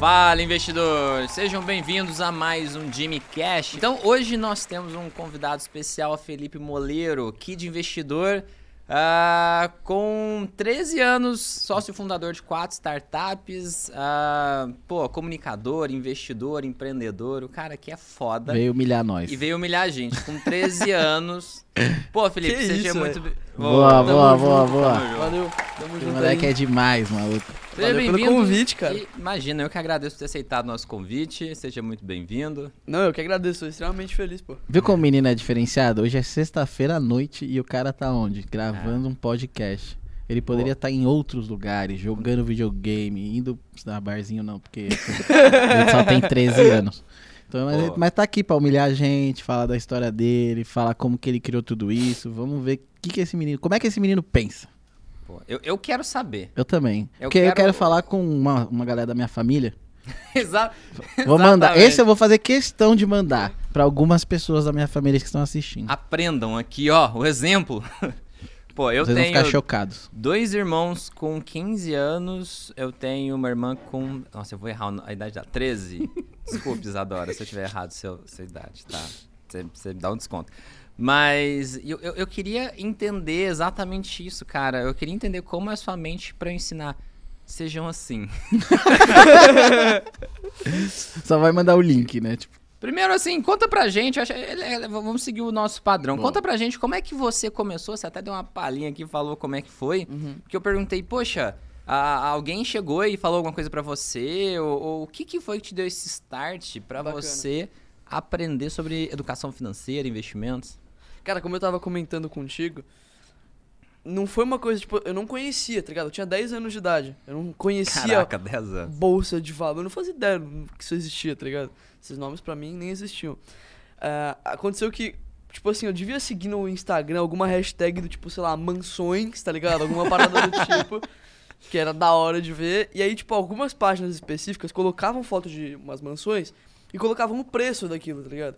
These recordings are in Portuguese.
Fala, investidores! Sejam bem-vindos a mais um Jimmy Cash. Então, hoje nós temos um convidado especial, Felipe Moleiro, kid investidor, uh, com 13 anos, sócio fundador de quatro startups, uh, pô, comunicador, investidor, empreendedor. O cara aqui é foda. Veio humilhar nós. E veio humilhar a gente com 13 anos. Pô, Felipe, Que seja isso, muito. Boa, Tamo boa, junto, boa, tamo boa. junto. Valeu, tamo O junto moleque aí. é demais, maluco. Seja Valeu pelo bem-vindo. convite, cara. E, imagina, eu que agradeço por ter aceitado nosso convite. Seja muito bem-vindo. Não, eu que agradeço, tô extremamente feliz, pô. Viu como o menino é diferenciado? Hoje é sexta-feira à noite e o cara tá onde? Gravando um podcast. Ele poderia estar em outros lugares, jogando videogame, indo na barzinho não, porque ele só tem 13 anos. Então, mas, mas tá aqui pra humilhar a gente, falar da história dele, falar como que ele criou tudo isso. Vamos ver o que, que esse menino. Como é que esse menino pensa? Pô, eu, eu quero saber. Eu também. Eu porque eu quero- quero falar com uma, uma galera da minha família. Exato. Vou mandar. Esse eu vou fazer questão de mandar pra algumas pessoas da minha família que estão assistindo. Aprendam aqui, ó, o exemplo. Pô, eu Vocês vão tenho ficar chocados. dois irmãos com 15 anos. Eu tenho uma irmã com. Nossa, eu vou errar a idade dela. 13. Desculpe, Isadora, se eu tiver errado seu, sua idade, tá? Você, você dá um desconto. Mas eu, eu, eu queria entender exatamente isso, cara. Eu queria entender como é a sua mente eu ensinar. Sejam assim. Só vai mandar o link, né? Tipo, Primeiro, assim, conta pra gente, acho- ele- ele- vamos seguir o nosso padrão. Boa. Conta pra gente como é que você começou, você até deu uma palhinha aqui e falou como é que foi. Porque eu perguntei, poxa, a- alguém chegou e falou alguma coisa pra você? Ou, ou o que, que foi que te deu esse start pra Bacana. você aprender sobre educação financeira, investimentos? Cara, como eu tava comentando contigo, não foi uma coisa, tipo, eu não conhecia, tá ligado? Eu tinha 10 anos de idade. Eu não conhecia Caraca, 10 anos. bolsa de valor, eu não fazia ideia que isso existia, tá ligado? Esses nomes pra mim nem existiam. Ah, aconteceu que, tipo assim, eu devia seguir no Instagram alguma hashtag do tipo, sei lá, mansões, tá ligado? Alguma parada do tipo, que era da hora de ver. E aí, tipo, algumas páginas específicas colocavam foto de umas mansões e colocavam o preço daquilo, tá ligado?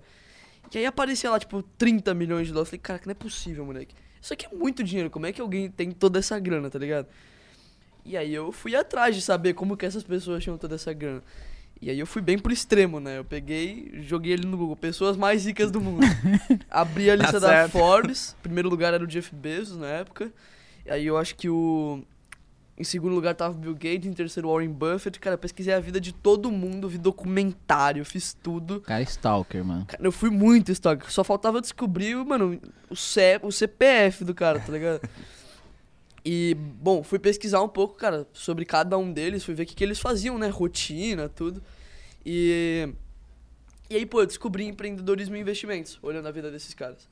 E aí aparecia lá, tipo, 30 milhões de dólares. Falei, cara, que não é possível, moleque. Isso aqui é muito dinheiro. Como é que alguém tem toda essa grana, tá ligado? E aí eu fui atrás de saber como que essas pessoas tinham toda essa grana. E aí eu fui bem pro extremo, né? Eu peguei, joguei ele no Google, pessoas mais ricas do mundo. Abri a lista da Tá certo. Forbes. Primeiro lugar era o Jeff Bezos na época. E aí eu acho que o em segundo lugar tava Bill Gates, em terceiro Warren Buffett. Cara, pesquisei a vida de todo mundo, vi documentário, fiz tudo. cara stalker, mano. Cara, eu fui muito stalker. Só faltava descobrir, mano, o, C, o CPF do cara, tá ligado? E, bom, fui pesquisar um pouco, cara, sobre cada um deles, fui ver o que, que eles faziam, né? Rotina, tudo. E. E aí, pô, eu descobri empreendedorismo e investimentos, olhando a vida desses caras.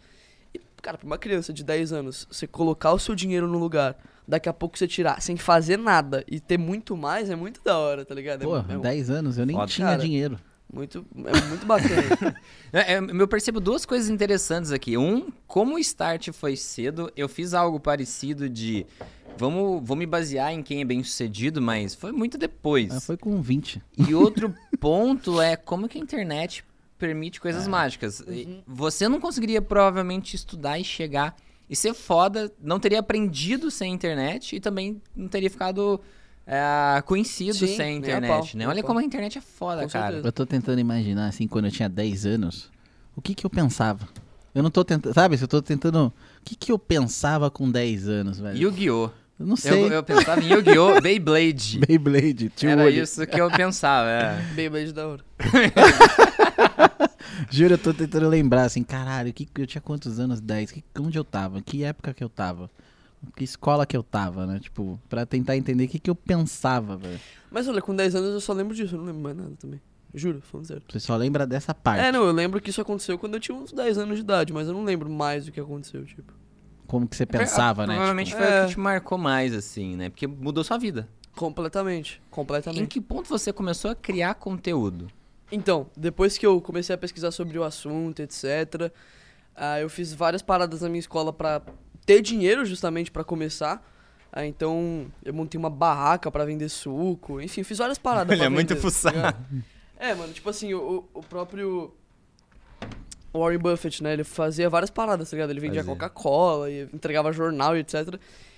E, cara, pra uma criança de 10 anos, você colocar o seu dinheiro no lugar, daqui a pouco você tirar sem fazer nada e ter muito mais, é muito da hora, tá ligado? É- Pô, é, 10 anos, eu nem Foda. tinha Cara. dinheiro. muito, é muito bacana. É, é, eu percebo duas coisas interessantes aqui. Um, como o start foi cedo, eu fiz algo parecido de. Vamos, vou me basear em quem é bem sucedido, mas foi muito depois. Mas foi com 20. E outro ponto é como que a internet permite coisas mágicas. E Você não conseguiria provavelmente estudar e chegar e ser foda, não teria aprendido sem internet e também não teria ficado é, conhecido Sim, sem internet, pau, né? Olha pau. como a internet é foda, Com cara. certeza. Eu tô tentando imaginar, assim, quando eu tinha 10 anos, o que que eu pensava? Eu não tô tentando, sabe? Eu tô tentando. O que que eu pensava com 10 anos, velho? Yu-Gi-Oh! Eu não sei. Eu, eu pensava em Yu-Gi-Oh! Beyblade. Beyblade, tio Era olho. isso que eu pensava, é. Beyblade da hora. Juro, eu tô tentando lembrar, assim, caralho, que, eu tinha quantos anos? 10? Que, onde eu tava? Que época que eu tava? Que escola que eu tava, né? Tipo, pra tentar entender o que que eu pensava, velho. Mas olha, com 10 anos eu só lembro disso, eu não lembro mais nada também. Juro, falando sério. Você só lembra dessa parte. É, não, eu lembro que isso aconteceu quando eu tinha uns 10 anos de idade, mas eu não lembro mais do que aconteceu, tipo. Como que você pensava, né? Provavelmente Tipo, foi o É. que te marcou mais, assim, né? Porque mudou sua vida. Completamente, Em completamente. que ponto você começou a criar conteúdo? Então, depois que eu comecei a pesquisar sobre o assunto, etc, ah, eu fiz várias paradas na minha escola pra ter dinheiro justamente pra começar. Ah, então, eu montei uma barraca pra vender suco, enfim, fiz várias paradas Ele é muito tá fuçado. É, mano, tipo assim, o, o próprio Warren Buffett, né, ele fazia várias paradas, tá ligado? Ele vendia. Coca-Cola, entregava jornal e etc.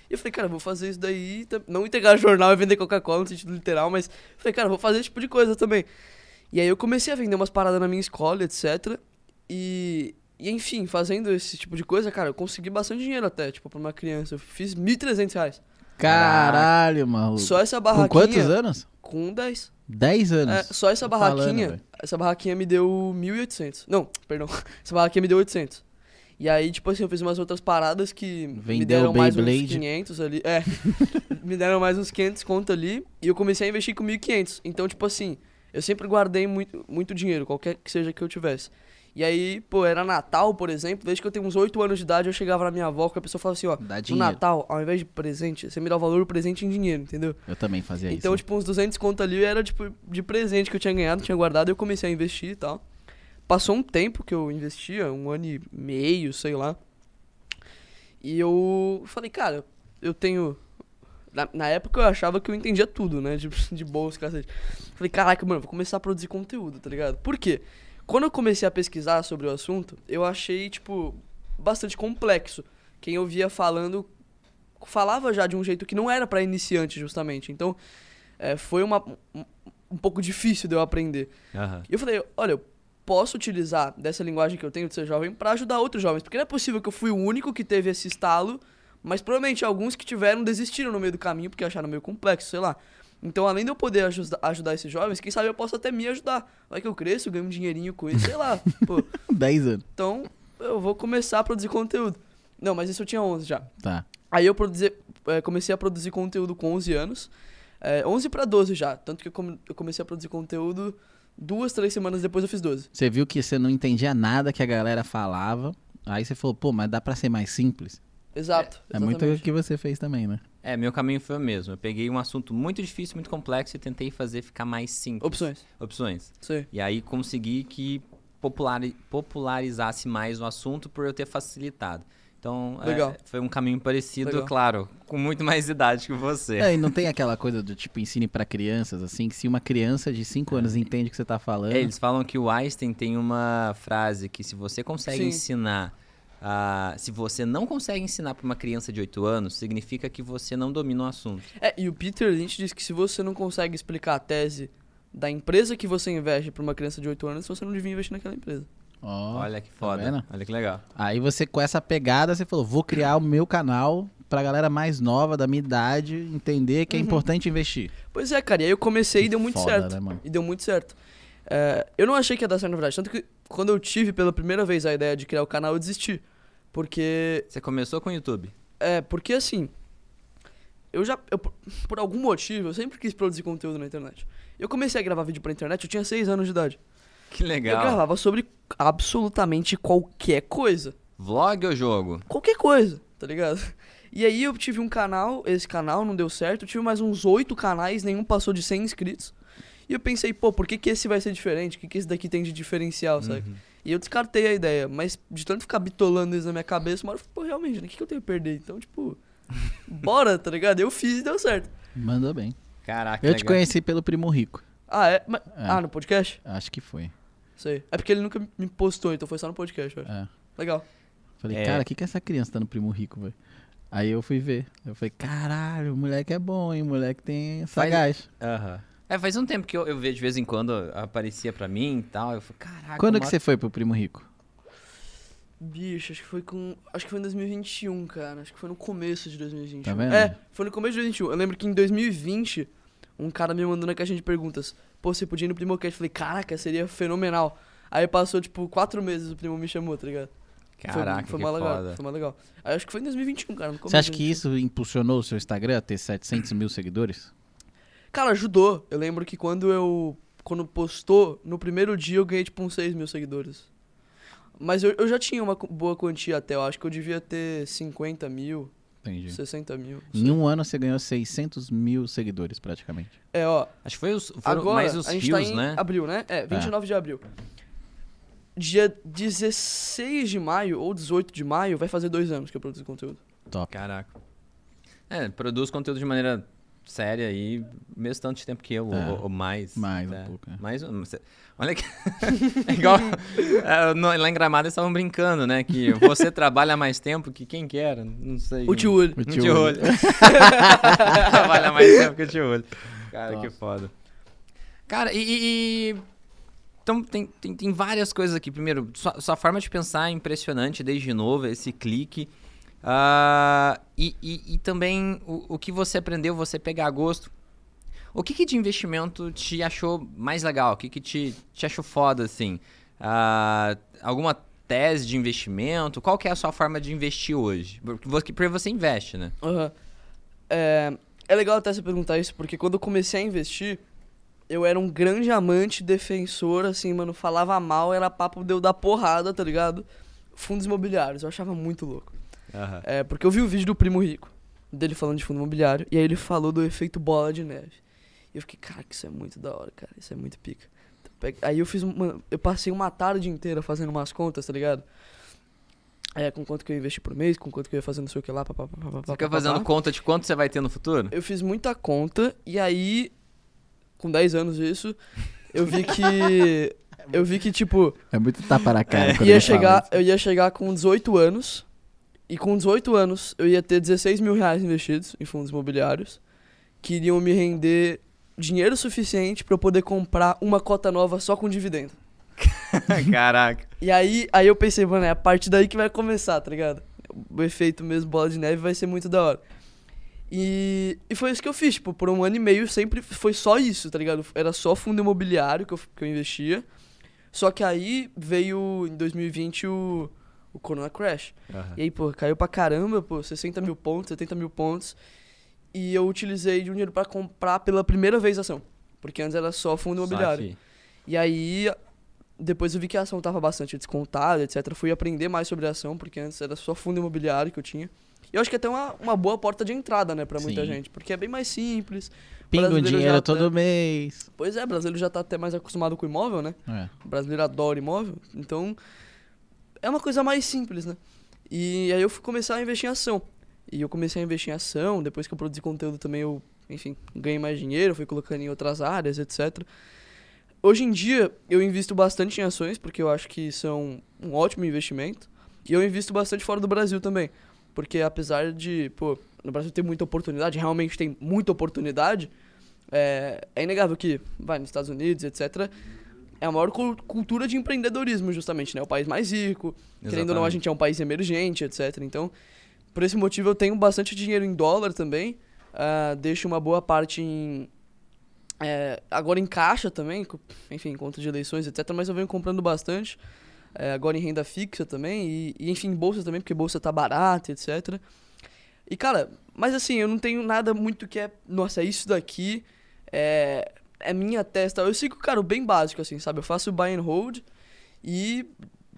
E eu falei, cara, vou fazer isso daí. Não entregar jornal e vender Coca-Cola no sentido literal, mas falei, cara, vou fazer esse tipo de coisa também. E aí eu comecei a vender umas paradas na minha escola, etc. E, e enfim, fazendo esse tipo de coisa, cara, eu consegui bastante dinheiro até, tipo, pra uma criança. Eu fiz 1.300 reais. Caralho, maluco. Só essa barraquinha. Com quantos anos? Com 10. 10 anos. É, só essa Tô falando, barraquinha. velho. essa barraquinha me deu 1.800. Não, perdão. Essa barraquinha me deu 800. E aí, tipo assim, eu fiz umas outras paradas que me Vendeu deram mais uns Beyblade. 500 ali. É, me deram mais uns 500 conto ali. E eu comecei a investir com 1.500. Então, tipo assim, eu sempre guardei muito, muito dinheiro, qualquer que seja que eu tivesse. E aí, pô, era Natal, por exemplo. Desde que eu tenho uns 8 anos de idade, eu chegava na minha avó, que a pessoa falava assim, ó. Dá No. Natal, ao invés de presente, você me dá o valor do presente em dinheiro, entendeu? Eu também fazia Então, isso. tipo, uns 200 conto ali era, tipo, de presente que eu tinha ganhado, tinha guardado, e eu comecei a investir e tal. Passou um tempo que eu investia, um ano e meio, sei lá. E eu falei, cara, eu tenho... Na, na época eu achava que eu entendia tudo, né, de, de bolsa, cacete. Falei, caraca, mano, vou começar a produzir conteúdo, tá ligado? Por quê? Quando eu comecei a pesquisar sobre o assunto, eu achei, tipo, bastante complexo. Quem eu via falando falava já de um jeito que não era pra iniciante, justamente. Então, é, foi uma, um, um pouco difícil de eu aprender. Aham. E eu falei, olha, eu posso utilizar dessa linguagem que eu tenho de ser jovem pra ajudar outros jovens. Porque não é possível que eu fui o único que teve esse estalo, mas provavelmente alguns que tiveram desistiram no meio do caminho porque acharam meio complexo, sei lá. Então, além de eu poder ajuda- ajudar esses jovens, quem sabe eu posso até me ajudar. Vai que eu cresço, ganho um dinheirinho com isso, sei lá. Pô, 10 anos. então, eu vou começar a produzir conteúdo. Não, mas isso eu tinha 11 já. Tá. Aí eu produzi, eh, comecei a produzir conteúdo com 11 anos. Eh, 11 pra 12 já. Tanto que eu, come- eu comecei a produzir conteúdo duas, três semanas depois eu fiz 12. Você viu que você não entendia nada que a galera falava. Aí você falou, pô, mas dá pra ser mais simples? Exato. É muito o que você fez também, né? É, meu caminho foi o mesmo. Eu peguei um assunto muito difícil, muito complexo e tentei fazer ficar mais simples. Opções. Opções. Sei. E aí consegui que populari- popularizasse mais o assunto por eu ter facilitado. Então, é, Legal. foi um caminho parecido, Legal. claro, com muito mais idade que você. É, e não tem aquela coisa do tipo ensine pra crianças, assim, que se uma criança de 5 anos entende o que você tá falando. É, eles falam que o Einstein tem uma frase que se você consegue Sim. ensinar, ah, se você não consegue ensinar para uma criança de 8 anos, significa que você não domina o assunto. É, e o Peter Lynch diz que se você não consegue explicar a tese da empresa que você investe pra uma criança de 8 anos, você não devia investir naquela empresa. Ó, Olha que tá foda. vendo? Olha que legal. Aí você, com essa pegada, você falou, vou criar o meu canal pra galera mais nova, da minha idade, entender que é Uhum. importante investir. Pois é, cara, e aí eu comecei e deu muito Foda, certo. né, mano? E deu muito certo. É, eu não achei que ia dar certo, na verdade. Tanto que quando eu tive pela primeira vez a ideia de criar o canal, eu desisti. Porque Você começou com o YouTube. É, porque assim. Eu já. eu, por- algum motivo, eu sempre quis produzir conteúdo na internet. Eu comecei a gravar vídeo pra internet, eu tinha 6 anos de idade. Que Eu legal. gravava sobre absolutamente qualquer coisa. Vlog ou jogo? Qualquer coisa, tá ligado? E aí eu tive um canal, esse canal não deu certo, eu tive mais uns 8 canais, nenhum passou de 100 inscritos. E eu pensei, pô, por que, que esse vai ser diferente? O que, que esse daqui tem de diferencial, sabe? E eu descartei a ideia, mas de tanto ficar bitolando isso na minha cabeça, uma hora eu falei, pô, realmente, né? O que, que eu tenho a perder? Então, tipo, bora, tá ligado? Eu fiz e deu certo. Mandou bem. Caraca, Eu te legal. conheci pelo Primo Rico. Ah, é? Mas- É. Ah, no podcast? Acho que foi. Sei. É porque ele nunca me postou, então foi só no podcast, eu acho. É. Legal. Falei, É. cara, o que, que essa criança tá no Primo Rico, velho? Aí eu fui ver. Eu falei, caralho, o moleque é bom, hein? O moleque tem Faz- sagaz. Aham. É, faz um tempo que eu, eu vejo de vez em quando aparecia pra mim e tal. Eu falei, caraca. Quando que você foi pro Primo Rico? Bicho, acho que foi com. Acho que foi em 2021, cara. Acho que foi no começo de 2021. Tá vendo? É, foi no começo de 2021. Eu lembro que em 2020, um cara me mandou na caixinha de perguntas: Pô, você podia ir no Primocast? Eu falei, caraca, seria fenomenal. Aí passou, tipo, quatro meses o primo me chamou, tá ligado? Caraca, foi, foi que legal, foda. foi mais legal. Aí acho que foi em 2021, cara. no começo Você acha que 2021. isso impulsionou o seu Instagram a ter 700 mil seguidores? Cara, ajudou. Eu lembro que quando eu. Quando postou, no primeiro dia eu ganhei tipo uns 6 mil seguidores. Mas eu, eu já tinha uma boa quantia até. Eu acho que eu devia ter 50 mil, Entendi. 60 mil. Em um ano você ganhou 600 mil seguidores, praticamente. É, ó. Acho que foi os, foram Agora, mais os a gente rios, tá em né? abril, né? É, 29 de abril. Dia 16 de maio ou 18 de maio vai fazer dois anos que eu produzo conteúdo. Top. Caraca. É, produz conteúdo de maneira série aí, mesmo tanto de tempo que eu, É. ou, ou mais. Mais um É, pouco, é. Mais um. Olha que. é igual. é, no- lá em Gramado eles estavam brincando, né? Que você trabalha mais tempo que quem quer. Não sei. O tio Olho. O Um tio olho. olho. trabalha mais tempo que o tio olho. Cara, que Nossa. foda. Cara, e. e- e- Então, tem, tem, tem várias coisas aqui. Primeiro, sua, sua forma de pensar é impressionante desde novo, esse clique. Ah, e, e, e também o, o que você aprendeu, você pegar gosto. O que, que de investimento te achou mais legal? O que, que te, te achou foda, assim? Ah, alguma tese de investimento? Qual que é a sua forma de investir hoje? Porque você, investe, né? Aham. É, é legal até você perguntar isso, porque quando eu comecei a investir, eu era um grande amante, defensor, assim, mano, falava mal, era papo de eu dar porrada, tá ligado? Fundos imobiliários, eu achava muito louco. É, porque eu vi o vídeo do Primo Rico, dele falando de fundo imobiliário, e aí ele falou do efeito bola de neve. E eu fiquei, cara, que isso é muito da hora, cara, isso é muito pica. Aí eu fiz uma, eu passei uma tarde inteira fazendo umas contas, tá ligado? É, com quanto que eu investi por mês, com quanto que eu ia fazer não sei o que lá, papapá, papapá, Você papapá. fica fazendo conta de quanto você vai ter no futuro? Eu fiz muita conta e aí, com 10 anos isso, eu vi que. Eu vi que, tipo, É muito tapa na cara. quando ia chegar, isso. eu ia chegar com 18 anos. E com 18 anos eu ia ter 16 mil reais investidos em fundos imobiliários. Que iriam me render dinheiro suficiente pra eu poder comprar uma cota nova só com dividendo. Caraca. E aí, aí eu pensei, mano, é a partir daí que vai começar, tá ligado? O efeito mesmo bola de neve vai ser muito da hora. E, e foi isso que eu fiz, tipo, por um ano e meio sempre foi só isso, tá ligado? Era só fundo imobiliário que eu, que eu investia. Só que aí veio em 2020 o, o Corona Crash. E aí, pô, caiu pra caramba, pô, 60 mil pontos, 70 mil pontos. E eu utilizei de um dinheiro pra comprar pela primeira vez ação. Porque antes era só fundo imobiliário. E aí, depois eu vi que a ação tava bastante descontada, etc. Fui aprender mais sobre a ação, porque antes era só fundo imobiliário que eu tinha. E eu acho que é até uma, uma boa porta de entrada, né, pra muita Sim. gente. Porque é bem mais simples. Pinga brasileiro dinheiro todo tá- mês. Pois é, o brasileiro já tá até mais acostumado com imóvel, né? É. O brasileiro adora imóvel. Então, é uma coisa mais simples, né? E aí eu fui começar a investir em ação. E eu comecei a investir em ação, depois que eu produzi conteúdo também eu, enfim, ganhei mais dinheiro, fui colocando em outras áreas, etc. Hoje em dia, eu invisto bastante em ações, porque eu acho que são um ótimo investimento. E eu invisto bastante fora do Brasil também. Porque apesar de, pô, no Brasil ter muita oportunidade, realmente tem muita oportunidade, é, é inegável que, vai, nos Estados Unidos, etc., é a maior cul- cultura de empreendedorismo, justamente, né? O país mais rico, querendo ou não, a Exatamente. gente é um país emergente, etc. Então, por esse motivo, eu tenho bastante dinheiro em dólar também. ah, deixo uma boa parte em. é, agora em caixa também, enfim, conta de eleições, etc. Mas eu venho comprando bastante. é, agora em renda fixa também. E, e, enfim, em bolsa também, porque bolsa tá barata, etc. E, cara, mas assim, eu não tenho nada muito que é. Nossa, é isso daqui. É, é minha testa. Eu sigo, cara, o bem básico, assim, sabe? Eu faço buy and hold e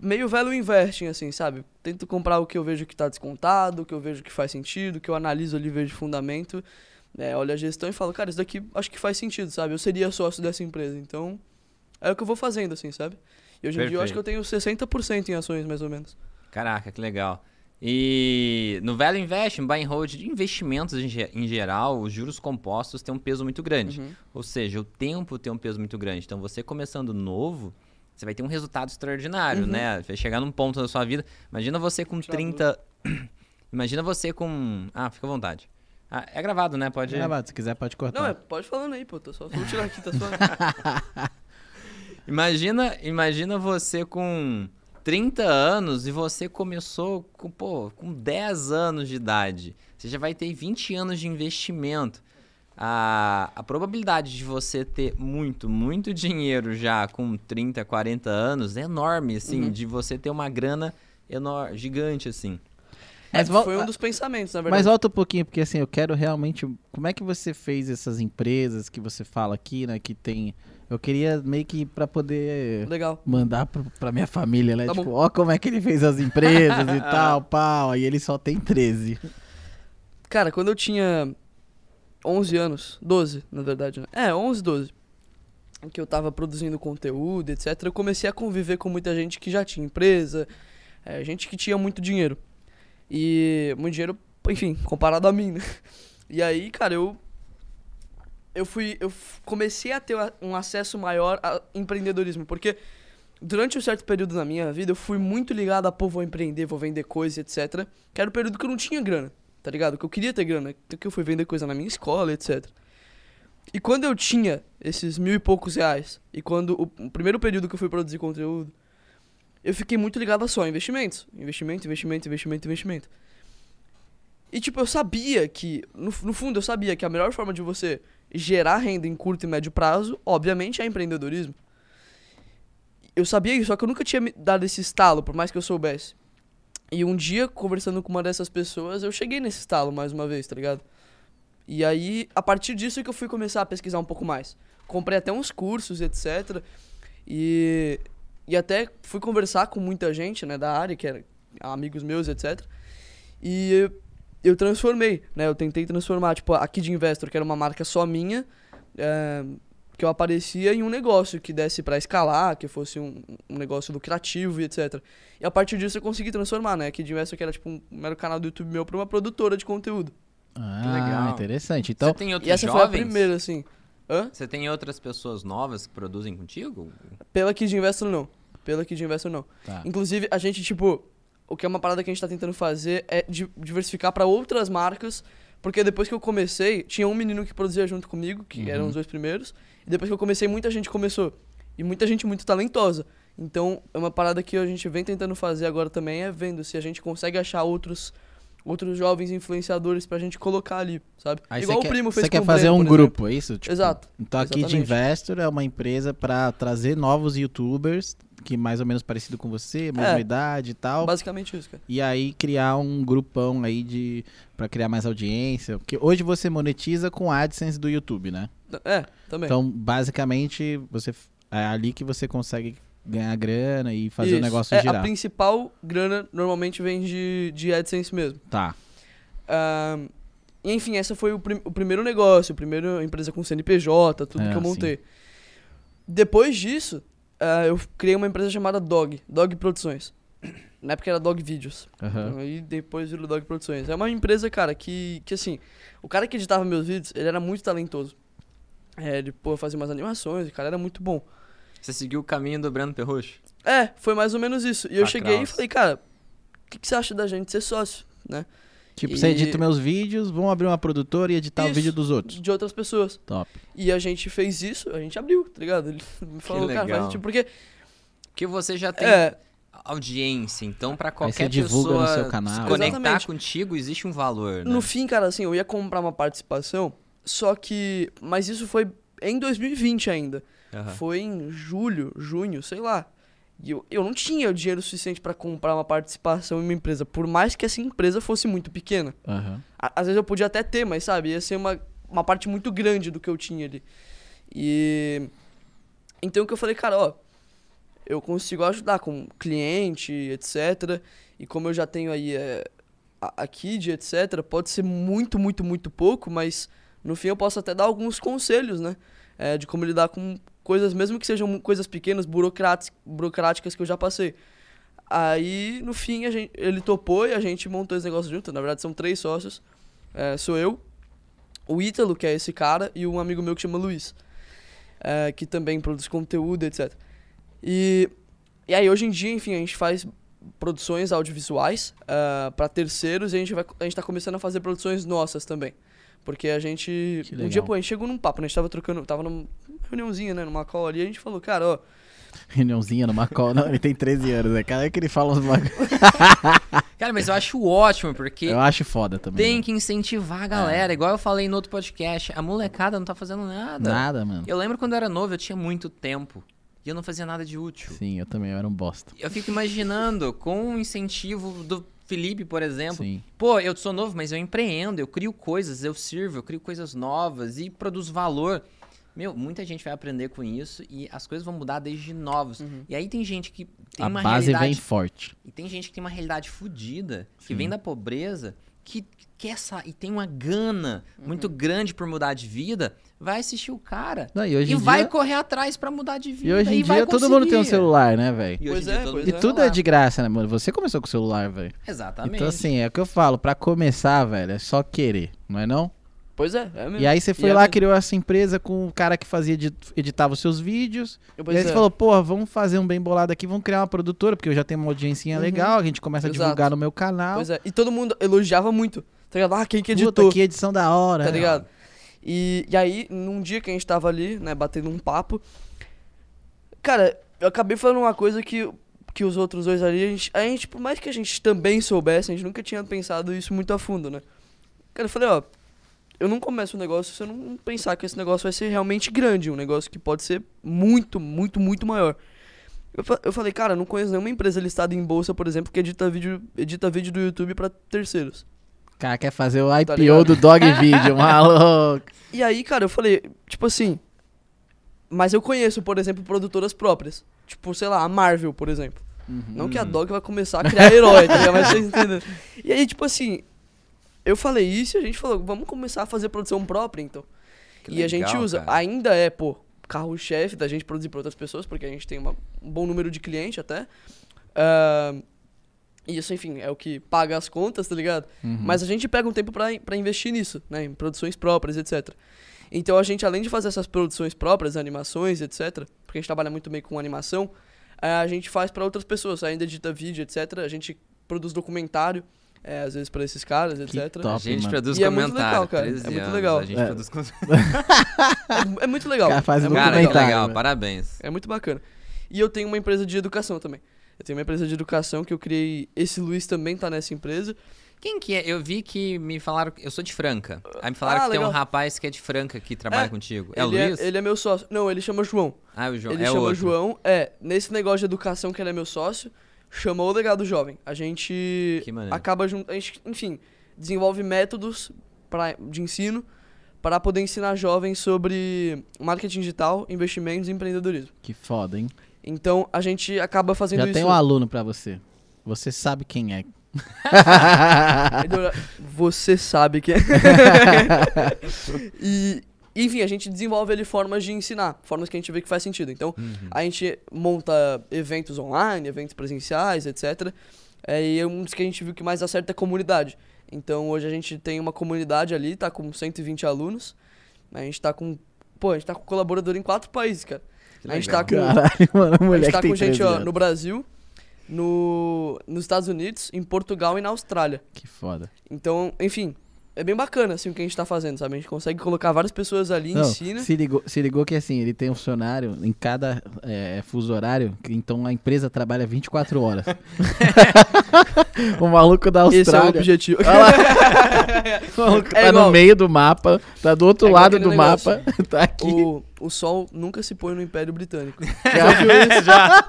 meio velho investing, assim, sabe? Tento comprar o que eu vejo que tá descontado, o que eu vejo que faz sentido, o que eu analiso ali, vejo fundamento. É, olho a gestão e falo, cara, isso daqui acho que faz sentido, sabe? Eu seria sócio dessa empresa, então é o que eu vou fazendo, assim, sabe? E hoje em dia eu acho que eu tenho 60% em ações, mais ou menos. Caraca, que legal. E no Value Invest, Buy and Hold de investimentos em, ge- em geral, os juros compostos têm um peso muito grande. Uhum. Ou seja, o tempo tem um peso muito grande. Então, você começando novo, você vai ter um resultado extraordinário, Uhum. né? Vai chegar num ponto da sua vida. Imagina você com Tirar 30. Imagina você com. Ah, fica à vontade. Ah, é gravado, né? Pode. Gravado, se quiser pode cortar. Não, é, pode falando aí, pô. Tô só, vou tirar aqui, tá só. Imagina, imagina você com 30 anos e você começou com, pô, com 10 anos de idade. Você já vai ter 20 anos de investimento. A, a probabilidade de você ter muito, muito dinheiro já com 30, 40 anos é enorme, assim, Uhum. de você ter uma grana enorme, gigante, assim. Mas É, vol- foi um dos pensamentos, na verdade. Mas volta um pouquinho, porque assim, eu quero realmente. Como é que você fez essas empresas que você fala aqui, né? Que tem. Eu queria meio que pra poder Legal. mandar pro, pra minha família, né? Tá tipo, bom. ó como é que ele fez as empresas e tal, pau. Aí ele só tem 13. Cara, quando eu tinha 11 anos, 12, na verdade, né? É, 11, 12. Que eu tava produzindo conteúdo, etc. Eu comecei a conviver com muita gente que já tinha empresa, é, gente que tinha muito dinheiro. E muito dinheiro, enfim, comparado a mim, né? E aí, cara, eu eu fui. Eu comecei a ter um acesso maior a empreendedorismo. Porque durante um certo período da minha vida, eu fui muito ligado a, pô, vou empreender, vou vender coisa, etc. Que era o período que eu não tinha grana, tá ligado? Que eu queria ter grana. Que eu fui vender coisa na minha escola, etc. E quando eu tinha esses mil e poucos reais, e quando o, o primeiro período que eu fui produzir conteúdo, eu fiquei muito ligado a só investimentos. Investimento, investimento, investimento, investimento. E tipo, eu sabia que, no, no fundo, eu sabia que a melhor forma de você gerar renda em curto e médio prazo, obviamente, é empreendedorismo. Eu sabia isso, só que eu nunca tinha me dado esse estalo, por mais que eu soubesse. E um dia, conversando com uma dessas pessoas, eu cheguei nesse estalo mais uma vez, tá ligado? E aí, a partir disso é que eu fui começar a pesquisar um pouco mais. Comprei até uns cursos, etc. E, e até fui conversar com muita gente, né, da área, que era amigos meus, etc. E eu, transformei, né? Eu tentei transformar, tipo, a Kid Investor, que era uma marca só minha, é, que eu aparecia em um negócio que desse pra escalar, que fosse um, um negócio lucrativo e etc. E a partir disso eu consegui transformar, né? A Kid Investor, que era tipo um mero canal do YouTube meu, pra uma produtora de conteúdo. Ah, legal. interessante. Você Então, tem outros E essa foi a jovens? primeira, assim. Hã? Você tem outras pessoas novas que produzem contigo? Pela Kid Investor, não. Pela Kid Investor, não. tá. Inclusive, a gente, tipo, o que é uma parada que a gente tá tentando fazer é di- diversificar pra outras marcas, porque depois que eu comecei, tinha um menino que produzia junto comigo, que Uhum. eram os dois primeiros, e depois que eu comecei, muita gente começou. E muita gente muito talentosa. Então, é uma parada que a gente vem tentando fazer agora também, é vendo se a gente consegue achar outros outros jovens influenciadores pra gente colocar ali, sabe? Aí Igual você o primo quer, fez você quer fazer Breno, um grupo, é isso? Tipo, Exato. Então aqui de. Investor é uma empresa pra trazer novos youtubers que mais ou menos parecido com você, mesma É. idade e tal. Basicamente isso, cara. E aí criar um grupão aí de para criar mais audiência, porque hoje você monetiza com AdSense do YouTube, né? É, também. Então, basicamente, você é ali que você consegue ganhar grana e fazer o Isso. negócio é, girar. A principal grana normalmente vem de, de AdSense mesmo. Tá. E, enfim, essa foi o, prim- o primeiro negócio, a primeira empresa com CNPJ, tudo É, que eu sim. montei. Depois disso, ah, eu criei uma empresa chamada Dog, Dog Produções. Na época era Dog Videos. Aham. Aí depois virou Dog Produções. É uma empresa, cara, que, que assim, o cara que editava meus vídeos, ele era muito talentoso. É, ele, pô, fazia umas animações, o cara era muito bom. Você seguiu o caminho do Breno Perrocho? É, foi mais ou menos isso. E eu Ah, cheguei e falei, cara, o que, que você acha da gente ser sócio, né? Tipo, você E- edita meus vídeos, vamos abrir uma produtora e editar o Isso. vídeo dos outros. De outras pessoas. Top. E a gente fez isso, a gente abriu, tá ligado? Ele me falou, cara, faz tipo, porque. Porque você já tem É, audiência, então pra você qualquer divulga no pessoa seu canal. se conectar Exatamente. contigo, existe um valor, né? no fim, cara, assim, eu ia comprar uma participação, só que. Mas isso foi em 2020 ainda. Aham. Foi em julho, junho, sei lá. E eu, eu não tinha o dinheiro suficiente pra comprar uma participação em uma empresa, por mais que essa empresa fosse muito pequena. Aham. À- Às vezes eu podia até ter, mas sabe, ia ser uma, uma parte muito grande do que eu tinha ali. E. Então o que eu falei, cara, ó, eu consigo ajudar com cliente, etc. E como eu já tenho aí é, a, a Kid, etc., pode ser muito, muito, muito pouco, mas no fim eu posso até dar alguns conselhos, né? É, de como lidar com coisas, mesmo que sejam coisas pequenas, burocráticas, que eu já passei. Aí, no fim, gente, ele topou e a gente montou esse negócio junto. Na verdade, são três sócios. É, sou eu, o Ítalo, que é esse cara, e um amigo meu que chama Luiz. é, que também produz conteúdo, etc. E, e aí, hoje em dia, enfim, a gente faz produções audiovisuais para terceiros e a gente, vai, a gente tá começando a fazer produções nossas também. Porque a gente. Que Um legal. dia, pô, a gente chegou num papo, né? A gente tava trocando. Tava numa reuniãozinha, né? Numa call ali, a gente falou, cara, ó. Reuniãozinha numa cola. Não, ele tem 13 anos, né? Cada que ele fala uns bagulho. Cara, mas eu acho ótimo, porque Eu acho foda também. tem né? que incentivar a galera. Igual eu falei no outro podcast, a molecada não tá fazendo nada. Nada, mano. Eu lembro quando eu era novo, eu tinha muito tempo. E eu não fazia nada de útil. Sim, eu também eu era um bosta. Eu fico imaginando, com o incentivo do Felipe, por exemplo. Sim. Pô, eu sou novo, mas eu empreendo, eu crio coisas, eu sirvo, eu crio coisas novas e produzo valor. Meu, muita gente vai aprender com isso e as coisas vão mudar desde novos. E aí tem gente que tem a uma base realidade vem forte. e tem gente que tem uma realidade fodida, que vem da pobreza, que quer sa e tem uma gana muito grande por mudar de vida, vai assistir o cara Não, e hoje e vai dia, correr atrás pra mudar de vida e hoje em vai dia todo mundo tem um celular, né, velho? E Pois é, todo pois mundo E tem tudo é celular. de graça, né, mano? Você começou com o celular, velho. Exatamente. Então, assim, é o que eu falo, pra começar, velho, é só querer, não é não? Pois é, é mesmo. E aí você foi é lá, mesmo. criou essa empresa com o cara que fazia, edi- editava os seus vídeos. Pois e aí é. você falou, porra, vamos fazer um bem bolado aqui, vamos criar uma produtora, porque eu já tenho uma audiencinha Uhum. legal, a gente começa a Exato. divulgar no meu canal. Pois é. E todo mundo elogiava muito. Tá ligado? Ah, quem que Puta, editou? que edição da hora. Tá ligado? E, e aí, num dia que a gente tava ali, né, batendo um papo, cara, eu acabei falando uma coisa que, que os outros dois ali, a gente, a gente, por mais que a gente também soubesse, a gente nunca tinha pensado isso muito a fundo, né? Cara, eu falei, ó, eu não começo um negócio se eu não pensar que esse negócio vai ser realmente grande, um negócio que pode ser muito, muito, muito maior. Eu, fa- eu falei, cara, não conheço nenhuma empresa listada em bolsa, por exemplo, que edita vídeo, edita vídeo do YouTube pra terceiros. Cara quer fazer o IPO Tá do Dog Video, maluco. E aí, cara, eu falei, tipo assim. Mas eu conheço, por exemplo, produtoras próprias. Tipo, sei lá, a Marvel, por exemplo. Não que a Dog vai começar a criar herói, tá ligado? Mas vocês entendem. E aí, tipo assim, eu falei isso e a gente falou, vamos começar a fazer produção própria, então. Que e a gente legal, usa, cara. ainda é, pô, carro-chefe da gente produzir pra outras pessoas, porque a gente tem uma- um bom número de clientes até. E isso, enfim, é o que paga as contas, tá ligado? Uhum. Mas a gente pega um tempo pra investir nisso, né? Em produções próprias, etc. Então a gente, além de fazer essas produções próprias, animações, etc., porque a gente trabalha muito bem com animação, eh, a gente faz pra outras pessoas, ainda edita vídeo, etc. A gente produz documentário, eh, às vezes pra esses caras, etc. top. A gente mano. produz E é muito legal, cara. 13 É muito legal. A gente É. produz É, é muito legal. Cara, faz é um muito Cara, que legal. legal. Parabéns. É muito bacana. E eu tenho uma empresa de educação também. Eu tenho uma empresa de educação que eu criei. Esse Luiz também tá nessa empresa. Quem que é? Eu vi que me falaram. Eu sou de Franca. Aí me falaram Ah, que tem um legal. rapaz que é de Franca que trabalha É, contigo. É o ele, Luiz? É, ele é meu sócio. Não, ele chama João. Ah, o João. Ele é chama outro. João. É, nesse negócio de educação que ele é meu sócio, chamou o legado jovem. A gente Que maneiro. acaba junto. A gente, enfim, desenvolve métodos pra, de ensino para poder ensinar jovens sobre marketing digital, investimentos e empreendedorismo. Que foda, hein? Então a gente acaba fazendo Já isso. tem um aluno pra você. Você sabe quem é. Você sabe que é. e, enfim, a gente desenvolve ali formas de ensinar, formas que a gente vê que faz sentido. Então, Uhum. a gente monta eventos online, eventos presenciais, etc. É, e um dos que a gente viu que mais acerta é a comunidade. Então, hoje a gente tem uma comunidade ali, tá com 120 alunos. A gente tá com. Pô, a gente tá com colaborador em quatro países, cara. Que a gente legal. tá com. Caralho, mano, A gente tá com gente 13 ó, no Brasil, no, nos Estados Unidos, em Portugal e na Austrália. Que foda. Então, enfim, é bem bacana assim o que a gente tá fazendo, sabe? A gente consegue colocar várias pessoas ali, Não, ensina. se, ligou, se ligou que assim, ele tem um funcionário em cada é, fuso horário, então a empresa trabalha 24 horas. o maluco da Esse é o Austrália. objetivo. o maluco É tá igual- no meio do mapa, tá do outro É lado do negócio. mapa, tá aqui. o, o sol nunca se põe no Império Britânico. Já viu isso? Já.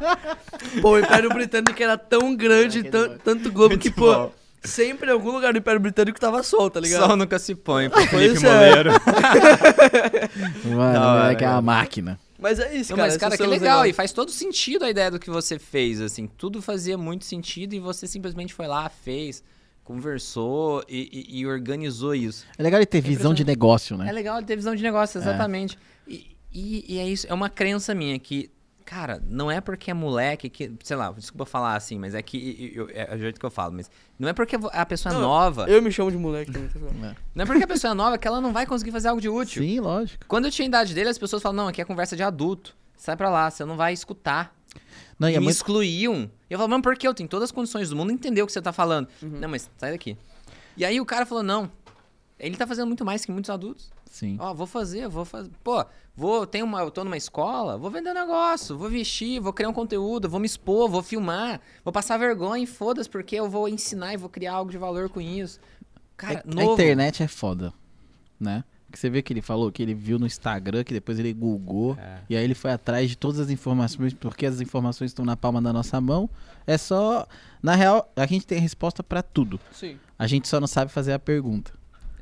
Pô, o Império Britânico era tão grande, tan- tanto globo que, pô, bom. Sempre em algum lugar do Império Britânico tava sol, tá ligado? Sol nunca se põe pro Felipe é. Moleiro. Mano, o hora, moleque é uma máquina. Mas é isso, Não, cara. mas, cara, que são os legal. E faz todo sentido a ideia do que você fez, assim. Tudo fazia muito sentido e você simplesmente foi lá, fez, conversou e, e- e organizou isso. É legal ele ter visão de negócio, É né? legal ter visão de negócio, exatamente. E, e- e é isso, é uma crença minha que, cara, não é porque é moleque que, sei lá, desculpa falar assim, mas é que eu- é o jeito que eu falo, mas não é porque a pessoa é Não, nova, Eu me chamo de moleque também. tá ligado? não é porque a pessoa é nova que ela não vai conseguir fazer algo de útil. Sim, lógico. Quando eu tinha a idade dele, as pessoas falam, não, aqui é conversa de adulto. Sai pra lá, você não vai escutar. Não, e é me muito... excluíam. E eu falo, mano, por que eu tenho todas as condições do mundo entender o que você tá falando? Uhum. Não, mas sai daqui. E aí o cara falou, não, ele tá fazendo muito mais que muitos adultos. Sim. Ó, vou fazer, vou fazer. Pô, vou, tenho uma, eu tô numa escola, vou vender um negócio, vou vestir, vou criar um conteúdo, vou me expor, vou filmar, vou passar vergonha e foda-se, porque eu vou ensinar e vou criar algo de valor com isso. Cara, a, a novo. internet é foda, né? Que você vê que ele falou que ele viu no Instagram, que depois ele googou, É. e aí ele foi atrás de todas as informações, porque as informações estão na palma da nossa mão. É só, na real, a gente tem resposta pra tudo. Sim. A gente só não sabe fazer a pergunta.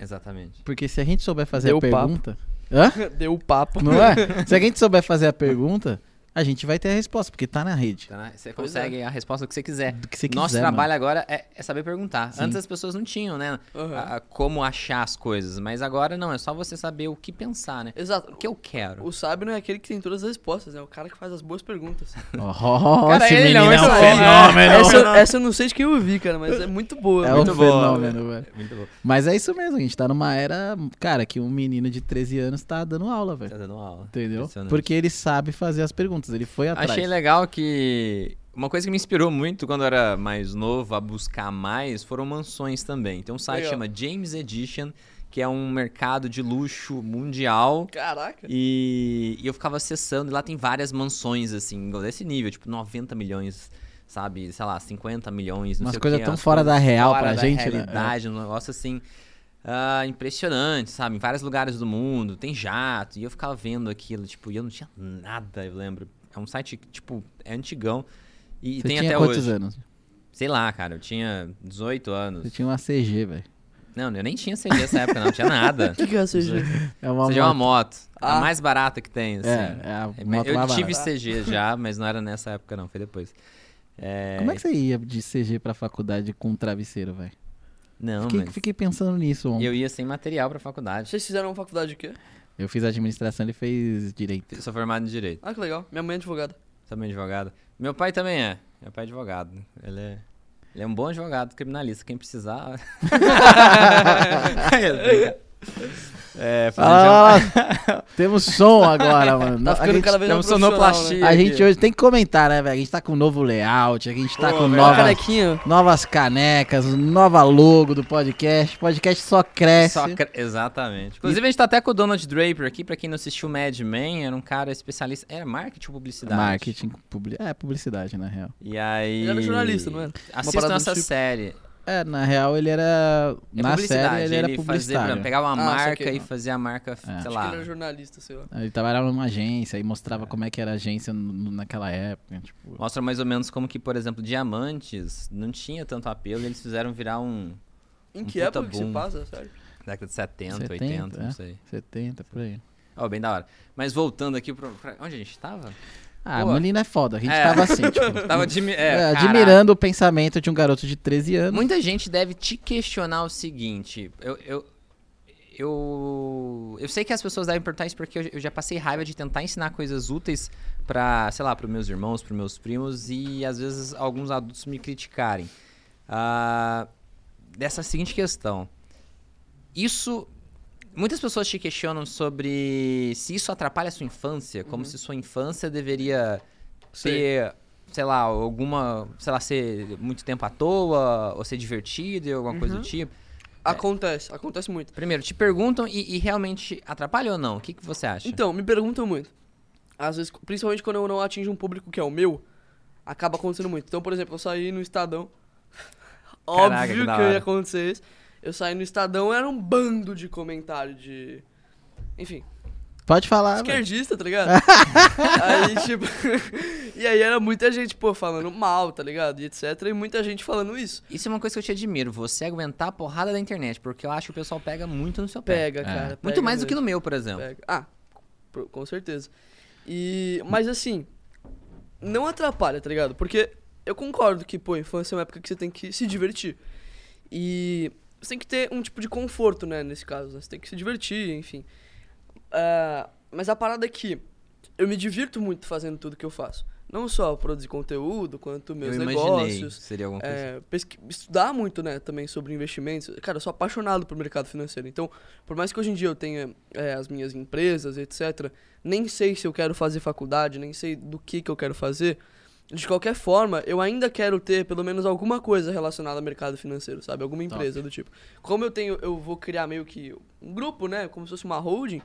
Exatamente. Porque se a gente souber fazer Deu a papo. pergunta, hã? Deu o papo. Não é? Se a gente souber fazer a pergunta, a gente vai ter a resposta, porque tá na rede. Tá, né? Você Pois consegue a resposta que você quiser. Do que você quiser, Nosso mano. trabalho agora é, é saber perguntar. Sim. Antes as pessoas não tinham, né? Aham. a- a como achar as coisas. Mas agora não, é só você saber o que pensar, né? Exato. O que eu quero. O sábio não é aquele que tem todas as respostas, é o cara que faz as boas perguntas. Oh, Cara, esse ele é menino é um fenômeno. essa, essa eu não sei de quem eu vi, cara, mas é muito boa. É um Muito boa, fenômeno, velho. Muito bom. Mas é isso mesmo, a gente tá numa era, cara, que um menino de 13 anos tá dando aula, velho. Tá dando aula. Entendeu? Porque ele sabe fazer as perguntas, ele foi atrás. Achei legal que. Uma coisa que me inspirou muito quando eu era mais novo a buscar mais foram mansões também. Tem um site que chama James Edition, que é um mercado de luxo mundial. Caraca. E, e eu ficava acessando, e lá tem várias mansões, assim, desse nível, tipo 90 milhões, sabe? Sei lá, 50 milhões, não Umas sei o coisas tão fora da real fora pra da gente, né? realidade, um negócio assim. Ah, impressionante, sabe? Em vários lugares do mundo, tem jato. E eu ficava vendo aquilo, tipo, e eu não tinha nada, eu lembro. É um site que, tipo, é antigão. E Você tem tinha até quantos hoje. anos? Sei lá, cara, eu tinha 18 anos. Você tinha uma CG, velho. Não, eu nem tinha CG nessa época, não, tinha nada. O que, que é CG? É uma CG é uma moto. moto. A Ah. mais barata que tem, assim. É, é a É, moto eu mais tive barata. CG já, mas não era nessa época, não, foi depois. É, Como é que você ia de CG pra faculdade com um travesseiro, velho? Não, Fiquei, mas fiquei pensando nisso ontem. eu ia sem material pra faculdade. Vocês fizeram uma faculdade de quê? Eu fiz administração, ele fez direito. Eu sou formado em Direito. Ah, que legal. Minha mãe é advogada. Também advogado. Meu pai também é. Meu pai é advogado. Ele é, ele é um bom advogado, criminalista. Quem precisar... é, fazer Ah, jam- temos som agora, mano. Tá a ficando gente, cada vez temos sonoplastia. né? a gente hoje tem que comentar, né, velho? A gente tá com um novo layout, a gente tá Pô, com novas, novas canecas, nova logo do podcast. O podcast só cresce. Só cre- Exatamente. Inclusive, a gente tá até com o Donald Draper aqui, pra quem não assistiu Mad Men, era um cara especialista. Era marketing ou publicidade? Marketing, publi... é, publicidade, na real. E aí. Ele era jornalista, não era? Assistam essa tipo. série. É, na real ele era. É na publicidade. série ele era fazia, publicitário. pegava uma Ah, marca e fazia a marca, É. sei Acho que lá. ele era jornalista, sei lá. Ele trabalhava numa agência e mostrava como é que era a agência naquela época. Tipo, Mostra mais ou menos como que, por exemplo, diamantes não tinha tanto apelo e eles fizeram virar um. Em Um que época que se boom. passa, sério? década de 70, 70, 80, não é. sei. 70, por aí. Ó, bem da hora. Mas voltando aqui pro. pra- onde a gente tava? Ah, Pô. a menina é foda. A gente É. tava assim, tipo. Tava admi é, é, admirando o pensamento de um garoto de 13 anos. Muita gente deve te questionar o seguinte. Eu, eu, eu, eu sei que as pessoas devem perguntar isso porque eu, eu já passei raiva de tentar ensinar coisas úteis pra, sei lá, pros meus irmãos, pros meus primos e às vezes alguns adultos me criticarem. Ah, dessa seguinte questão. Isso. Muitas pessoas te questionam sobre se isso atrapalha a sua infância, como se sua infância deveria ser, sei lá, alguma, sei lá, ser muito tempo à toa, ou ser divertido, alguma coisa do tipo. Acontece, acontece muito. Primeiro, te perguntam e, e realmente atrapalha ou não? O que, que você acha? Então, me perguntam muito. Às vezes, principalmente quando eu não atinjo um público que é o meu, acaba acontecendo muito. Então, por exemplo, eu saí no Estadão. Caraca, que Óbvio que, hora. ia acontecer isso. Eu saí no Estadão, era um bando de comentário de. Enfim, Pode falar, esquerdista, tá ligado? aí, tipo. e aí era muita gente, pô, falando mal, tá ligado? E etc. E muita gente falando isso. Isso é uma coisa que eu te admiro, você aguentar a porrada da internet, porque eu acho que o pessoal pega muito no seu pé. Pega, cara. Muito pega mais do que mesmo. no meu, por exemplo. Pega. Ah, com certeza. E, mas assim, não atrapalha, tá ligado? Porque eu concordo que, pô, infância é uma época que você tem que se divertir. E você tem que ter um tipo de conforto, né, nesse caso. né? Você tem que se divertir, enfim. Ah, mas a parada é que eu me divirto muito fazendo tudo que eu faço. Não só produzir conteúdo, quanto meus eu negócios. seria alguma coisa. É, estudar muito, né, também sobre investimentos. Cara, eu sou apaixonado por mercado financeiro. Então, por mais que hoje em dia eu tenha é, as minhas empresas, etc., nem sei se eu quero fazer faculdade, nem sei do que, que eu quero fazer. De qualquer forma, eu ainda quero ter pelo menos alguma coisa relacionada ao mercado financeiro, sabe? Alguma empresa do tipo. Como eu tenho, eu vou criar meio que um grupo, né? Como se fosse uma holding.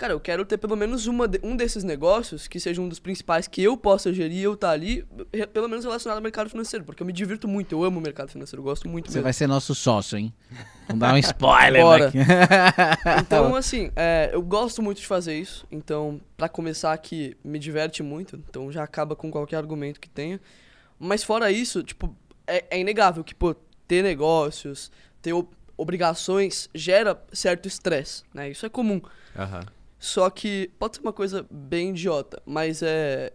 Cara, eu quero ter pelo menos uma de- um desses negócios que seja um dos principais que eu possa gerir, eu tá ali, pelo menos relacionado ao mercado financeiro, porque eu me divirto muito, eu amo o mercado financeiro, eu gosto muito Você mesmo. vai ser nosso sócio, hein? Vamos dar um spoiler Bora. aqui. Então, assim, é, eu gosto muito de fazer isso. Então, pra começar aqui, me diverte muito. Então, já acaba com qualquer argumento que tenha. Mas fora isso, tipo, é, é inegável que, pô, ter negócios, ter ob- obrigações gera certo estresse, né? Isso é comum. Aham. Só que pode ser uma coisa bem idiota, mas é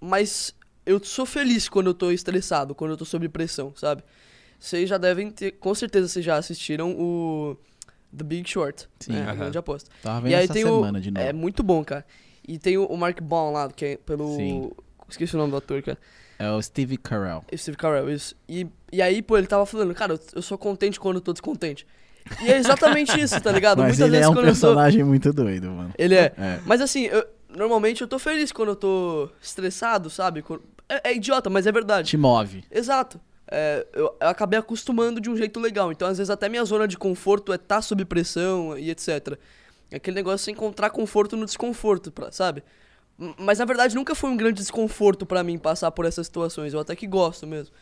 mas eu sou feliz quando eu tô estressado, quando eu tô sob pressão, sabe? Vocês já devem ter, com certeza vocês já assistiram o The Big Short, Sim. né? Grande aposta. Tava vendo E aí essa tem o- semana de novo. É muito bom, cara. E tem o, o Mark Baum lá, que é pelo... Sim. Esqueci o nome do ator, cara. É o Steve Carell. Steve Carell, isso. E, e aí, pô, ele tava falando, cara, eu, eu sou contente quando eu tô descontente. E é exatamente isso, tá ligado? Mas Muitas ele vezes é um quando eu tô... personagem muito doido, mano. Ele é. É. Mas assim, eu- normalmente eu tô feliz quando eu tô estressado, sabe? É, é idiota, mas é verdade. Te move. Exato. É, eu, eu acabei acostumando de um jeito legal. Então, às vezes, até minha zona de conforto é estar tá sob pressão e etc. É aquele negócio de encontrar conforto no desconforto, pra- sabe? Mas na verdade nunca foi um grande desconforto pra mim passar por essas situações. Eu até que gosto mesmo.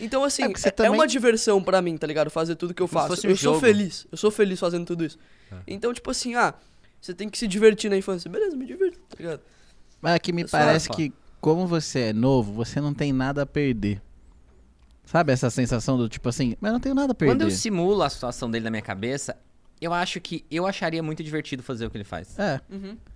Então, assim, É que você é, é também- uma diversão pra mim, tá ligado? Fazer tudo que eu faço. um eu sou jogo. feliz. Eu sou feliz fazendo tudo isso. Então, tipo assim, ah, você tem que se divertir na infância. Beleza, me divirto, tá ligado? Mas é que me É só parece falar. que, como você é novo, você não tem nada a perder. Sabe essa sensação do tipo assim, mas eu não tenho nada a perder. Quando eu simulo a situação dele na minha cabeça, eu acho que eu acharia muito divertido fazer o que ele faz. É,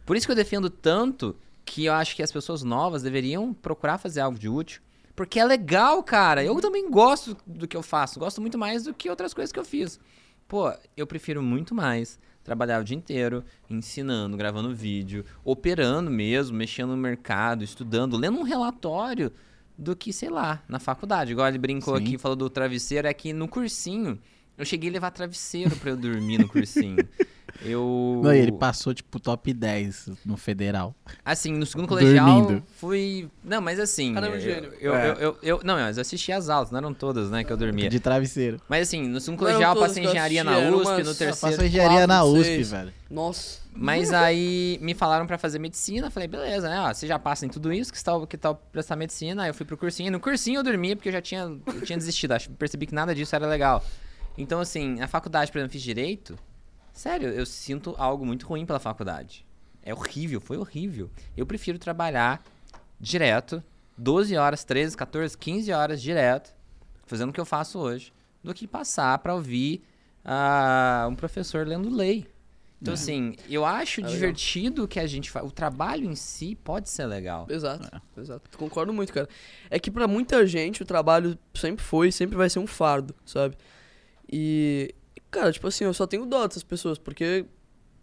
Por isso que eu defendo tanto que eu acho que as pessoas novas deveriam procurar fazer algo de útil. Porque é legal, cara. Eu também gosto do que eu faço. Gosto muito mais do que outras coisas que eu fiz. Pô, eu prefiro muito mais trabalhar o dia inteiro ensinando, gravando vídeo, operando mesmo, mexendo no mercado, estudando, lendo um relatório do que, sei lá, na faculdade. Igual ele brincou Sim. aqui, falou do travesseiro, é que no cursinho eu cheguei a levar travesseiro pra eu dormir no cursinho. Eu. Não, ele passou, tipo, top 10 no federal. Assim, no segundo colegial Dormindo. fui. Não, mas assim. Cara, é um eu, gênio. Eu, É. eu, eu, eu- Não, mas eu assisti as aulas, não eram todas, né, que eu dormia. De travesseiro. Mas assim, no segundo colegial eu passei engenharia assisti, na USP, umas- no Ah, Eu terceiro. faço engenharia na USP, seis. velho. Nossa. Mas aí me falaram pra fazer medicina, falei, beleza, né? Ó, você já passa em tudo isso, que tal, que tal prestar medicina? Aí eu fui pro cursinho. No cursinho eu dormia porque eu já tinha, eu tinha desistido. Acho percebi que nada disso era legal. Então, assim, a faculdade, por exemplo, fiz direito. Sério, eu sinto algo muito ruim pela faculdade. É horrível, foi horrível. Eu prefiro trabalhar direto, 12 horas, 13, 14, 15 horas direto, fazendo o que eu faço hoje, do que passar pra ouvir ah, um professor lendo lei. Então, assim, eu acho legal. divertido que a gente faz. O trabalho em si pode ser legal. Exato, exato. Concordo muito, cara. É que pra muita gente o trabalho sempre foi e sempre vai ser um fardo, sabe? E, cara, tipo assim, eu só tenho dó dessas pessoas, porque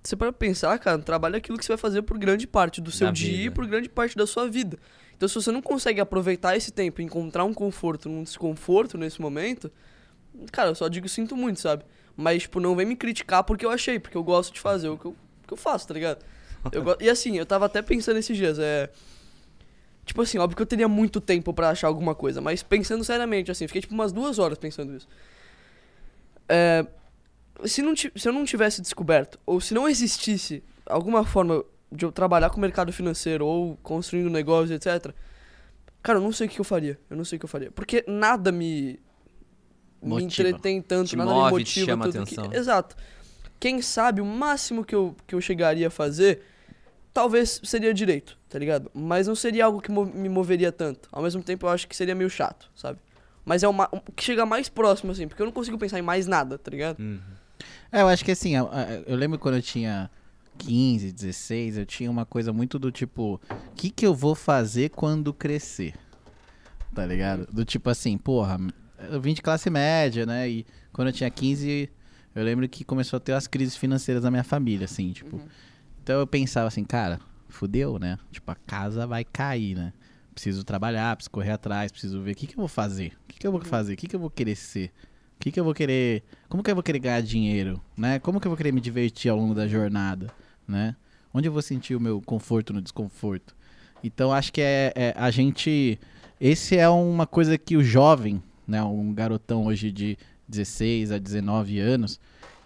você para pensar, cara, trabalho é aquilo que você vai fazer por grande parte do seu Da dia e vida. por grande parte da sua vida. Então, se você não consegue aproveitar esse tempo e encontrar um conforto num desconforto nesse momento, cara, eu só digo sinto muito, sabe? Mas, tipo, não vem me criticar porque eu achei, porque eu gosto de fazer o que eu, que eu faço, tá ligado? Eu e assim, eu tava até pensando esses dias, é. Tipo assim, óbvio que eu teria muito tempo pra achar alguma coisa, mas pensando seriamente, assim, fiquei tipo umas duas horas pensando isso. É, se, não, se eu não tivesse descoberto, ou se não existisse alguma forma de eu trabalhar com o mercado financeiro ou construindo negócios, etc. Cara, eu não sei o que eu faria. Eu não sei o que eu faria. Porque nada me. Me Motiva. entretém tanto, Te nada move, me te motiva chama tanto atenção. Que... Exato. Quem sabe o máximo que eu, que eu chegaria a fazer talvez seria direito, tá ligado? Mas não seria algo que me moveria tanto. Ao mesmo tempo, eu acho que seria meio chato, sabe? Mas é o ma- o que chega mais próximo, assim, porque eu não consigo pensar em mais nada, tá ligado? Uhum. É, eu acho que assim, a- a- eu lembro quando eu tinha 15, 16, eu tinha uma coisa muito do tipo, o que que eu vou fazer quando crescer? Tá ligado? Do tipo assim, porra, eu vim de classe média, né? E quando eu tinha 15, eu lembro que começou a ter as crises financeiras na minha família, assim, tipo. Então eu pensava assim, cara, fudeu, né? Tipo, a casa vai cair, né? Preciso trabalhar, preciso correr atrás, preciso ver o que, que eu vou fazer. O que, que eu vou fazer? O que, que eu vou querer ser? O que, que eu vou querer. Como que eu vou querer ganhar dinheiro? Né? Como que eu vou querer me divertir ao longo da jornada? Né? Onde eu vou sentir o meu conforto no desconforto? Então acho que é, é a gente. Esse é uma coisa que o jovem, né? Um garotão hoje de 16 a 19 anos,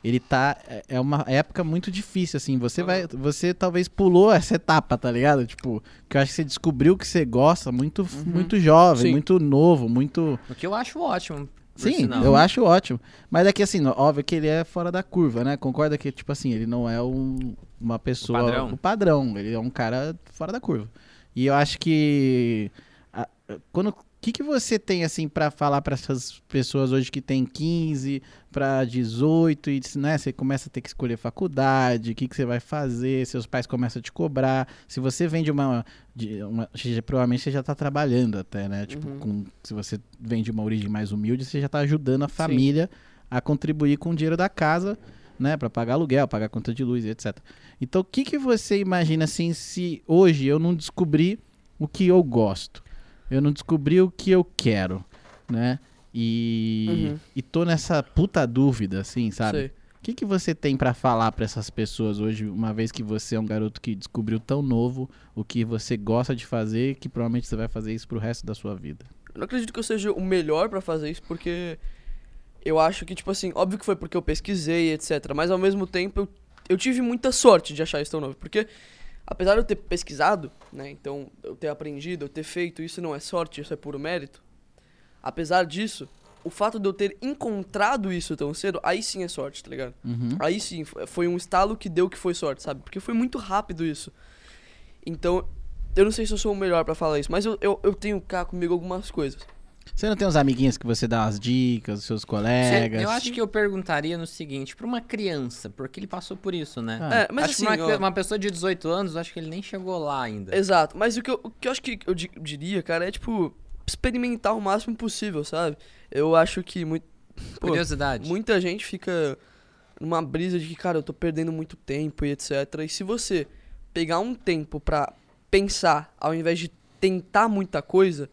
ele tá. é- É uma época muito difícil, assim. Você vai. Você talvez pulou essa etapa, tá ligado? Tipo, que eu acho que você descobriu que você gosta muito, muito jovem, Sim. muito novo, muito. O que eu acho ótimo. Sim, sinal. eu acho ótimo. Mas é que assim, óbvio que ele é fora da curva, né? Concorda que, tipo assim, ele não é um- uma pessoa. padrão. O padrão. Ele é um cara fora da curva. E eu acho que. a- quando que, que você tem assim pra falar pra essas pessoas hoje que tem 15 pra 18 e né, você começa a ter que escolher faculdade, o que, que você vai fazer, seus pais começam a te cobrar. Se você vem de uma, de uma provavelmente você já tá trabalhando até, né? Tipo, Uhum. com, se você vem de uma origem mais humilde, você já tá ajudando a família a contribuir com o dinheiro da casa, né, Pra pagar aluguel, pagar conta de luz etc. Então, o que que você imagina assim se hoje eu não descobrir o que eu gosto? Eu não descobri o que eu quero, né? E, Uhum. e tô nessa puta dúvida, assim, sabe? O que, que você tem pra falar pra essas pessoas hoje, uma vez que você é um garoto que descobriu tão novo o que você gosta de fazer, que provavelmente você vai fazer isso pro resto da sua vida? Eu não acredito que eu seja o melhor pra fazer isso, porque eu acho que, tipo assim, óbvio que foi porque eu pesquisei, etc. Mas ao mesmo tempo eu, eu tive muita sorte de achar isso tão novo. Porque, apesar de eu ter pesquisado, né, então eu ter aprendido, eu ter feito, isso não é sorte, isso é puro mérito. Apesar disso, o fato de eu ter encontrado isso tão cedo, aí sim é sorte, tá ligado? Uhum. Aí sim, fo- foi um estalo que deu que foi sorte, sabe? Porque foi muito rápido isso. Então, eu não sei se eu sou o melhor pra falar isso, mas eu, eu, eu tenho cá comigo algumas coisas. Você não tem uns amiguinhos que você dá umas dicas, os seus colegas? Eu acho que eu perguntaria no seguinte, pra uma criança, porque ele passou por isso, né? Ah. É, mas acho assim, que uma, ó, uma pessoa de 18 anos, eu acho que ele nem chegou lá ainda. Exato, mas o que, eu, o que eu acho que eu di- diria, cara, é tipo, experimentar o máximo possível, sabe? Eu acho que muito, pô, Curiosidade. muita gente fica numa brisa de que, cara, eu tô perdendo muito tempo e etc. E se você pegar um tempo pra pensar, ao invés de tentar muita coisa,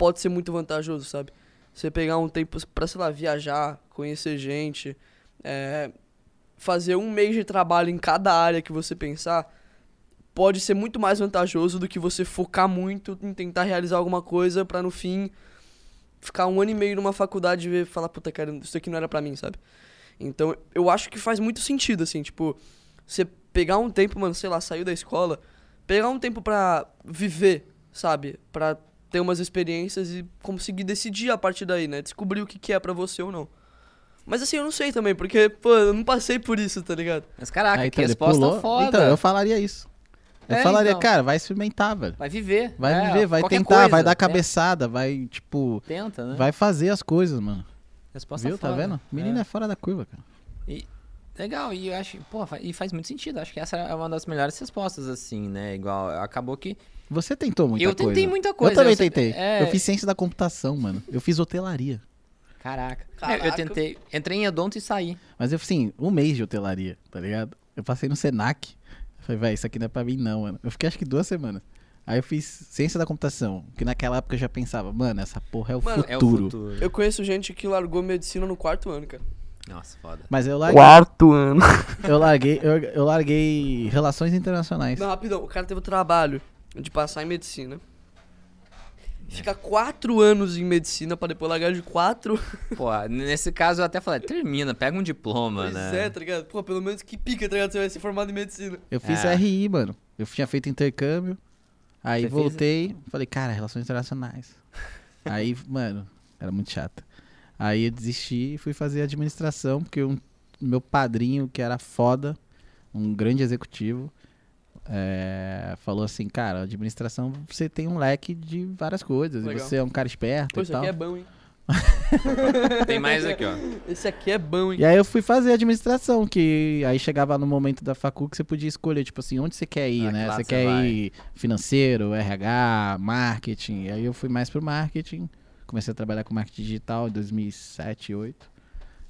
pode ser muito vantajoso, sabe? Você pegar um tempo pra, sei lá, viajar, conhecer gente, é, fazer um mês de trabalho em cada área que você pensar, pode ser muito mais vantajoso do que você focar muito em tentar realizar alguma coisa pra no fim ficar um ano e meio numa faculdade e ver- falar, puta, cara, isso aqui não era pra mim, sabe? Então, eu acho que faz muito sentido, assim, tipo, você pegar um tempo, mano, sei lá, saiu da escola, pegar um tempo pra viver, sabe? Pra ter umas experiências e conseguir decidir a partir daí, né? Descobrir o que, que é pra você ou não. Mas assim, eu não sei também, porque, pô, eu não passei por isso, tá ligado? Mas caraca, Aí, que então, resposta pulou. foda. Então, eu falaria isso. Eu É, falaria, então. cara, vai experimentar, velho. Vai viver. Vai é, viver, vai tentar, coisa. vai dar Tenta, cabeçada, vai, tipo, Tenta, né? vai fazer as coisas, mano. Resposta Viu? Tá foda. vendo? Menino é. fora da curva, cara. Legal, e eu acho, pô, e faz muito sentido. Acho que essa é uma das melhores respostas, assim, né? Igual, acabou que. Você tentou muita eu coisa. tentei muita coisa. Eu também sei- tentei. É, Eu fiz ciência da computação, mano. Eu fiz hotelaria. Caraca. Caraca. Eu tentei. Entrei em Odonto e saí. Mas eu, assim, um mês de hotelaria, tá ligado? Eu passei no Senac. Eu falei, véi, isso aqui não é pra mim não, mano. Eu fiquei acho que duas semanas. Aí eu fiz ciência da computação, que naquela época eu já pensava, mano, essa porra é o Mano, É o futuro. futuro. Eu conheço gente que largou medicina no quarto ano, cara. Nossa, foda. Mas eu larguei, Quarto ano. eu larguei, eu, eu larguei relações internacionais. Não, rapidão, o cara teve o trabalho de passar em medicina. Ficar quatro anos em medicina pra depois largar de quatro. Pô, nesse caso eu até falei, termina, pega um diploma, Pois né? é, tá ligado? Pô, pelo menos que pica, tá ligado? Você vai ser formado em medicina. Eu fiz É. RI, mano. Eu tinha feito intercâmbio. Aí Você fez- voltei, falei, cara, relações internacionais. aí, mano, era muito chato. Aí eu desisti e fui fazer administração, porque um, meu padrinho, que era foda, um grande executivo, é, falou assim, cara, administração você tem um leque de várias coisas. E Legal. você é um cara esperto Pô, e esse tal. aqui é bom, hein? Tem mais aqui, ó. Esse aqui é bom, hein? E aí eu fui fazer administração, que aí chegava no momento da facu que você podia escolher, tipo assim, onde você quer ir, Ah, né? claro Você que você quer vai. ir financeiro, RH, marketing. E aí eu fui mais pro marketing. Comecei a trabalhar com marketing digital em 2007, 2008.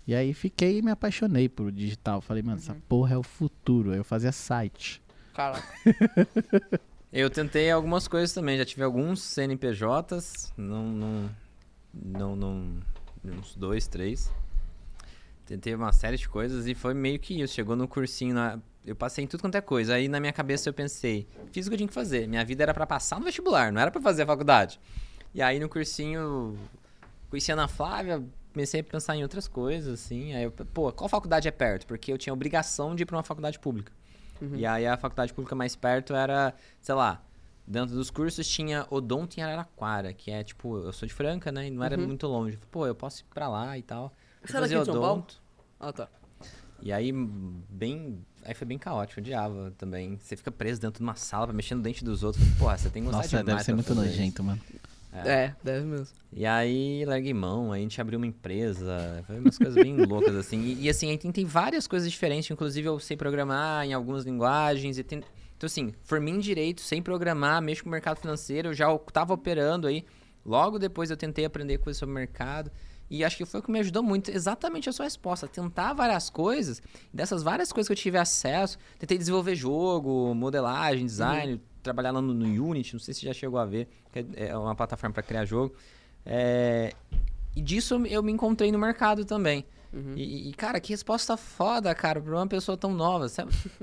E aí fiquei e me apaixonei por digital. Falei, mano, Uhum. essa porra é o futuro. Eu fazia site. Caraca. Eu tentei algumas coisas também, já tive alguns CNPJs, não, não, não, não, uns dois, três. Tentei uma série de coisas e foi meio que isso. Chegou no cursinho, na- eu passei em tudo quanto é coisa. Aí na minha cabeça eu pensei, fiz o que eu tinha que fazer. Minha vida era pra passar no vestibular, não era pra fazer a faculdade. E aí no cursinho, conheci a Ana Flávia, comecei a pensar em outras coisas, assim. Aí eu, pô, qual faculdade é perto? Porque eu tinha obrigação de ir pra uma faculdade pública. E aí a faculdade pública mais perto era, sei lá, dentro dos cursos tinha Odonto em Araraquara, que é tipo, eu sou de Franca, né? E não era Uhum. muito longe. Pô, eu posso ir pra lá e tal. Você era fazer aqui de São Paulo? odonto. Ah, tá. E aí, bem. Aí foi bem caótico, eu odiava também. Você fica preso dentro de uma sala pra mexer no dente dos outros. Porra, você tem que gostar Nossa, demais deve ser muito nojento, mano. É, deve mesmo. E aí larguei mão, a gente abriu uma empresa, foi umas coisas bem loucas assim. E, e, assim, aí tem, tem várias coisas diferentes, inclusive eu sei programar em algumas linguagens e tem, então assim, formei em direito, sem programar, mexo com o mercado financeiro, eu já estava operando aí. Logo depois eu tentei aprender coisas sobre o mercado. E acho que foi o que me ajudou muito, exatamente a sua resposta. Tentar várias coisas, dessas várias coisas que eu tive acesso, tentei desenvolver jogo, modelagem, design, uhum. Trabalhar lá no, no, Unity, não sei se já chegou a ver, que é, é uma plataforma para criar jogo. É, e disso eu me encontrei no mercado também. Uhum. E, e, cara, que resposta foda, cara, pra uma pessoa tão nova.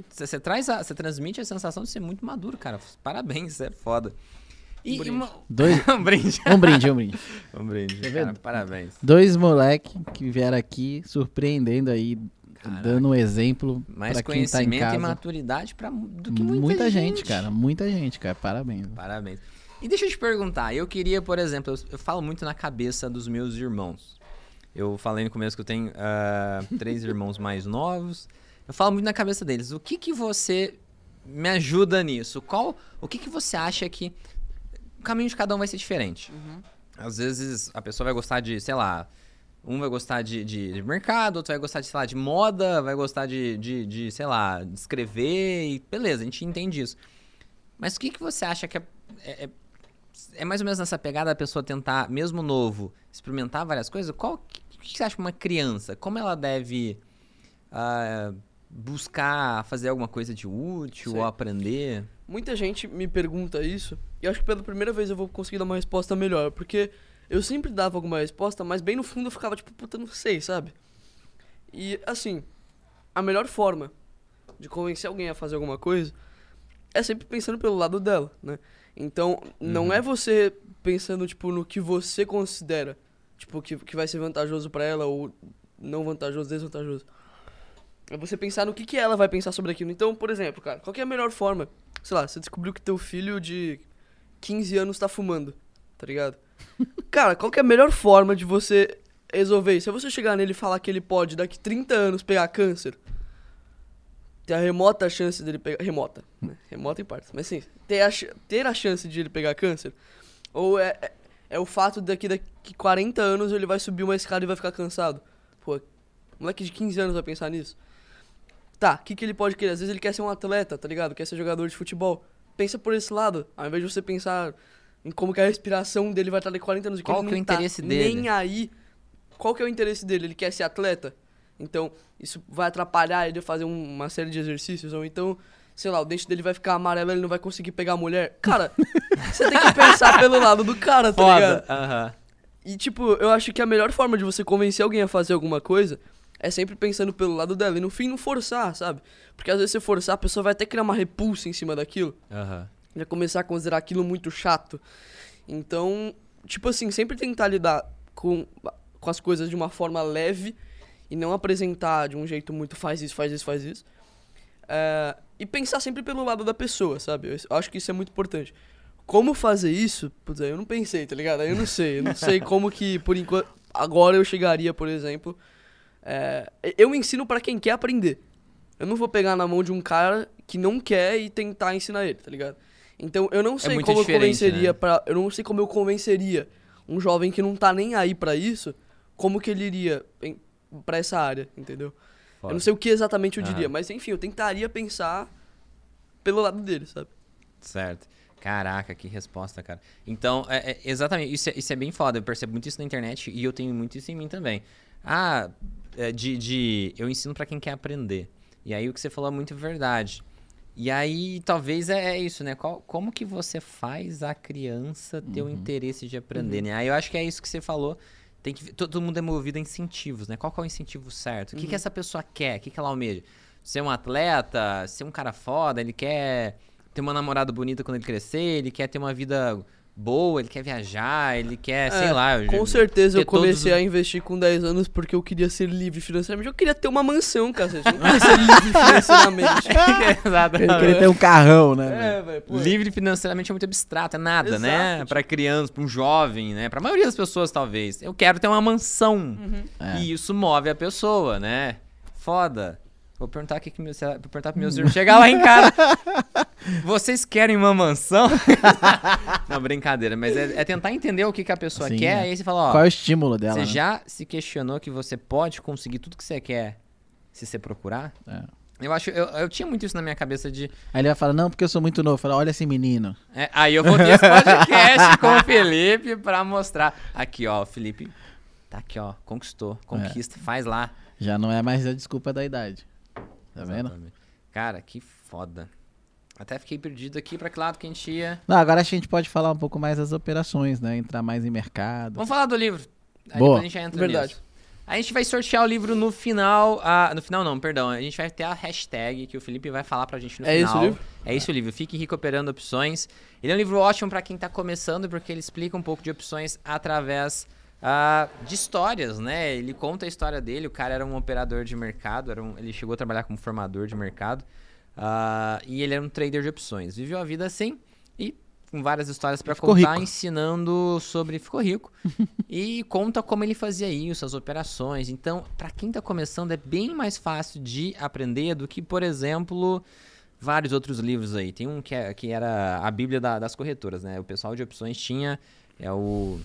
Você, traz você transmite a sensação de ser muito maduro, cara. Parabéns, você é foda. E um uma... Dois... um brinde. Um brinde, um brinde. um brinde, tá cara, parabéns. Dois moleque que vieram aqui surpreendendo aí, Caraca. dando um exemplo Mais pra quem tá em casa. e maturidade pra, do que muita, muita gente. gente. cara. Muita gente, cara. Parabéns. Parabéns. E deixa eu te perguntar, eu queria, por exemplo, eu, eu falo muito na cabeça dos meus irmãos. Eu falei no começo que eu tenho uh, três irmãos mais novos. Eu falo muito na cabeça deles. O que que você me ajuda nisso? Qual, o que que você acha que o caminho de cada um vai ser diferente? Uhum. Às vezes a pessoa vai gostar de, sei lá, um vai gostar de, de, de, mercado, outro vai gostar de, sei lá, de moda, vai gostar de, de, de, sei lá, de escrever e beleza, a gente entende isso. Mas o que, que você acha que é, é, é é mais ou menos nessa pegada a pessoa tentar, mesmo novo, experimentar várias coisas. Qual o que você acha que uma criança, como ela deve uh, buscar fazer alguma coisa de útil ou aprender? Muita gente me pergunta isso e acho que pela primeira vez eu vou conseguir dar uma resposta melhor, porque eu sempre dava alguma resposta, mas bem no fundo eu ficava tipo, puta, não sei, sabe? E assim, a melhor forma de convencer alguém a fazer alguma coisa é sempre pensando pelo lado dela, né? Então, não uhum. é você pensando, tipo, no que você considera, tipo, que, que vai ser vantajoso para ela ou não vantajoso, desvantajoso. É você pensar no que, que ela vai pensar sobre aquilo. Então, por exemplo, cara, qual é a melhor forma? Sei lá, você descobriu que teu filho de 15 anos tá fumando, tá ligado? cara, qual é a melhor forma de você resolver isso? É você chegar nele e falar que ele pode, daqui 30 anos, pegar câncer ter a remota chance dele pegar. Remota, né? Remota em partes. Mas sim, ter a, ter a chance de ele pegar câncer. Ou é, é, é, o fato daqui daqui 40 anos ele vai subir uma escada e vai ficar cansado. Pô, moleque de 15 anos vai pensar nisso. Tá, o que, que ele pode querer? Às vezes ele quer ser um atleta, tá ligado? Quer ser jogador de futebol. Pensa por esse lado, ao invés de você pensar em como que a respiração dele vai estar daqui 40 anos. Qual que, é o tá interesse dele? Nem aí. Qual que é o interesse dele? Ele quer ser atleta? Então, isso vai atrapalhar ele a fazer um, uma série de exercícios. Ou então, sei lá, o dente dele vai ficar amarelo e ele não vai conseguir pegar a mulher. Cara, você tem que pensar pelo lado do cara, tá Foda. ligado? Uhum. E, tipo, eu acho que a melhor forma de você convencer alguém a fazer alguma coisa é sempre pensando pelo lado dela. E no fim, não forçar, sabe? Porque às vezes você forçar, a pessoa vai até criar uma repulsa em cima daquilo. Uhum. Vai começar a considerar aquilo muito chato. Então, tipo assim, sempre tentar lidar com, com as coisas de uma forma leve e não apresentar de um jeito muito faz isso, faz isso, faz isso. É, e pensar sempre pelo lado da pessoa, sabe? Eu acho que isso é muito importante. Como fazer isso? Putz, eu não pensei, tá ligado? Eu não sei. Eu não sei como que, por enquanto. Agora eu chegaria, por exemplo. É, eu ensino para quem quer aprender. Eu não vou pegar na mão de um cara que não quer e tentar ensinar ele, tá ligado? Então eu não é sei é como eu convenceria né? para Eu não sei como eu convenceria um jovem que não tá nem aí para isso, como que ele iria para essa área, entendeu? Foda. Eu não sei o que exatamente eu diria, mas enfim, eu tentaria pensar pelo lado dele, sabe? Certo. Caraca, que resposta, cara. Então, é, é, exatamente, isso é, isso é bem foda. Eu percebo muito isso na internet e eu tenho muito isso em mim também. Ah, é, de, de eu ensino para quem quer aprender. E aí o que você falou é muito verdade. E aí, talvez é, é isso, né? Qual, como que você faz a criança ter uhum. o interesse de aprender, uhum. né? Aí eu acho que é isso que você falou tem que todo mundo é movido a incentivos, né? Qual é o incentivo certo? O que, que uhum. essa pessoa quer? O que, que ela almeja? Ser um atleta, ser um cara foda, ele quer ter uma namorada bonita quando ele crescer, ele quer ter uma vida boa, ele quer viajar, ele quer, é, sei lá. Com certeza eu comecei todos... a investir com 10 anos porque eu queria ser livre financeiramente. Eu queria ter uma mansão, cacete. Eu não queria ser livre financeiramente. Exatamente. Ele queria ter um carrão, né? É, véio, livre financeiramente é muito abstrato, é nada, né? Exato, né? Tipo... Pra criança, pra um jovem, né? Pra maioria das pessoas, talvez. Eu quero ter uma mansão. Uhum. É. E isso move a pessoa, né? Foda. Vou perguntar aqui que meu, vou perguntar pros meus irmãos. Chegar lá em casa. Vocês querem uma mansão? Não, brincadeira, mas é, é tentar entender o que, que a pessoa Sim, quer, é. aí você fala, ó, Qual é o estímulo dela? você né? já se questionou que você pode conseguir tudo que você quer se você procurar? É. Eu acho, eu, eu tinha muito isso na minha cabeça de. Aí ele vai falar, não, porque eu sou muito novo. Fala, olha esse menino. é, aí eu vou ter esse podcast com o Felipe pra mostrar. Aqui, ó, o Felipe. Tá aqui, ó. Conquistou. Conquista, faz lá. Já não é mais a desculpa da idade. Tá vendo? Cara, que foda. Até fiquei perdido aqui pra que lado que a gente ia. Não, agora acho que a gente pode falar um pouco mais das operações, né? Entrar mais em mercado. Vamos falar do livro. Aí Boa. a gente já entra Verdade. nisso. A gente vai sortear o livro no final. ah, no final não, perdão. A gente vai ter a hashtag que o Felipe vai falar pra gente no É final. esse o livro? É esse o livro. Fique Rico Operando Opções. Ele é um livro ótimo pra quem tá começando, porque ele explica um pouco de opções através ah, de histórias, né? Ele conta a história dele. O cara era um operador de mercado, era um- ele chegou a trabalhar como formador de mercado. ah, e ele era um trader de opções. Viveu a vida assim e com várias histórias pra Ficou contar, rico. ensinando sobre. Ficou rico. e conta como ele fazia isso, as operações. Então, pra quem tá começando, é bem mais fácil de aprender do que, por exemplo, vários outros livros aí. Tem um que, é- que era a Bíblia da- das corretoras, né? O pessoal de opções tinha. É o.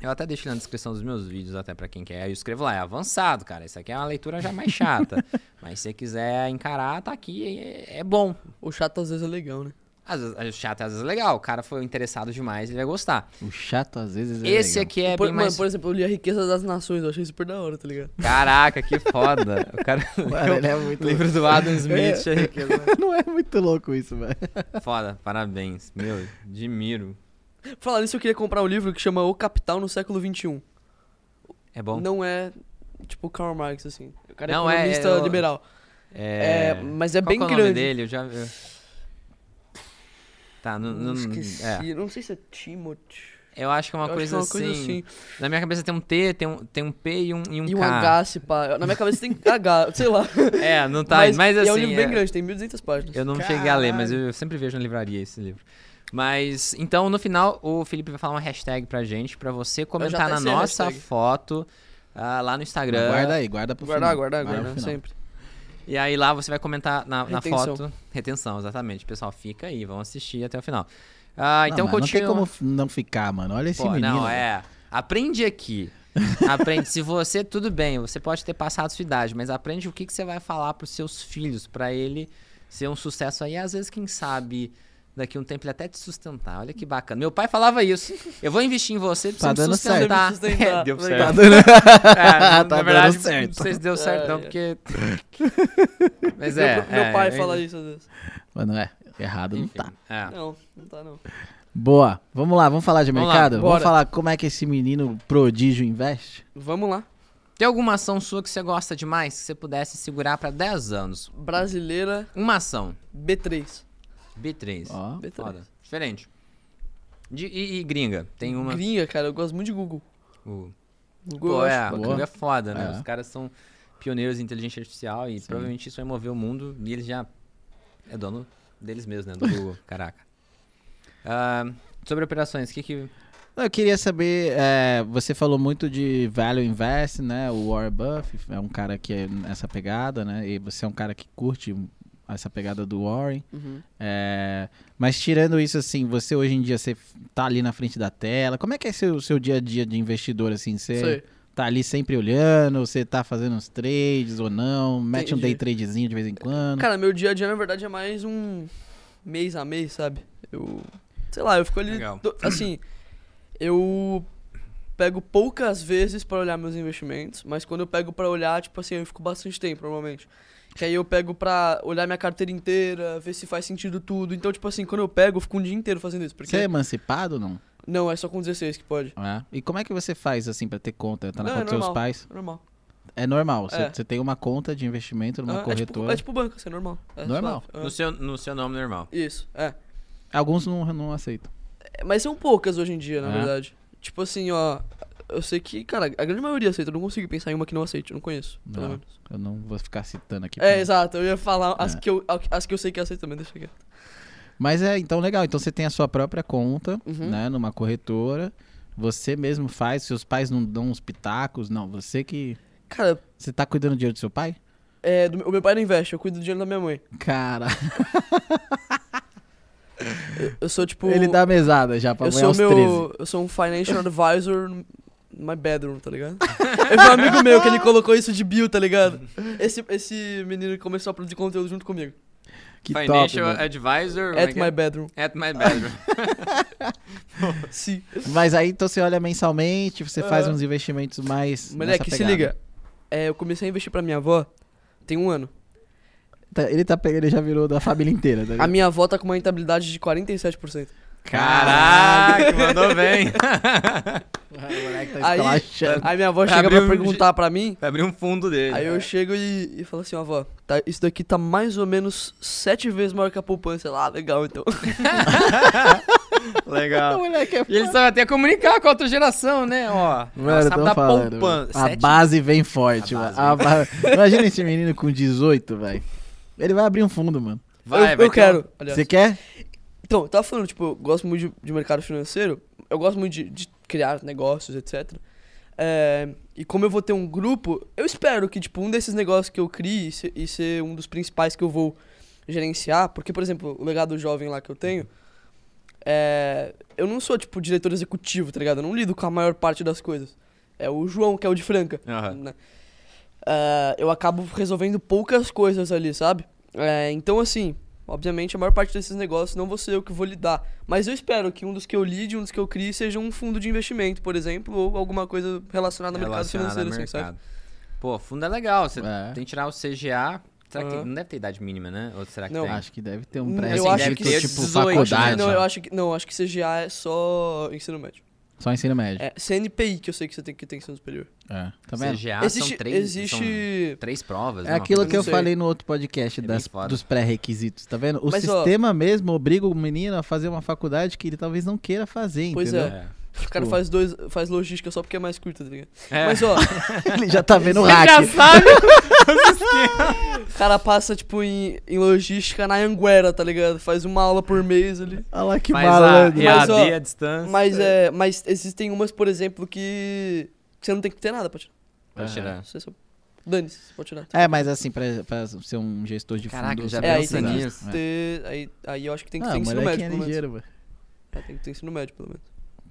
Eu até deixo na descrição dos meus vídeos, até pra quem quer. Eu escrevo lá, é avançado, cara. Isso aqui é uma leitura já mais chata. Mas se você quiser encarar, tá aqui, é, é bom. O chato às vezes é legal, né? Às vezes, é chato, às vezes é legal. O cara foi interessado demais, ele vai gostar. O chato às vezes é Esse legal. aqui é por, bem mano, mais. por exemplo, eu li A Riqueza das Nações, eu achei super da hora, tá ligado? Caraca, que foda. O cara. Mano, ele é muito o livro do Adam Smith, a riqueza. Não é muito louco isso, velho. Foda, parabéns. Meu, admiro. Falar nisso, eu queria comprar um livro que chama O Capital no Século XXI. É bom? Não é, tipo, Karl Marx, assim. O cara Não, é é- economista é o- liberal. É, mas é Qual bem que é o grande. nome dele? Eu já. eu- Tá, não. não Esqueci, é. não sei se é Timothy. Eu acho que é uma, coisa, que é uma assim, coisa assim. Na minha cabeça tem um T, tem um, tem um P e um, e um E um K. H, se pá. Na minha cabeça tem H, sei lá. É, não tá. mas, Mas, e assim. é um livro é- bem grande, tem 1.200 páginas. Eu não cheguei a ler, mas Caralho. eu sempre vejo na livraria esse livro. Mas, então, no final, o Felipe vai falar uma hashtag pra gente, pra você comentar na nossa hashtag. foto ah, lá no Instagram. Guarda aí, guarda pro Guardar, final. Guarda pro final. sempre. E aí lá você vai comentar na, na Retenção. foto. Retenção, exatamente. Pessoal, fica aí, vão assistir até o final. Ah, então não, continua. Não tem como não ficar, mano. Olha esse Pô, menino. não, é. Aprende aqui. Aprende. Se você, tudo bem, você pode ter passado sua idade, mas aprende o que, que você vai falar pros seus filhos, pra ele ser um sucesso aí. Às vezes, quem sabe, daqui a um tempo ele até te sustentar. Olha que bacana. Meu pai falava isso. Eu vou investir em você pra Tá você me sustentar. certo. Sustentar. É, deu Legal. certo. Tá dando... É, na, Tá na verdade, dando certo. não sei se deu certo, É, não, é. porque. Mas Meu, é. meu é, pai eu fala isso às vezes. Mas não é. Errado não Enfim, tá. é. Não, não tá não. Boa. Vamos lá, vamos falar de Vamos lá, mercado? Vamos bora. falar como é que esse menino prodígio investe? Vamos lá. Tem alguma ação sua que você gosta demais, que você pudesse segurar pra 10 anos? Brasileira Uma ação. B3. B3. Ó. B3. Foda. Diferente. De- e, e gringa? Tem uma. Gringa, cara, eu gosto muito de Google. O- Google Pô, é. Google é foda, né? É. Os caras são pioneiros em inteligência artificial e Sim. provavelmente isso vai mover o mundo e eles já é dono deles mesmos, né? Do Google, caraca. Ah, sobre operações, o que que... Eu queria saber, é, você falou muito de value invest, né? O Warren Buffett é um cara que é nessa pegada, né? E você é um cara que curte essa pegada do Warren. Uhum. É, mas tirando isso, assim, você hoje em dia você tá ali na frente da tela. Como é que é seu, seu dia a dia de investidor, assim? Você Sei. tá ali sempre olhando, você tá fazendo uns trades ou não? Mete um Entendi. day tradezinho de vez em quando? Cara, meu dia a dia, na verdade, é mais um mês a mês, sabe? Eu. Sei lá, eu fico ali. Do- assim, eu pego poucas vezes pra olhar meus investimentos, mas quando eu pego pra olhar, tipo assim, eu fico bastante tempo, normalmente. Que aí eu pego pra olhar minha carteira inteira, ver se faz sentido tudo. Então, tipo assim, quando eu pego, eu fico um dia inteiro fazendo isso. Porque... Você é emancipado ou não? Não, é só com 16 que pode. É. E como é que você faz, assim, pra ter conta? Tá na Não, é conta dos seus pais? Normal. É normal. Você, É. tem uma conta de investimento numa Ah, é, tipo, corretora. é tipo banco, assim, é normal. É Normal. suave. Ah, No seu, no seu nome normal. Isso, é. Alguns não, não aceitam. É, Mas são poucas hoje em dia, na É? verdade. Tipo assim, ó. Eu sei que, cara, a grande maioria aceita. Eu não consigo pensar em uma que não aceite. Eu não conheço, pelo Não. menos. Eu não vou ficar citando aqui. É, exato. Eu ia falar as, É. que eu, as que eu sei que aceita também, deixa aqui. Mas é, então legal. Então você tem a sua própria conta, Uhum. né, numa corretora. Você mesmo faz, seus pais não dão uns pitacos, não. Você que. Cara, Você tá cuidando do dinheiro do seu pai? é, do o meu pai não investe, eu cuido do dinheiro da minha mãe. Cara. Eu, sou tipo. Ele dá mesada já pra eu sou meu. 13. Eu sou um financial advisor my bedroom, tá ligado? É um amigo meu que ele colocou isso de bio, tá ligado? Esse, esse menino que começou a produzir conteúdo junto comigo. Que top, Financial mano. Advisor. é At my é? bedroom. At my bedroom. Sim. Mas aí então você olha mensalmente, você faz Aham. uns investimentos mais. Moleque, nessa se liga. É, eu comecei a investir pra minha avó tem um ano. Tá- Ele tá pegando, ele já virou da família inteira, tá A ligado? minha avó tá com uma rentabilidade de 47%. Caraca, mandou bem. O moleque tá Aí-. Aí minha avó chega pra um perguntar pra mim. Vai abrir um fundo dele. Aí eu chego e, e falo assim, ó, avó, tá, isso daqui tá mais ou menos sete vezes maior que a poupança. Ela, ah, legal, então. Legal. É E eles sabem até comunicar com a outra geração, né? Ó, Mano, sabe da falando. poupança. A Sete- base vem forte, A mano. base A ba- Imagina esse menino com 18, velho. Ele vai abrir um fundo, mano. Vai, eu vai eu um- quero. Você quer? Então, eu tava falando, tipo, eu gosto muito de, de mercado financeiro. Eu gosto muito de, de criar negócios, etc. É, e como eu vou ter um grupo, eu espero que, tipo, um desses negócios que eu crie e ser, e ser um dos principais que eu vou gerenciar. Porque, por exemplo, o legado jovem lá que eu tenho. É, eu não sou, tipo, diretor executivo, tá ligado? Eu não lido com a maior parte das coisas. É o João, que é o de Franca. Aham. né? Ah, eu acabo resolvendo poucas coisas ali, sabe? É, então, assim, obviamente a maior parte desses negócios não vou ser eu que vou lidar. Mas eu espero que um dos que eu lide, um dos que eu crie, seja um fundo de investimento, por exemplo, ou alguma coisa relacionada ao mercado Relacionado financeiro, ao assim, sabe? mercado. Pô, fundo é legal. Você É. tem que tirar o CGA. Será que Aham. não deve ter idade mínima, né? Ou será que Não. tem? Acho que deve ter um Hum, pré eu acho tipo, que tipo 18, faculdade. não, só. eu acho que não, acho que CGA é só ensino médio. Só ensino médio. É CNPI que eu sei que você tem que ter ensino superior. É. Tá vendo? CGA existe são três, existe são três provas. É aquilo que eu sei. falei no outro podcast É das, dos pré-requisitos, tá vendo? O Mas, ó- sistema mesmo obriga o menino a fazer uma faculdade que ele talvez não queira fazer, Pois entendeu? coisa- O cara Tipo- faz dois, faz logística só porque é mais curta, tá ligado? É. Mas ó, ele já tá vendo o hack. já sabe. o cara passa, tipo, em, em logística na Anguera, tá ligado? Faz uma aula por mês ali. Olha lá que a malandro. Mas, EAD ó, à distância. Mas é. Mas existem umas, por exemplo, que. que você não tem que ter nada pra tirar. Pode tirar. Você só. Dane-se, você pode tirar. É, mas assim, pra, pra ser um gestor de Caraca, fundo... já É, aí pensa tem precisa. que nisso. Ter. Aí, aí eu acho que tem que Ah, ter ensino médio, é pelo menos. É, tem que ter ensino médio, pelo menos.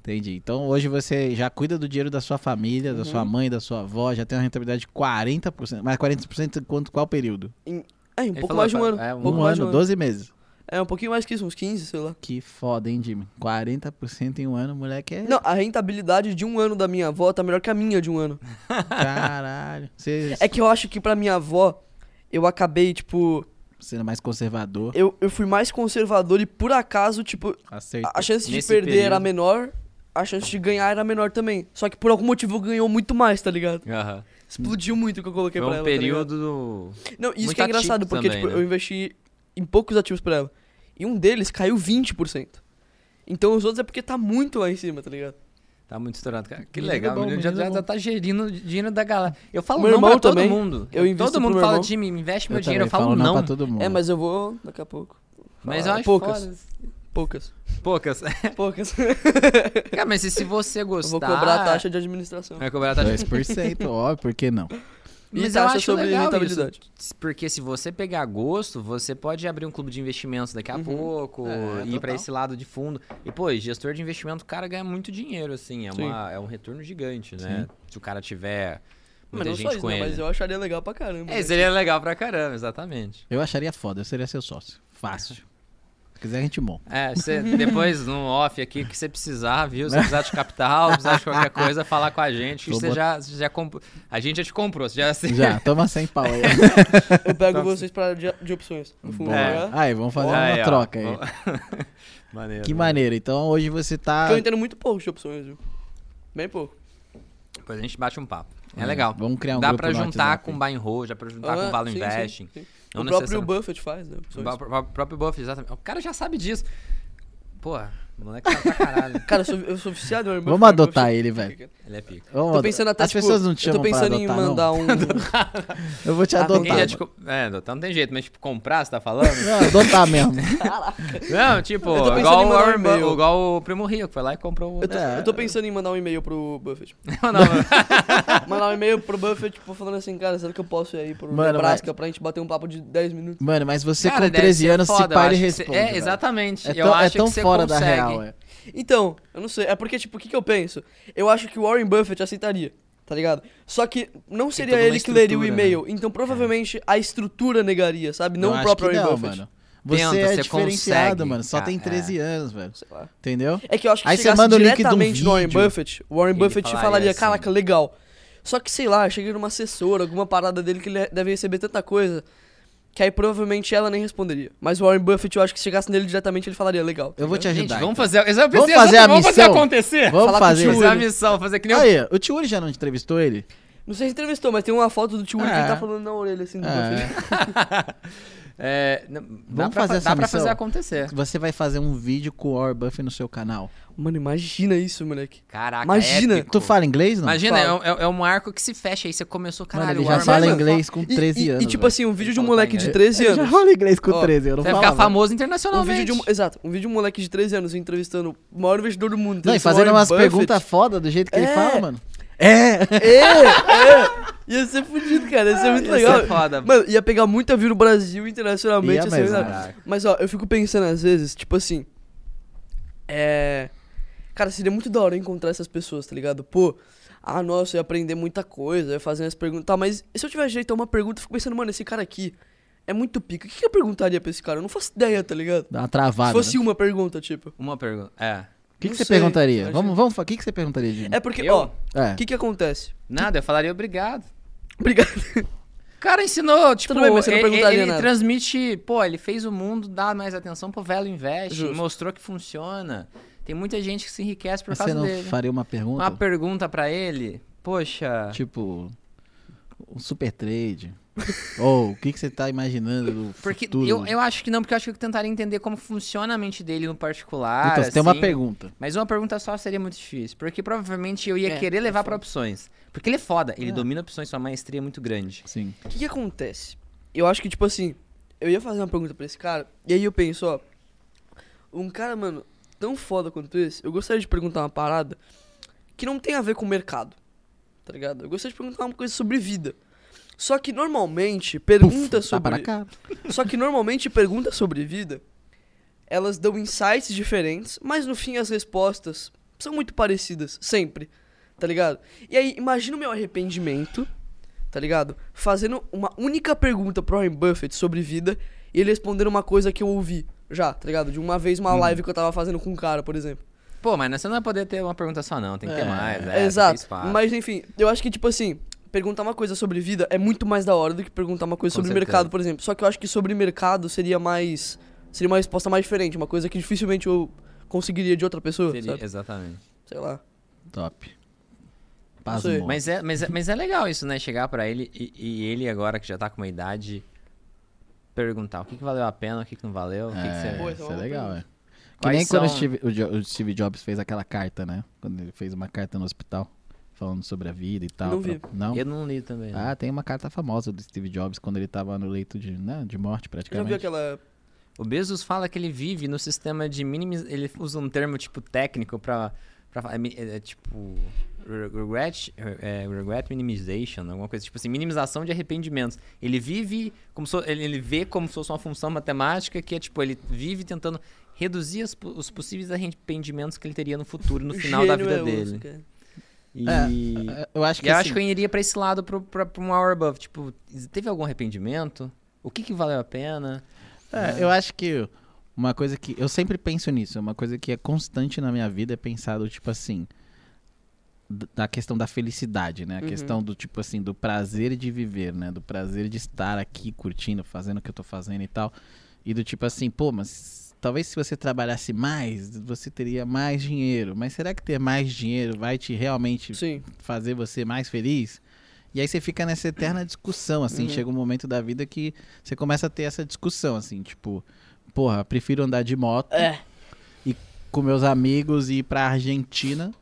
Entendi. Então hoje você já cuida do dinheiro da sua família, da Uhum. sua mãe, da sua avó, já tem uma rentabilidade de 40%. Mas 40% quanto qual período? É, um Ele pouco falou, mais de um ano. é, um um um ano, um 12 meses. É, um pouquinho mais que isso, uns 15, sei lá. Que foda, hein, Jimmy? 40% em um ano, moleque é. Não, a rentabilidade de um ano da minha avó tá melhor que a minha de um ano. Caralho. Você É que eu acho que pra minha avó, eu acabei, tipo. sendo mais conservador, Eu, eu fui mais conservador e por acaso, tipo, acertou. a, chance de Nesse perder era período. menor, a chance de ganhar era menor também. Só que por algum motivo ganhou muito mais, tá ligado? Aham. Explodiu muito o que eu coloquei Foi pra um ela. tá período do... Não, isso muito que é engraçado, porque também, tipo, né? eu investi em poucos ativos pra ela. E um deles caiu 20%. Então os outros é porque tá muito lá em cima, tá ligado? Tá muito estourado, cara. Que legal, bom, o menino já, já, já tá gerindo o dinheiro da galera. Eu falo Meu não irmão pra todo também. mundo. Eu todo mundo fala, time, investe meu Eu dinheiro. Eu falo falo não. pra todo mundo. É, mas eu vou daqui a pouco. Mas eu acho poucas. foda. Poucas. Poucas. Poucas. Cara, mas se, se você gostar... eu vou cobrar a taxa de administração. Vai cobrar a taxa. 2%, ó, por que não? Mas eu acho sobre legal rentabilidade. isso. Porque se você pegar gosto, você pode abrir um clube de investimentos daqui a Uhum. pouco, É, ir pra total. esse lado de fundo. E, pô, gestor de investimento, o cara ganha muito dinheiro, assim. É, Sim. uma, é um retorno gigante, né? Se o cara tiver muita Mas não gente só isso, com né? ele. Mas eu acharia legal pra caramba. É, né? seria legal pra caramba, exatamente. Eu acharia foda, eu seria seu sócio. Fácil. Se quiser, a gente monta. É, você, depois no off aqui, o que você precisar, viu? Se você precisar de capital, precisar de qualquer coisa, falar com a gente. Você bot- já, você já comprou. A gente já te comprou, já... Já, toma 100 pau aí. Eu pego vocês pra de, de opções. No fundo, É. né? Aí, vamos fazer Aí, uma ó. troca aí. maneiro. Que maneiro. Então hoje você tá. Porque eu entendo muito pouco de opções, viu? Bem pouco. Depois a gente bate um papo. É É, legal. vamos criar um Dá grupo pra juntar com buy and hold, dá pra juntar com Ah, Valo sim, sim, Investing. sim. Não o próprio Buffett faz, né? O próprio Buffett, exatamente. O cara já sabe disso. Pô, O moleque tá pra caralho. Cara, eu sou, eu sou viciado Warren Vamos Buffett, adotar ele, velho. Ele é pica. Vamos Tô pensando até, As tipo, pessoas não te eu tô chamam pensando em adotar, não? mandar um... Eu vou te Ah, adotar. Já co- É, adotar não tem jeito, mas tipo, comprar, você tá falando? Não, adotar mesmo. não, tipo, igual o, mandar um e-mail. igual o Primo Rico, foi lá e comprou o... Eu tô, É. eu tô pensando em mandar um e-mail pro Buffett. Não, não. Mandar um e-mail pro Buffett, tipo, falando assim, cara, será que eu posso ir aí pro Mano, Nebraska pra gente bater um papo de 10 minutos? Mano, mas você Cara, com deve 13 ser anos, se foda, pá, eu ele que responde. É, exatamente. É eu tão, acho é tão que você fora da consegue. real, é. Então, eu não sei. É porque, tipo, o que, que eu penso? Eu acho que o Warren Buffett aceitaria, tá ligado? Só que não seria ele que leria o e-mail. Então, provavelmente, a estrutura negaria, sabe? Não Eu o acho próprio que Warren não, Buffett. mano. Você Tenta, é você diferenciado, consegue, mano. Só cara, tem 13 anos, velho. Sei lá. Entendeu? É que eu acho que Aí você chegasse manda o link de um diretamente no Warren vídeo. Buffett, o Warren Ele Buffett falaria falaria, assim. caraca, legal. Só que, sei lá, chega numa assessora, alguma parada dele que ele deve receber tanta coisa, que aí provavelmente ela nem responderia. Mas o Warren Buffett, eu acho que se chegasse nele diretamente, ele falaria, legal. tá Eu vou te Gente, ajudar. vamos então. fazer, eu pensei Vamos fazer a vamos fazer missão? acontecer. Vamos falar com o fazer. Fazer a missão, fazer que nem o Aí, o Tio Uri já não entrevistou ele? Não sei se entrevistou, mas tem uma foto do tio William que É. ele tá falando na orelha, assim, do É. Buffett. É, dá Vamos pra, fazer dá pra fazer acontecer. Você vai fazer um vídeo com o Buffett no seu canal. Mano, imagina isso, moleque. Caraca, Imagina. épico. Tu fala inglês, não? Imagina, é Fala. um, é, é um arco que se fecha aí. Você começou, Mano, caralho, ele o já fala inglês com E- 13 e, anos. E, tipo velho. assim, um vídeo de um Fala moleque de inglês. 13 Eu já anos. falo inglês com Ó, 13, eu não Você vai ficar famoso Um internacionalmente. vídeo de um, exato, um vídeo de um moleque de 13 anos entrevistando o maior investidor do mundo. Não, e fazendo umas perguntas foda do jeito que ele É. fala, mano. É! É, é. Ia ser fudido, cara. Ia ser muito Ia legal. ser foda. Mano, ia pegar muita view no Brasil internacionalmente. Ia Ia muito legal. Caraca. Mas ó, eu fico pensando às vezes, tipo assim. É. Cara, seria muito da hora encontrar essas pessoas, tá ligado? Pô, ah, nossa, eu ia aprender muita coisa, eu ia fazer as perguntas. Tá, mas se eu tivesse jeito a uma pergunta, eu fico pensando, mano, esse cara aqui é muito pica. O que, que eu perguntaria pra esse cara? Eu não faço ideia, tá ligado? Dá uma Se travada. fosse né? uma pergunta, tipo. Uma pergunta. É. O que, que Não você sei, perguntaria? acho- Vamos, vamos, o que, que você perguntaria, Jimmy? É porque, Eu? ó, É. o que que acontece? Nada, eu falaria obrigado. Obrigado. O cara ensinou, tipo, Tudo bem, mas você não ele, perguntaria ele nada. transmite, pô, ele fez o mundo dar mais atenção pro velho investe, Justo. mostrou que funciona. Tem muita gente que se enriquece por Mas você causa não dele. faria uma pergunta? Uma pergunta pra ele, poxa, Tipo, um super trade. Ou o que, que você tá imaginando do porque futuro? eu, eu acho que não, porque eu acho que eu tentaria entender como funciona a mente dele no particular. Então, você tem uma assim. pergunta. Mas uma pergunta só seria muito difícil, porque provavelmente eu ia É, querer é levar foda. pra opções. Porque ele é foda, ele É. domina opções, sua maestria é muito grande. Sim. O que, que acontece? Eu acho que, tipo assim, eu ia fazer uma pergunta pra esse cara, e aí eu penso, ó. Um cara, mano, tão foda quanto esse, eu gostaria de perguntar uma parada que não tem a ver com o mercado. Tá ligado? Eu gostaria de perguntar uma coisa sobre vida. Só que normalmente, perguntas Tá para sobre. cá. Só que normalmente perguntas sobre vida, elas dão insights diferentes, mas no fim as respostas são muito parecidas, sempre. Tá ligado? E aí, imagina o meu arrependimento, tá ligado? Fazendo uma única pergunta pro Warren Buffett sobre vida e ele respondendo uma coisa que eu ouvi já, tá ligado? De uma vez uma live que eu tava fazendo com um cara, por exemplo. Pô, mas você não vai poder ter uma pergunta só não, tem que ter É, mais. É, ter Exato. Mas enfim, eu acho que, tipo assim, perguntar uma coisa sobre vida é muito mais da hora do que perguntar uma coisa Com sobre certeza. mercado, por exemplo. Só que eu acho que sobre mercado seria mais. Seria uma resposta mais diferente, uma coisa que dificilmente eu conseguiria de outra pessoa, Seria- sabe? exatamente. Sei lá. Top. Pasmou. Mas é, mas, é, mas é legal isso, né? Chegar pra ele e, e ele agora que já tá com uma idade perguntar o que, que valeu a pena, o que, que não valeu, o que, que É, você... Pô, isso é é uma legal, é. Que Quais nem quando o são- Steve, o Jo- o Steve Jobs fez aquela carta, né? Quando ele fez uma carta no hospital, falando sobre a vida e tal. Não pra- vi. Não? Eu não li também. né? Ah, tem uma carta famosa do Steve Jobs quando ele tava no leito de, né, de morte, Já praticamente. viu aquela. O Bezos fala que ele vive no sistema de minimiz... Ele usa um termo, tipo, técnico pra... pra fa- é, é, é, tipo... re- Regret, é, regret minimization, alguma coisa tipo assim, minimização de arrependimentos. Ele vive como se, ele, ele vê como se fosse uma função matemática que é tipo, ele vive tentando reduzir as os possíveis arrependimentos que ele teria no futuro, no final da vida é dele. cara. E É, Eu acho que e eu assim, acho que eu iria pra esse lado pra um hour above. Tipo, teve algum arrependimento? O que que valeu a pena? É, eu acho que uma coisa que. Eu sempre penso nisso, uma coisa que é constante na minha vida é pensar do tipo assim. Da questão da felicidade, né? A Uhum. questão do tipo assim, do prazer de viver, né? Do prazer de estar aqui curtindo, fazendo o que eu tô fazendo e tal. E do tipo assim, pô, mas talvez se você trabalhasse mais, você teria mais dinheiro. Mas será que ter mais dinheiro vai te realmente Sim. fazer você mais feliz? E aí você fica nessa eterna discussão, assim, Uhum. chega um momento da vida que você começa a ter essa discussão, assim, tipo, porra, prefiro andar de moto É. com meus amigos e ir pra Argentina.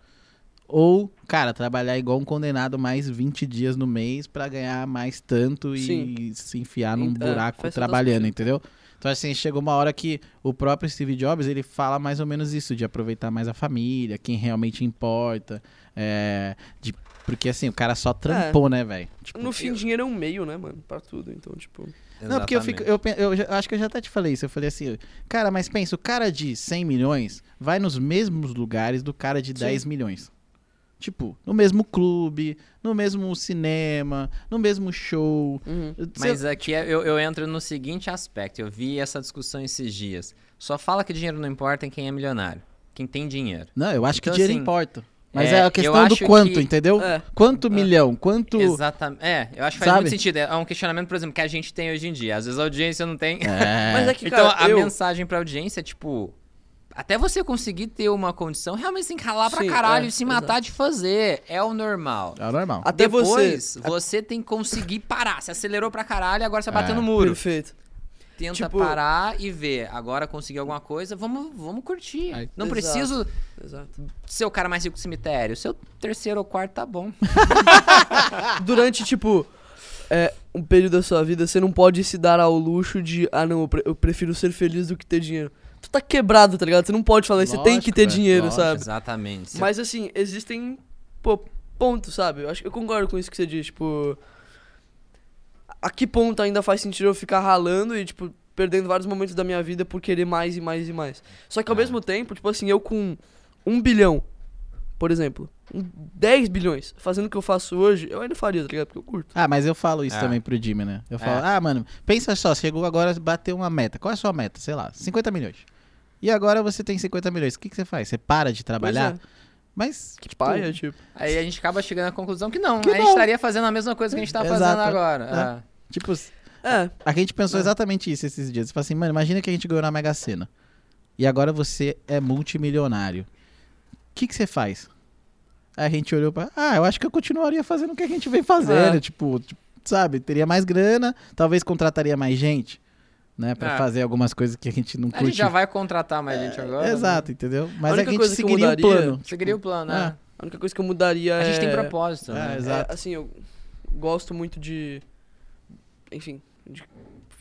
Ou, cara, trabalhar igual um condenado mais 20 dias no mês pra ganhar mais tanto Sim. e se enfiar num É, buraco trabalhando, entendeu? Então, assim, chegou uma hora que o próprio Steve Jobs, ele fala mais ou menos isso, de aproveitar mais a família, quem realmente importa, é, de, porque, assim, o cara só trampou, né, velho? Tipo, No fim, dinheiro é um meio, né, mano? Pra tudo. Então, tipo. não, porque eu, fico, eu, eu já- acho que eu já até te falei isso. Eu falei assim, cara, mas pensa, o cara de 100 milhões vai nos mesmos lugares do cara de Sim. 10 milhões. Tipo, no mesmo clube, no mesmo cinema, no mesmo show. Uhum. Mas aqui é- eu, eu entro no seguinte aspecto. Eu vi essa discussão esses dias. Só fala que dinheiro não importa em quem é milionário. Quem tem dinheiro. Não, eu acho que Então, dinheiro assim, importa. Mas é, é, a questão do quanto, que- entendeu? É. Quanto milhão? Quanto. Exatamente. É, eu acho que faz Sabe? muito sentido. É um questionamento, por exemplo, que a gente tem hoje em dia. Às vezes a audiência não tem. É. Mas é que, então cara, a eu... mensagem pra audiência é tipo. Até você conseguir ter uma condição, realmente você tem que ralar pra Sim, caralho é, e se matar de fazer. É o normal. É o normal. Até Depois, você. você tem que conseguir parar. Você acelerou pra caralho, agora você bateu É. no muro. Perfeito. Tenta Tipo- parar e ver. Agora conseguiu alguma coisa, vamos, vamos curtir. Aí. Não Exato. preciso Exato. ser o cara mais rico do cemitério. Seu terceiro ou quarto tá bom. Durante, tipo, é, um período da sua vida, você não pode se dar ao luxo de, ah, não, eu, pre- eu prefiro ser feliz do que ter dinheiro. Tu tá quebrado, tá ligado? Você não pode falar isso, você tem que ter é, dinheiro, lógico. sabe? Exatamente. Mas assim, existem, pô, pontos, sabe? Eu acho que eu concordo com isso que você diz, tipo. A que ponto ainda faz sentido eu ficar ralando e, tipo, perdendo vários momentos da minha vida por querer mais e mais e mais. Só que ao Ah. mesmo tempo, tipo assim, eu com um bilhão, por exemplo, um 10 bilhões, fazendo o que eu faço hoje, eu ainda faria, tá ligado? Porque eu curto. Ah, mas eu falo isso É. também pro Jimmy, né? Eu falo, É. ah, mano, pensa só, chegou agora, bateu uma meta. Qual é a sua meta? Sei lá, 50 milhões. E agora você tem 50 milhões. O que, que você faz? Você para de trabalhar? É. Mas, Que tipo, paia, tipo. Aí a gente acaba chegando à conclusão que não. Que a gente não. estaria fazendo a mesma coisa que a gente tá Exato. fazendo agora. tipo, É, a gente pensou É. exatamente isso esses dias. Você fala assim, mano, imagina que a gente ganhou na Mega Sena. E agora você é multimilionário. O que, que você faz? Aí a gente olhou pra. Ah, eu acho que eu continuaria fazendo o que a gente vem fazendo. É. Tipo, tipo, sabe, teria mais grana, talvez contrataria mais gente, né? Pra É. fazer algumas coisas que a gente não A curte. gente já vai contratar mais gente agora. Exato, entendeu? Mas A é que a gente coisa que eu seguiria o mudaria- plano. Seguiria o plano, É. né? a única coisa que eu mudaria A gente é... tem propósito, É, né? exato. É, assim, eu gosto muito de. Enfim, de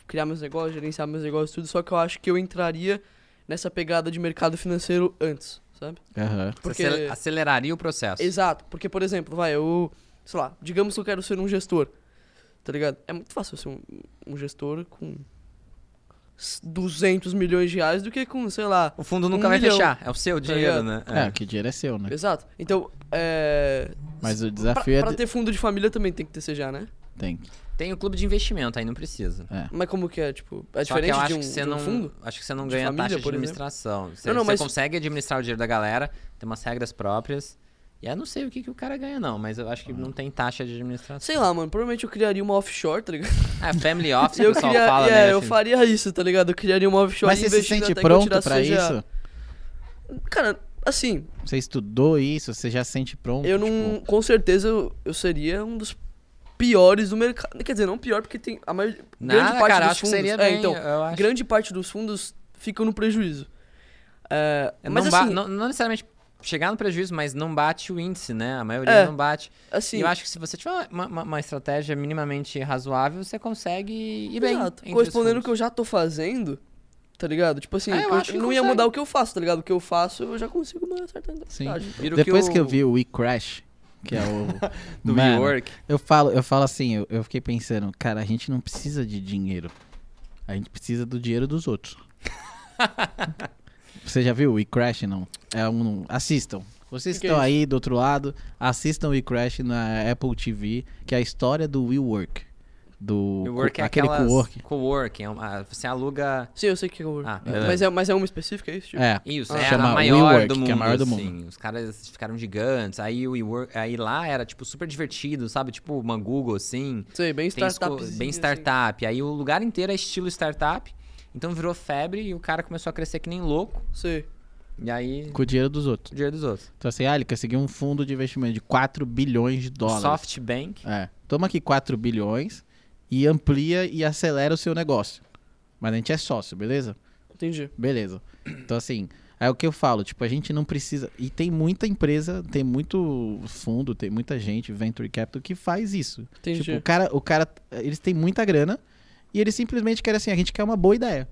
criar meus negócios, gerenciar meus negócios, tudo. Só que eu acho que eu entraria nessa pegada de mercado financeiro antes, sabe? Você Porque. acel- aceleraria o processo. Exato. Porque, por exemplo, vai, eu. Sei lá, digamos que eu quero ser um gestor. Tá ligado? É muito fácil eu ser um, um gestor com. S- 200 milhões de reais do que com, sei lá. O fundo nunca Um vai milhão. fechar. É o seu dinheiro, ligado? né? É, que dinheiro é seu, né? Exato. Então, é. Mas o Pra, desafio pra é. de- ter fundo de família também tem que ter CJ, né? Tem. Tem o clube de investimento, aí não precisa. Mas como que é? Tipo, é Só que diferente de um, que você de um não, fundo? Acho que você não De ganha família, taxa de administração. Você, Não, não, você mas- consegue administrar o dinheiro da galera, tem umas regras próprias. E eu não sei o que, que o cara ganha, não, mas eu acho que não tem taxa de administração. Sei lá, mano. Provavelmente eu criaria uma offshore, tá ligado? Ah, family office, eu o pessoal queria, fala, é, né? eu assim, faria isso, tá ligado? Eu criaria uma offshore Mas você se sente pronto pra CGA. isso? Cara, assim, Você estudou isso? Você já se sente pronto? eu não. Tipo, Com certeza eu, eu seria um dos piores do mercado. Quer dizer, não pior, porque tem. A maior, grande Nada, parte cara, dos fundos. seria é, bem, então, eu acho. grande parte dos fundos ficam no prejuízo. É, Não, mas ba- assim, não, não necessariamente chegar no prejuízo, mas não bate o índice, né? A maioria É, não bate. assim E eu acho que se você tiver uma, uma- uma estratégia minimamente razoável, você consegue ir bem. Exato. Correspondendo ao que eu já tô fazendo, tá ligado? Tipo assim, Ah, eu que acho que não ia consegue. mudar o que eu faço, tá ligado? O que eu faço, eu já consigo uma certa rentabilidade. Então, o Depois o- que eu vi o We Crash, que é o. do Mano, WeWork. Eu falo, eu falo assim, eu, eu fiquei pensando, cara, a gente não precisa de dinheiro. A gente precisa do dinheiro dos outros. Você já viu o We Crash, não? É um. Assistam. Vocês Que que estão é aí do outro lado, assistam o We Crash na Apple TV, que é a história do WeWork. Do WeWork co- é aquele co-work. Co-work. é uma- você aluga... Sim, eu sei que é o Ah, mas, é, mas é uma específica, é isso? Tipo? É. Isso, Ah. era Chama a maior WeWork, do mundo, que é a maior do assim. Os caras ficaram gigantes. Aí o WeWork, aí lá era tipo super divertido, sabe? Tipo uma Google assim. Sei, bem Tem startup. bem startup. Aí o lugar inteiro é estilo startup. Então virou febre e o cara começou a crescer que nem louco. Sei. E aí Com o dinheiro dos outros. o dinheiro dos outros. Então assim, ah, ele conseguiu um fundo de investimento de 4 bilhões de dólares. SoftBank. É. Toma aqui 4 bilhões e amplia e acelera o seu negócio. Mas a gente é sócio, beleza? Entendi. Beleza. Então, assim, é o que eu falo, tipo, a gente não precisa. E tem muita empresa, tem muito fundo, tem muita gente, Venture Capital, que faz isso. Entendi. Tipo, o cara, o cara, eles têm muita grana e eles simplesmente querem assim, a gente quer uma boa ideia.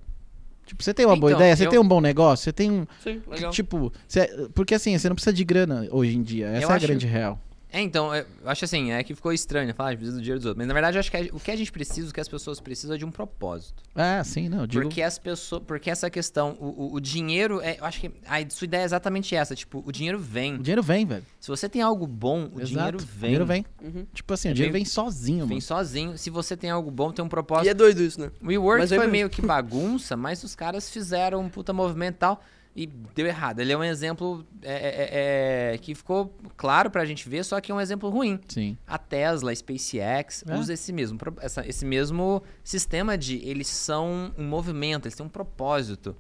Tipo, você tem uma boa Então, ideia, você eu- tem um bom negócio, você tem um. Sim, legal. Tipo, você- porque assim, você não precisa de grana hoje em dia. Essa Eu é a acho- grande real. É, então, eu acho assim, é que ficou estranho, né? Falar, a gente precisa do dinheiro dos outros. Mas na verdade, eu acho que a- o que a gente precisa, o que as pessoas precisam é de um propósito. Ah, sim, não, digo. Porque as pessoas. Porque essa questão, o, o- o dinheiro. É, eu acho que a sua ideia é exatamente essa. Tipo, o dinheiro vem. O dinheiro vem, velho. Se você tem algo bom, o Exato. dinheiro O vem. dinheiro vem. Uhum. Tipo assim, É o dinheiro meio- vem sozinho, Vem mano. sozinho. Se você tem algo bom, tem um E propósito. é doido isso, né? O WeWork Mas é foi meio que bagunça, mas os caras fizeram um puta movimento e tal. E deu errado. Ele é um exemplo é, é, é, que ficou claro pra gente ver, só que é um exemplo ruim. Sim. A Tesla, a SpaceX, É. usa esse mesmo, essa- esse mesmo sistema de. Eles são um movimento, eles têm um propósito.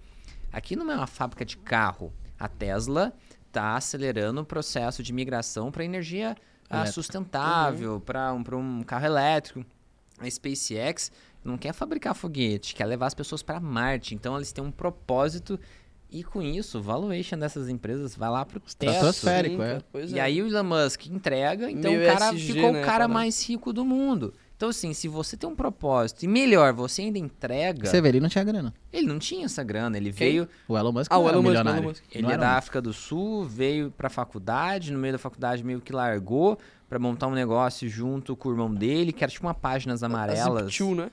Aqui não é uma fábrica de carro. A Tesla está acelerando o processo de migração para energia ah, sustentável, para um, pra um carro elétrico. A SpaceX não quer fabricar foguete, quer levar as pessoas para Marte. Então eles têm um propósito. E com isso, o valuation dessas empresas vai lá pro teto. Estratosférico. Esférico, Sim, é. E é. aí o Elon Musk entrega, então Meio o cara SG, ficou né, o cara mais rico do mundo. Então, assim, se você tem um propósito, e melhor, você ainda entrega. Você vê, ele não tinha grana. Ele não tinha essa grana, ele Quem? veio. O Elon Musk Ah, não o era Elon Musk, o milionário. Elon Musk. Ele Não é era da um- África do Sul, veio pra faculdade, no meio da faculdade meio que largou pra montar um negócio junto com o irmão dele, que era tipo uma páginas A amarelas. Zip2, né?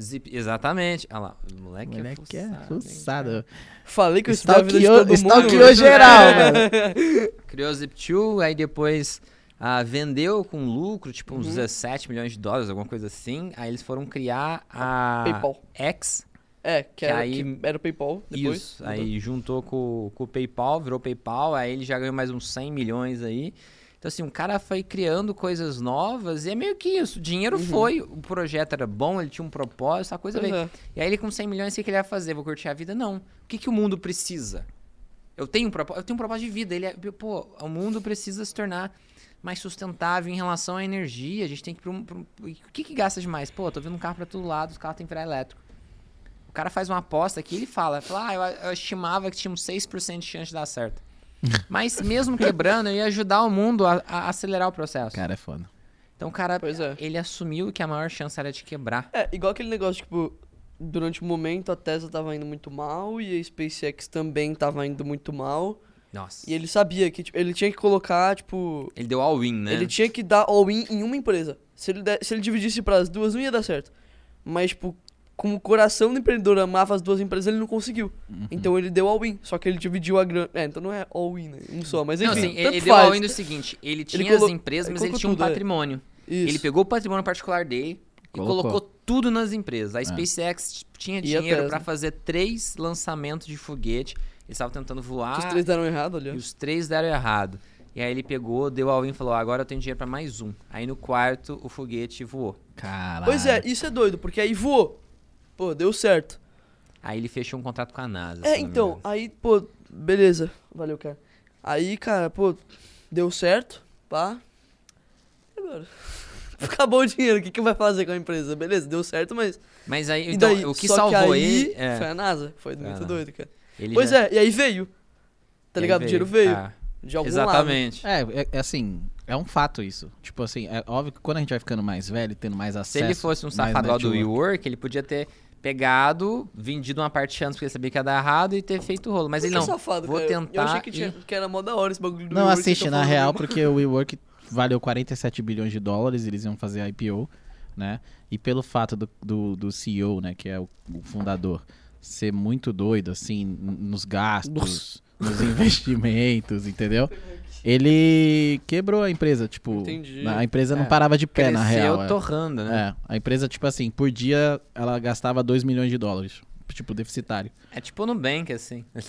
Zip- exatamente. Olha lá, o O moleque, moleque é é fuçado. fuçado. Falei que eu estudava a vida Stalkeou stalkeou geral, É. velho. Criou o Zip2, aí depois ah, vendeu com lucro, tipo uns Uhum. 17 milhões de dólares, alguma coisa assim. Aí eles foram criar a PayPal. X. É, que Que era, aí- que era o PayPal depois. Isso. Aí juntou com, com o PayPal, virou PayPal, aí ele já ganhou mais uns 100 milhões aí. Então, assim, o cara foi criando coisas novas e é meio que isso. O dinheiro foi, o projeto era bom, ele tinha um propósito, a coisa Pois veio. E aí ele com 100 milhões, o que, ele ia fazer? Vou curtir a vida? Não. O que, que o mundo precisa? Eu tenho um propósito, eu tenho um propósito de vida. Ele é, pô, o mundo precisa se tornar mais sustentável em relação à energia. A gente tem que ir pra um, pra um- O que, que gasta demais? Pô, tô vendo um carro pra todo lado, os carros têm que virar elétrico. O cara faz uma aposta aqui, ele fala, fala ah, eu, eu estimava que tinha uns 6% de chance de dar certo. Mas mesmo quebrando, eu ia ajudar o mundo a, a acelerar o processo. Cara, é foda. Então o cara, Pois é. ele assumiu que a maior chance era de quebrar. É, igual aquele negócio, tipo, durante um momento a Tesla tava indo muito mal e a SpaceX também tava indo muito mal. Nossa. E ele sabia que, tipo, ele tinha que colocar, tipo. Ele deu all-in, né? Ele tinha que dar all-in em uma empresa. Se ele, der- se ele dividisse pras duas, não ia dar certo. Mas, tipo, como o coração do empreendedor amava as duas empresas, ele não conseguiu. Uhum. Então ele deu all-in. Só que ele dividiu a grana. É, então não é all-in, né? Um só. Mas enfim, Não, assim, ele, tanto ele deu faz. all-in do seguinte, ele tinha colo- as empresas, ele mas ele colocou tinha um tudo, é. patrimônio. Isso. Ele pegou o patrimônio particular dele e Colocou. colocou tudo nas empresas. A É. SpaceX tinha E dinheiro pra fazer três lançamentos de foguete. Eles estavam tentando voar Os três deram errado, olha. e os três deram errado. E aí ele pegou, deu all-in e falou, "Ah, agora eu tenho dinheiro pra mais um. Aí no quarto, o foguete voou. Caralho. Pois é, isso é doido, porque aí voou. Pô, deu certo. Aí ele fechou um contrato com a NASA. É, se então, aí, pô, beleza. Valeu, cara. Aí, cara, pô, deu certo, pá. E agora? Acabou o dinheiro, o que, que vai fazer com a empresa? Beleza, deu certo, mas. Mas aí, então, daí? o que Só salvou aí ele... é, Foi a NASA. Foi muito NASA. doido, cara. ele pois já- é, e aí veio. Tá ligado? O dinheiro veio. Ah, De algum exatamente. É, é, é assim, é um fato isso. Tipo assim, é óbvio que quando a gente vai ficando mais velho, tendo mais Se acesso. ele fosse um safado do. WeWork, ele podia ter pegado, vendido uma parte antes porque ele sabia que ia dar errado e ter feito o rolo. Mas ele não. safado, vou cara. Eu tentar achei que, e- tinha, que era mó da hora esse bagulho do Não WeWork, assiste eu na real, porque o WeWork valeu 47 bilhões de dólares, eles iam fazer IPO, né? E pelo fato do, do, do CEO, né, que é o, o fundador, ser muito doido, assim, nos gastos, nos investimentos, entendeu? Ele quebrou a empresa, tipo, Entendi. a empresa não É, parava de pé, na Cresceu real. é. torrando, né? É, a empresa, tipo assim, por dia ela gastava 2 milhões de dólares. Tipo, deficitário. É, tipo o Nubank, assim.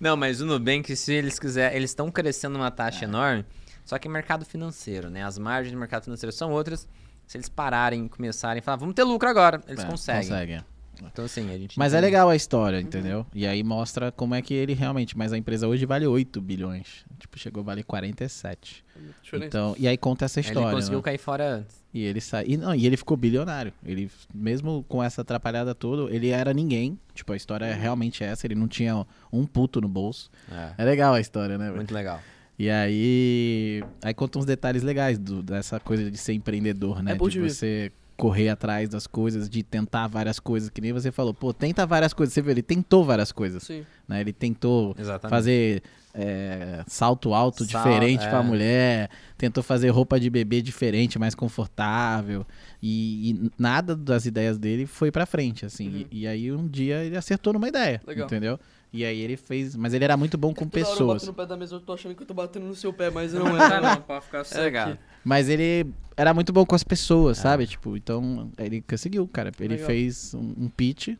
não, mas o Nubank, se eles quiserem, eles estão crescendo uma taxa enorme, só que é mercado financeiro, né? As margens do mercado financeiro são outras. Se eles pararem começarem a falar, vamos ter lucro agora, eles É, conseguem. Conseguem. Então, assim, a gente. Mas é entende. legal a história, entendeu? E aí mostra como é que ele realmente. Mas a empresa hoje vale 8 bilhões. Tipo, chegou a valer 47. É. Então, e aí conta essa história. Ele conseguiu né? cair fora antes. E ele sai. E, não, e ele ficou bilionário. Ele, mesmo com essa atrapalhada toda, ele era ninguém. Tipo, a história é realmente essa. Ele não tinha um puto no bolso. É. É legal a história, né? Muito legal. E aí. Aí conta uns detalhes legais do- dessa coisa de ser empreendedor, né? É bom de de ver. Correr atrás das coisas, de tentar várias coisas, que nem você falou. Pô, tenta várias coisas. Você viu, ele tentou várias coisas. Sim. Né? Ele tentou Exatamente. fazer é, salto alto Sal- diferente é. pra mulher, tentou fazer roupa de bebê diferente, mais confortável, e, e nada das ideias dele foi pra frente, assim. Uhum. E, e aí um dia ele acertou numa ideia, Legal. entendeu? E aí ele fez, mas ele era muito bom com Toda hora eu pessoas. bato no pé da mesa, eu tô achando que eu tô batendo no seu pé, mas não Não, é. não, pode ficar sossegado. aqui. Mas ele era muito bom com as pessoas, É. sabe? Tipo, então ele conseguiu, cara. Ele Legal. fez um, um pitch,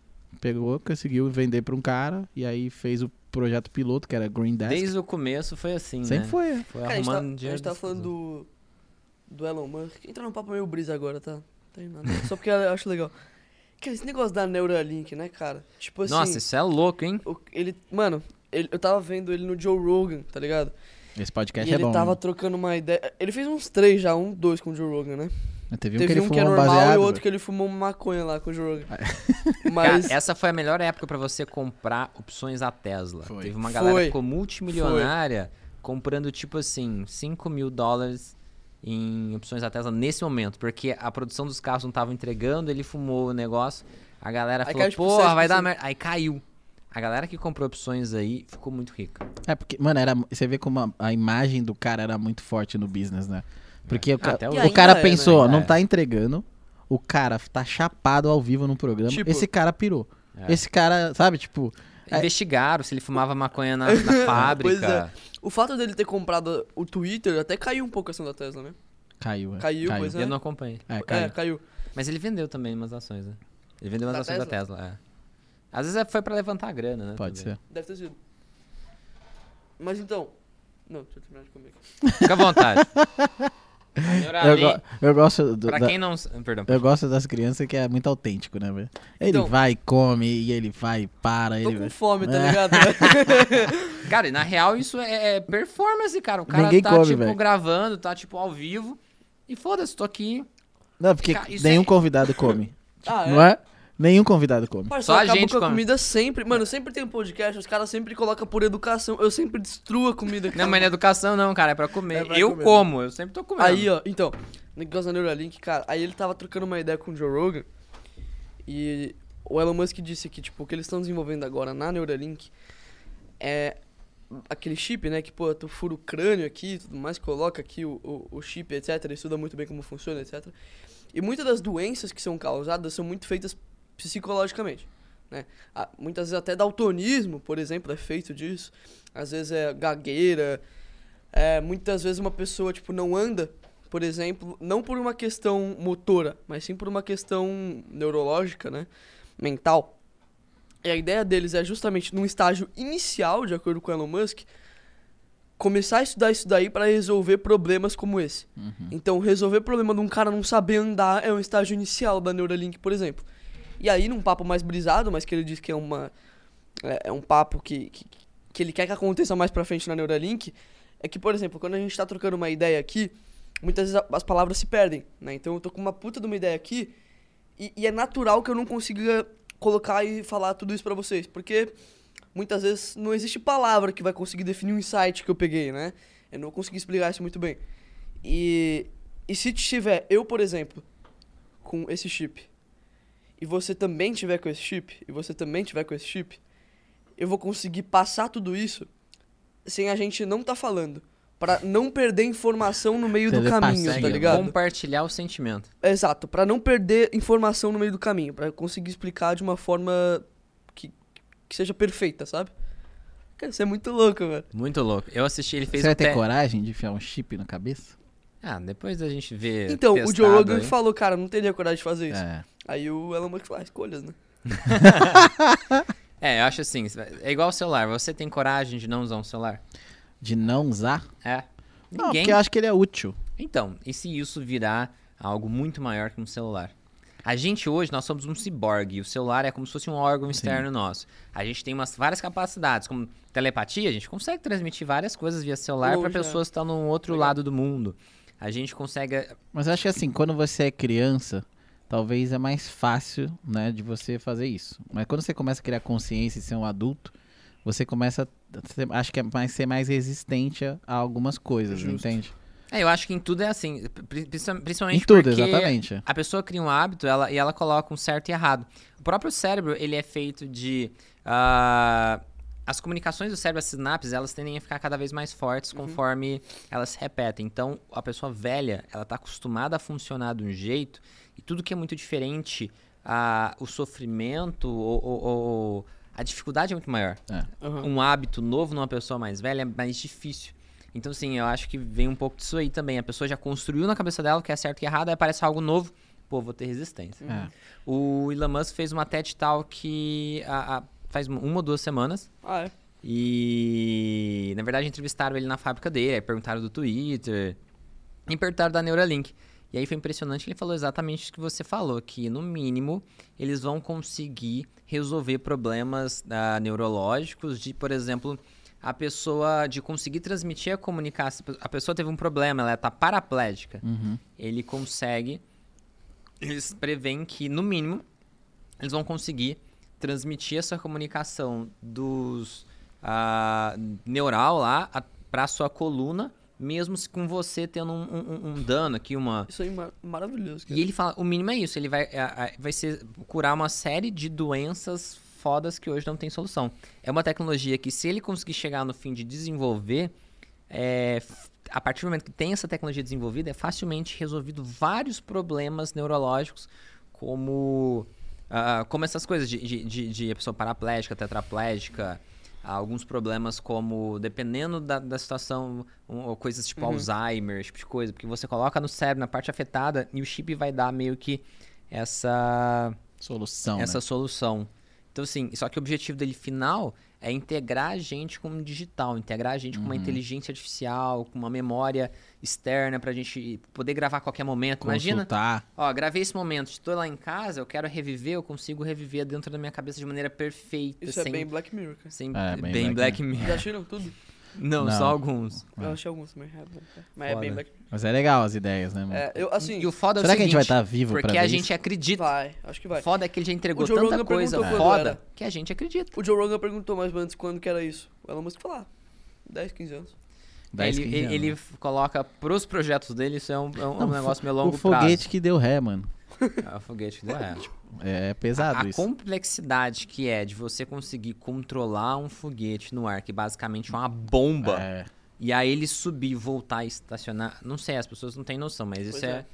pegou, conseguiu vender pra um cara, e aí fez o projeto piloto, que era Green Desk. Desde o começo foi assim, Sempre né? foi. é. Foi Cara, a gente tá, a gente tá falando pessoas. do, do Elon Musk. Entra num papo meio brisa agora, tá? Não tem nada. Só porque eu acho legal. Cara, esse negócio da Neuralink, né, cara? Tipo assim. Nossa, isso é louco, hein? ele. Mano, ele- eu tava vendo ele no Joe Rogan, tá ligado? Esse podcast e é ele bom. tava né? trocando uma ideia. Ele fez uns três já, um, dois com o Joe Rogan, né? Teve um Teve que ele um que é fumou um normal baseado. e outro velho. que ele fumou maconha lá com o Joe Rogan. Cara, Mas. essa foi a melhor época pra você comprar opções da Tesla. Foi. Teve uma galera Foi. que ficou multimilionária comprando, tipo assim, 5 mil dólares em opções da Tesla nesse momento. Porque a produção dos carros não tava entregando, ele fumou o negócio. A galera Aí falou, caiu, tipo, porra, vai 7%. dar merda. Aí caiu. A galera que comprou opções aí ficou muito rica. É porque, mano, era, você vê como a, a imagem do cara era muito forte no business, né? Porque o, ca- até o cara é, pensou, né? ó, não É. tá entregando, o cara tá chapado ao vivo no programa, Tipo- esse cara pirou. É. Esse cara, sabe, tipo, É. Investigaram se ele fumava maconha na, na fábrica. O fato dele ter comprado o Twitter até caiu um pouco a ação da Tesla, né? caiu. é. Caiu, pois é. Eu não acompanhei. É, É, caiu. caiu. Mas ele vendeu também umas ações, né? Ele vendeu umas Da ações da Tesla, é. Às vezes é- foi pra levantar a grana, né? Pode também. ser. Deve ter sido. Mas então. Não, deixa eu terminar de comer aqui. Fica à vontade. Eu, go- eu gosto do, pra da- quem não... Perdão. eu gosto das crianças que é muito autêntico, né, velho? Ele Então- vai, come, e ele vai, para, Tô ele com vai. fome, tá É. ligado? Cara, e na real isso é é performance, cara. O cara Ninguém tá, come, tipo, velho. gravando, tá, tipo, ao vivo. E foda-se, tô aqui. Não, porque Cara, nenhum é- convidado come. ah, Não é? Nenhum convidado come. Parça, Só a gente com a come. comida sempre. Mano, sempre tem um podcast, os caras sempre colocam por educação. Eu sempre destruo a comida. Não, mas não é educação não, cara, é pra comer. É pra eu comer. como, eu sempre tô comendo. Aí, ó, então, negócio da Neuralink, cara, aí ele tava trocando uma ideia com o Joe Rogan e o Elon Musk disse que, tipo, o que eles estão desenvolvendo agora na Neuralink é aquele chip, né, que, pô, tu fura o crânio aqui e tudo mais, coloca aqui o, o, o chip, etc, estuda muito bem como funciona, etc. E muitas das doenças que são causadas são muito feitas psicologicamente, né? Muitas vezes até daltonismo, por exemplo, é feito disso. Às vezes é gagueira, é, muitas vezes uma pessoa, tipo, não anda, por exemplo, não por uma questão motora, mas sim por uma questão neurológica, né? Mental. E a ideia deles é justamente, num estágio inicial, de acordo com o Elon Musk, começar a estudar isso daí para resolver problemas como esse. Então, resolver problema de um cara não saber andar é um estágio inicial da Neuralink, por exemplo. E aí, num papo mais brisado, mas que ele diz que é uma é, é um papo que, que, que ele quer que aconteça mais pra frente na Neuralink, é que, por exemplo, quando a gente tá trocando uma ideia aqui, muitas vezes as palavras se perdem, né? Então eu tô com uma puta de uma ideia aqui e, e é natural que eu não consiga colocar e falar tudo isso pra vocês, porque muitas vezes não existe palavra que vai conseguir definir um insight que eu peguei, né? Eu não consegui explicar isso muito bem. E, e se tiver eu, por exemplo, com esse chip, e você também tiver com esse chip, e você também tiver com esse chip, eu vou conseguir passar tudo isso sem a gente não tá falando. Pra não perder informação no meio do Telepatia, caminho, tá ligado? Compartilhar o sentimento. Exato, pra não perder informação no meio do caminho, pra conseguir explicar de uma forma que, que seja perfeita, sabe? Cara, isso é muito louco, velho. Muito louco. Eu assisti, ele fez Você vai um ter te- coragem de enfiar um chip na cabeça? Ah, depois da gente ver. Então, o Joe Rogan aí. falou, cara, não teria coragem de fazer isso. É. Aí o Elon Musk falou, ah, escolhas, né? É, eu acho assim, é igual o celular. Você tem coragem de não usar um celular? De não usar? É. Não, Ninguém. porque eu acho que ele é útil. Então, e se isso virar algo muito maior que um celular? A gente hoje, nós somos um ciborgue. O celular é como se fosse um órgão externo nosso. A gente tem umas várias capacidades, como telepatia, a gente consegue transmitir várias coisas via celular para Hoje, é. pessoas que estão num outro Legal. lado do mundo. A gente consegue. Mas eu acho que assim, quando você é criança, talvez é mais fácil, né, de você fazer isso. Mas quando você começa a criar consciência e ser um adulto, você começa a ser- acho que é mais ser mais resistente a, algumas coisas, Justo. entende? É, eu acho que em tudo é assim. pri- princi- Principalmente Em tudo, porque exatamente. a pessoa cria um hábito ela, e ela coloca um certo e errado. O próprio cérebro, ele é feito de... ah, as comunicações do cérebro, as sinapses, elas tendem a ficar cada vez mais fortes conforme elas se repetem. Então, a pessoa velha, ela tá acostumada a funcionar de um jeito e tudo que é muito diferente, ah, o sofrimento ou, ou- ou- a dificuldade é muito maior Aham. um hábito novo numa pessoa mais velha é mais difícil. Então, sim, eu acho que vem um pouco disso aí também. A pessoa já construiu na cabeça dela o que é certo e errado, aí aparece algo novo, pô, vou ter resistência. Uhum. É. O Elon Musk fez uma TED Talk há- há- faz uma ou duas semanas. Ah, é. E, na verdade, entrevistaram ele na fábrica dele, aí perguntaram do Twitter, e perguntaram da Neuralink. E aí foi impressionante que ele falou exatamente o que você falou, que no mínimo eles vão conseguir resolver problemas ah, neurológicos de, por exemplo, a pessoa de conseguir transmitir a comunicação. A pessoa teve um problema, ela tá paraplégica. Uhum. Ele consegue. Eles preveem que, no mínimo, eles vão conseguir transmitir essa comunicação dos ah, neural lá para sua coluna, mesmo se com você tendo um, um- um dano aqui, uma, Isso aí é mar- maravilhoso, cara. e ele fala, o mínimo é isso, ele vai, é, é, vai ser curar uma série de doenças fodas que hoje não tem solução. É uma tecnologia que, se ele conseguir chegar no fim de desenvolver, é, a partir do momento que tem essa tecnologia desenvolvida, é facilmente resolvido vários problemas neurológicos, como, ah, como essas coisas de, de, de, de pessoa paraplégica, tetraplégica, alguns problemas como, dependendo da, da situação, um, ou coisas tipo Alzheimer, esse tipo de coisa, porque você coloca no cérebro, na parte afetada, e o chip vai dar meio que essa Solução, essa né? solução. Então, assim, só que o objetivo dele final é integrar a gente com o digital, integrar a gente com uma Uhum. inteligência artificial, com uma memória externa pra gente poder gravar a qualquer momento. Imagina, Consultar. ó, gravei esse momento, estou lá em casa, eu quero reviver, eu consigo reviver dentro da minha cabeça de maneira perfeita, Isso sem, é bem Black Mirror, sem É, bem, bem Black, Black Mirror. Já assistiram tudo? Não, Não. só alguns. É. Eu achei alguns também. É cara. Mas Foda. é bem Mirror. Mas é legal as ideias, né, mano? É, eu, assim, E o foda é o Será que a gente vai seguinte, estar vivo pra Porque a ver gente isso? acredita. vai. Acho que vai. Foda é que ele já entregou O Joe tanta Rogan coisa perguntou quando foda era. que a gente acredita. O Joe Rogan perguntou mais ou menos quando que era isso. O Elon Musk falou, ah, 10, 15 anos. 10, ele 15 ele, anos. ele f- coloca pros projetos dele, isso é um, é um Não, negócio meio O longo foguete que deu ré, mano. prazo. É o foguete que deu ré. É pesado a isso. complexidade que é de você conseguir controlar um foguete no ar, que basicamente é uma bomba, É. e aí ele subir, voltar e estacionar. Não sei, as pessoas não têm noção, mas isso Pois é... é.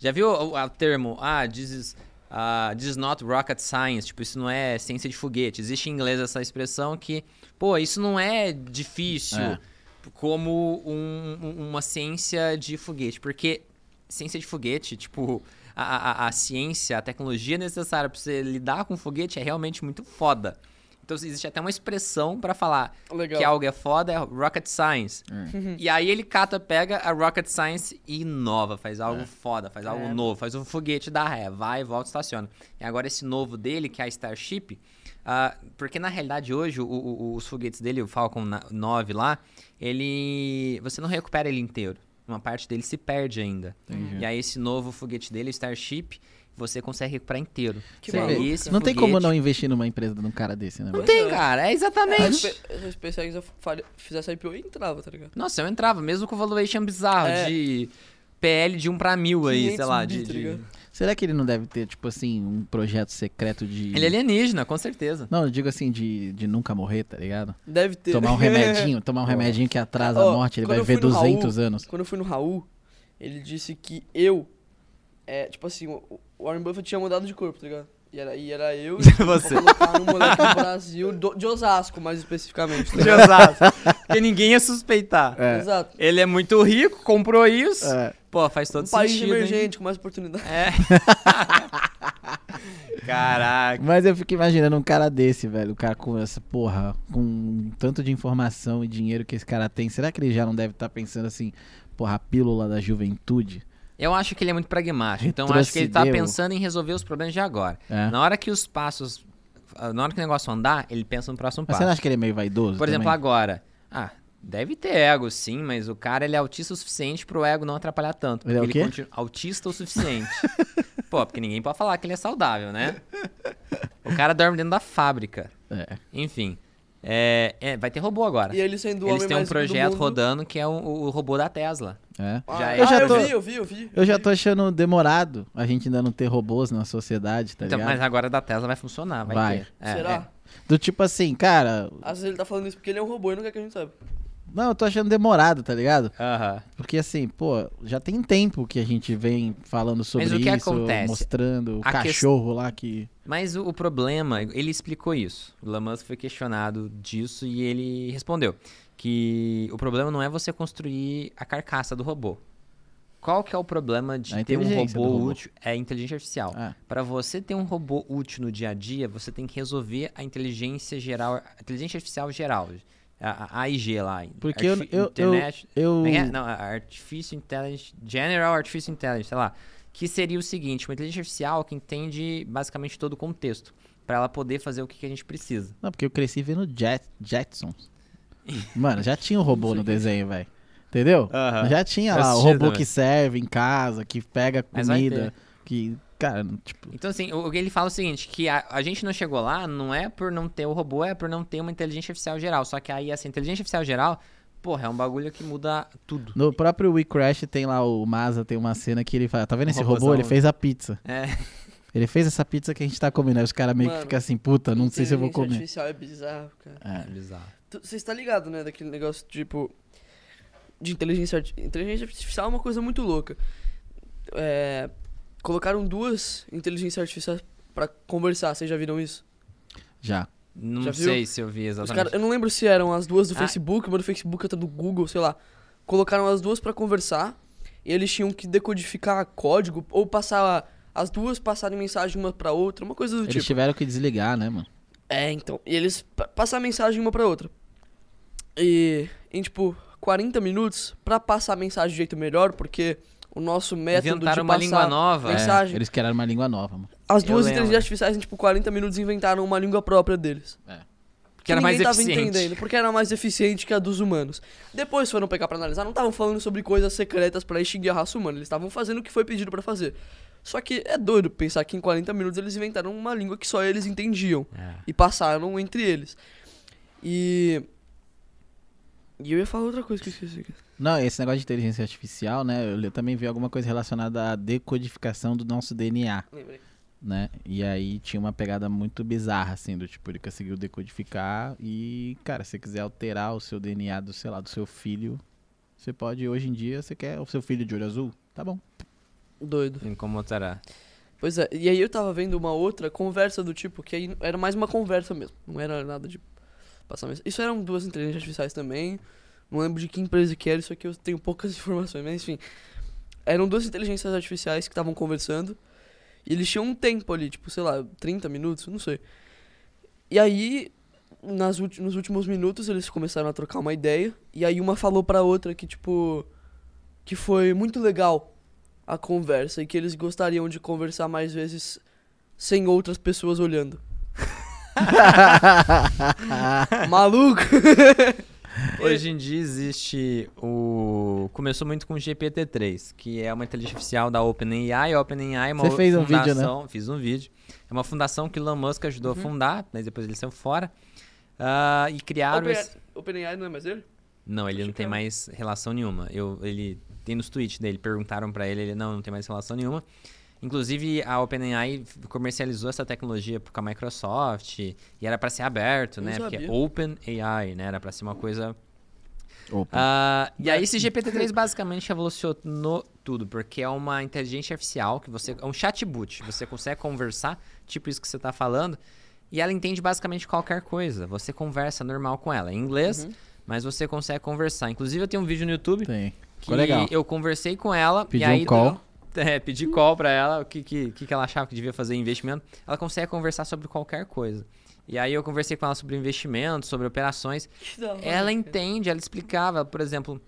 Já viu o, o termo, ah, this is, ah, this is not rocket science, tipo, isso não é ciência de foguete. Existe em inglês essa expressão que, pô, isso não é difícil É. como um- uma ciência de foguete, porque ciência de foguete, tipo, a, a- a ciência, a tecnologia necessária pra você lidar com foguete é realmente muito foda. Então existe até uma expressão pra falar Legal. que algo é foda, é rocket science. E aí ele cata, pega a rocket science e inova, faz algo foda, faz algo É. novo, faz um foguete da ré, vai, volta, estaciona. E agora esse novo dele, que é a Starship, ah, porque na realidade hoje o- o- os foguetes dele, o Falcon na- 9 lá, ele você não recupera ele inteiro. Uma parte dele se perde ainda. Entendi. E aí esse novo foguete dele, o Starship, você consegue recuperar inteiro. Que Você- maluco, esse Não tem foguete- como não investir numa empresa num cara desse, né? Não mano? tem, é. cara, é Se exatamente. a SpaceX faria- fizesse IPO, entrava, tá ligado? Nossa, eu entrava, mesmo com valuation bizarro, É. de PL de 1 pra mil aí, 500 sei lá, de... tá de- ligado? Será que ele não deve ter, tipo assim, um projeto secreto de. Ele é alienígena, com certeza. Não, eu digo assim, de, de nunca morrer, tá ligado? Deve ter. Tomar um remedinho, tomar um remedinho que atrasa a morte, ele vai eu ver fui no 200 Raul, anos. Quando eu fui no Raul, ele disse que eu. É, tipo assim, o Warren Buffett tinha mudado de corpo, tá ligado? E era, e era eu Você. pra colocar no moleque do Brasil, do- de Osasco, mais especificamente. Tá De? Osasco. Porque ninguém ia suspeitar. É. Exato. Ele é muito rico, comprou isso. É. Pô, faz todo Um país sentido. hein? emergente, com mais oportunidade. É. Caraca. Mas eu fico imaginando um cara desse, velho. O cara com essa porra, com tanto de informação e dinheiro que esse cara tem. Será que ele já não deve estar pensando assim, porra, a pílula da juventude? Eu acho que ele é muito pragmático. Então eu acho que ele tá pensando em resolver os problemas de agora. É. Na hora que os passos. Na hora que o negócio andar, ele pensa no próximo Mas passo. você não acha que ele é meio vaidoso? Por exemplo, também? agora. Ah, deve ter ego, sim, mas o cara ele é autista o suficiente pro ego não atrapalhar tanto. Ele é o porque quê? continua- Autista o suficiente. Pô, porque ninguém pode falar que ele é saudável, né? O cara dorme dentro da fábrica. É. Enfim. É, é, vai ter robô agora. E ele sendo Eles têm um projeto rodando que é o, o robô da Tesla. É. Ah, Já é. ah, Eu já eu tô- vi, eu vi, eu vi. Eu já tô achando demorado a gente ainda não ter robôs na sociedade, tá Então, ligado? mas agora da Tesla vai funcionar, vai, Vai. ter. É, Será? é. Do tipo assim, cara, Às vezes ele tá falando isso porque ele é um robô e não quer que a gente saiba. Não, eu tô achando demorado, tá ligado? Aham. Porque assim, pô, já tem tempo que a gente vem falando sobre o que isso, acontece? mostrando o A cachorro lá que. Mas o, o problema, ele explicou isso. O Musk foi questionado disso e ele respondeu que o problema não é você construir a carcaça do robô. Qual que é o problema de A ter um inteligência robô, do robô. útil? É a inteligência artificial. Ah, Para você ter um robô útil no dia a dia, você tem que resolver a inteligência geral, a inteligência artificial geral, a, a AIG lá. Porque eu- Artifi- eu- eu- Internet, eu. é é? Não, a Artificial Intelligence, General Artificial Intelligence, sei lá. Que seria o seguinte, uma inteligência artificial que entende basicamente todo o contexto, para ela poder fazer o que, que a gente precisa. Não, porque eu cresci vendo Jet, Jetsons. Mano, já tinha um robô no desenho, velho. Entendeu? Aham. Já tinha lá o robô também. que serve em casa, que pega comida, que. Cara, tipo. Então, assim, o, que ele fala é o seguinte, que a, a gente não chegou lá, não é por não ter o robô, é por não ter uma inteligência artificial geral. Só que aí, essa inteligência artificial geral, porra, é um bagulho que muda tudo. No próprio We Crash tem lá o Masa, tem uma cena que ele fala, tá vendo Um esse robô? Ele fez a pizza. É, Ele fez essa pizza que a gente tá comendo. Aí os caras meio que Mano, ficam assim, puta, não sei se eu vou Inteligência comer. artificial é bizarro, cara. é bizarro. Tu- Você está ligado, né, daquele negócio, tipo, de inteligência artificial. Inteligência artificial é uma coisa muito louca. É, colocaram duas inteligências artificiais pra conversar, vocês já viram isso? Já. Não Já viu? sei se eu vi Os exatamente. cara, eu não lembro se eram as duas do Ah. Facebook, uma do Facebook, outra do Google, sei lá. Colocaram as duas pra conversar e eles tinham que decodificar código ou passar as duas passarem mensagem uma pra outra, uma coisa do Eles tipo. tiveram que desligar, né, mano? É, então. E eles pa- passar mensagem uma pra outra. E em tipo 40 minutos pra passar a mensagem de jeito melhor, porque o nosso método Inventaram de uma passar língua nova. É, mensagem. eles criaram uma língua nova, mano. As duas lembro. inteligências artificiais em tipo 40 minutos inventaram uma língua própria deles. que era mais tava eficiente. entendendo, porque era mais eficiente que a dos humanos. Depois foram pegar pra analisar, não estavam falando sobre coisas secretas pra extinguir a raça humana, eles estavam fazendo o que foi pedido pra fazer. Só que é doido pensar que em 40 minutos eles inventaram uma língua que só eles entendiam É. e passaram entre eles. E. E eu ia falar outra coisa que eu esqueci. Não, esse negócio de inteligência artificial, né? Eu também vi alguma coisa relacionada à decodificação do nosso DNA, Lembrei. né? E aí tinha uma pegada muito bizarra, assim, do tipo, ele conseguiu decodificar e, cara, se você quiser alterar o seu DNA do, sei lá, do seu filho, você pode, hoje em dia, você quer o seu filho de olho azul? Tá bom. Doido. Em como será? Pois é, e aí eu tava vendo uma outra conversa do tipo, que aí era mais uma conversa mesmo, não era nada de passar mensagem. Isso eram duas inteligências artificiais também, não lembro de que empresa que era, isso aqui eu tenho poucas informações, mas enfim. Eram duas inteligências artificiais que estavam conversando, e eles tinham um tempo ali, tipo, sei lá, 30 minutos, não sei. E aí, nas nos últimos minutos, eles começaram a trocar uma ideia, e aí uma falou pra outra que, tipo, que foi muito legal a conversa e que eles gostariam de conversar mais vezes sem outras pessoas olhando. Maluco! Hoje em dia existe o. Começou muito com o GPT-3, que é uma inteligência artificial da OpenAI. A OpenAI é uma Você fez um vídeo, né? fundação. Fiz um vídeo. É uma fundação que o Elon Musk ajudou Uhum. a fundar, mas depois ele saiu fora. Ah, e criaram. Open- esse- OpenAI não é mais ele? Não, ele Achei não tem era. mais relação nenhuma. Eu, ele tem nos tweets dele, perguntaram pra ele, ele não, não tem mais relação nenhuma. Inclusive, a OpenAI comercializou essa tecnologia com a Microsoft e era pra ser aberto, né? Porque é. OpenAI, né? Era pra ser uma coisa Opa. ah, e aí esse GPT-3 basicamente revolucionou tudo, porque é uma inteligência artificial que você é um chatbot, você consegue conversar, tipo isso que você tá falando, e ela entende basicamente qualquer coisa. Você conversa normal com ela, em inglês, Uhum. mas você consegue conversar. Inclusive eu tenho um vídeo no YouTube Tem. que legal. eu conversei com ela Pediu e aí um call. é, pedi call pra ela, o que, que, que ela achava que devia fazer em investimento. Ela consegue conversar sobre qualquer coisa. E aí eu conversei com ela sobre investimento, sobre operações. Ela entende, ela explicava, por exemplo,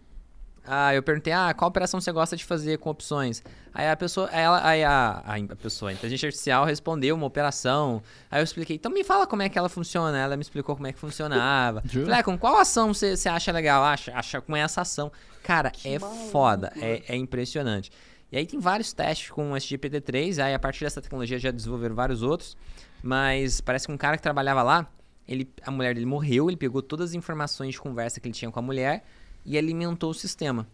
Ah, eu perguntei, ah, qual operação você gosta de fazer com opções? Aí a pessoa, ela, aí a, a, pessoa, a inteligência artificial respondeu uma operação. Aí eu expliquei, então me fala como é que ela funciona. Ela me explicou como é que funcionava. Falei, ah, com qual ação você você acha legal? Acha, acha com essa ação. Cara, Que é maluco, foda, é, é impressionante. E aí tem vários testes com o SGPT-3, aí a partir dessa tecnologia já desenvolveram vários outros, mas parece que um cara que trabalhava lá, ele, a mulher dele morreu, ele pegou todas as informações de conversa que ele tinha com a mulher e alimentou o sistema.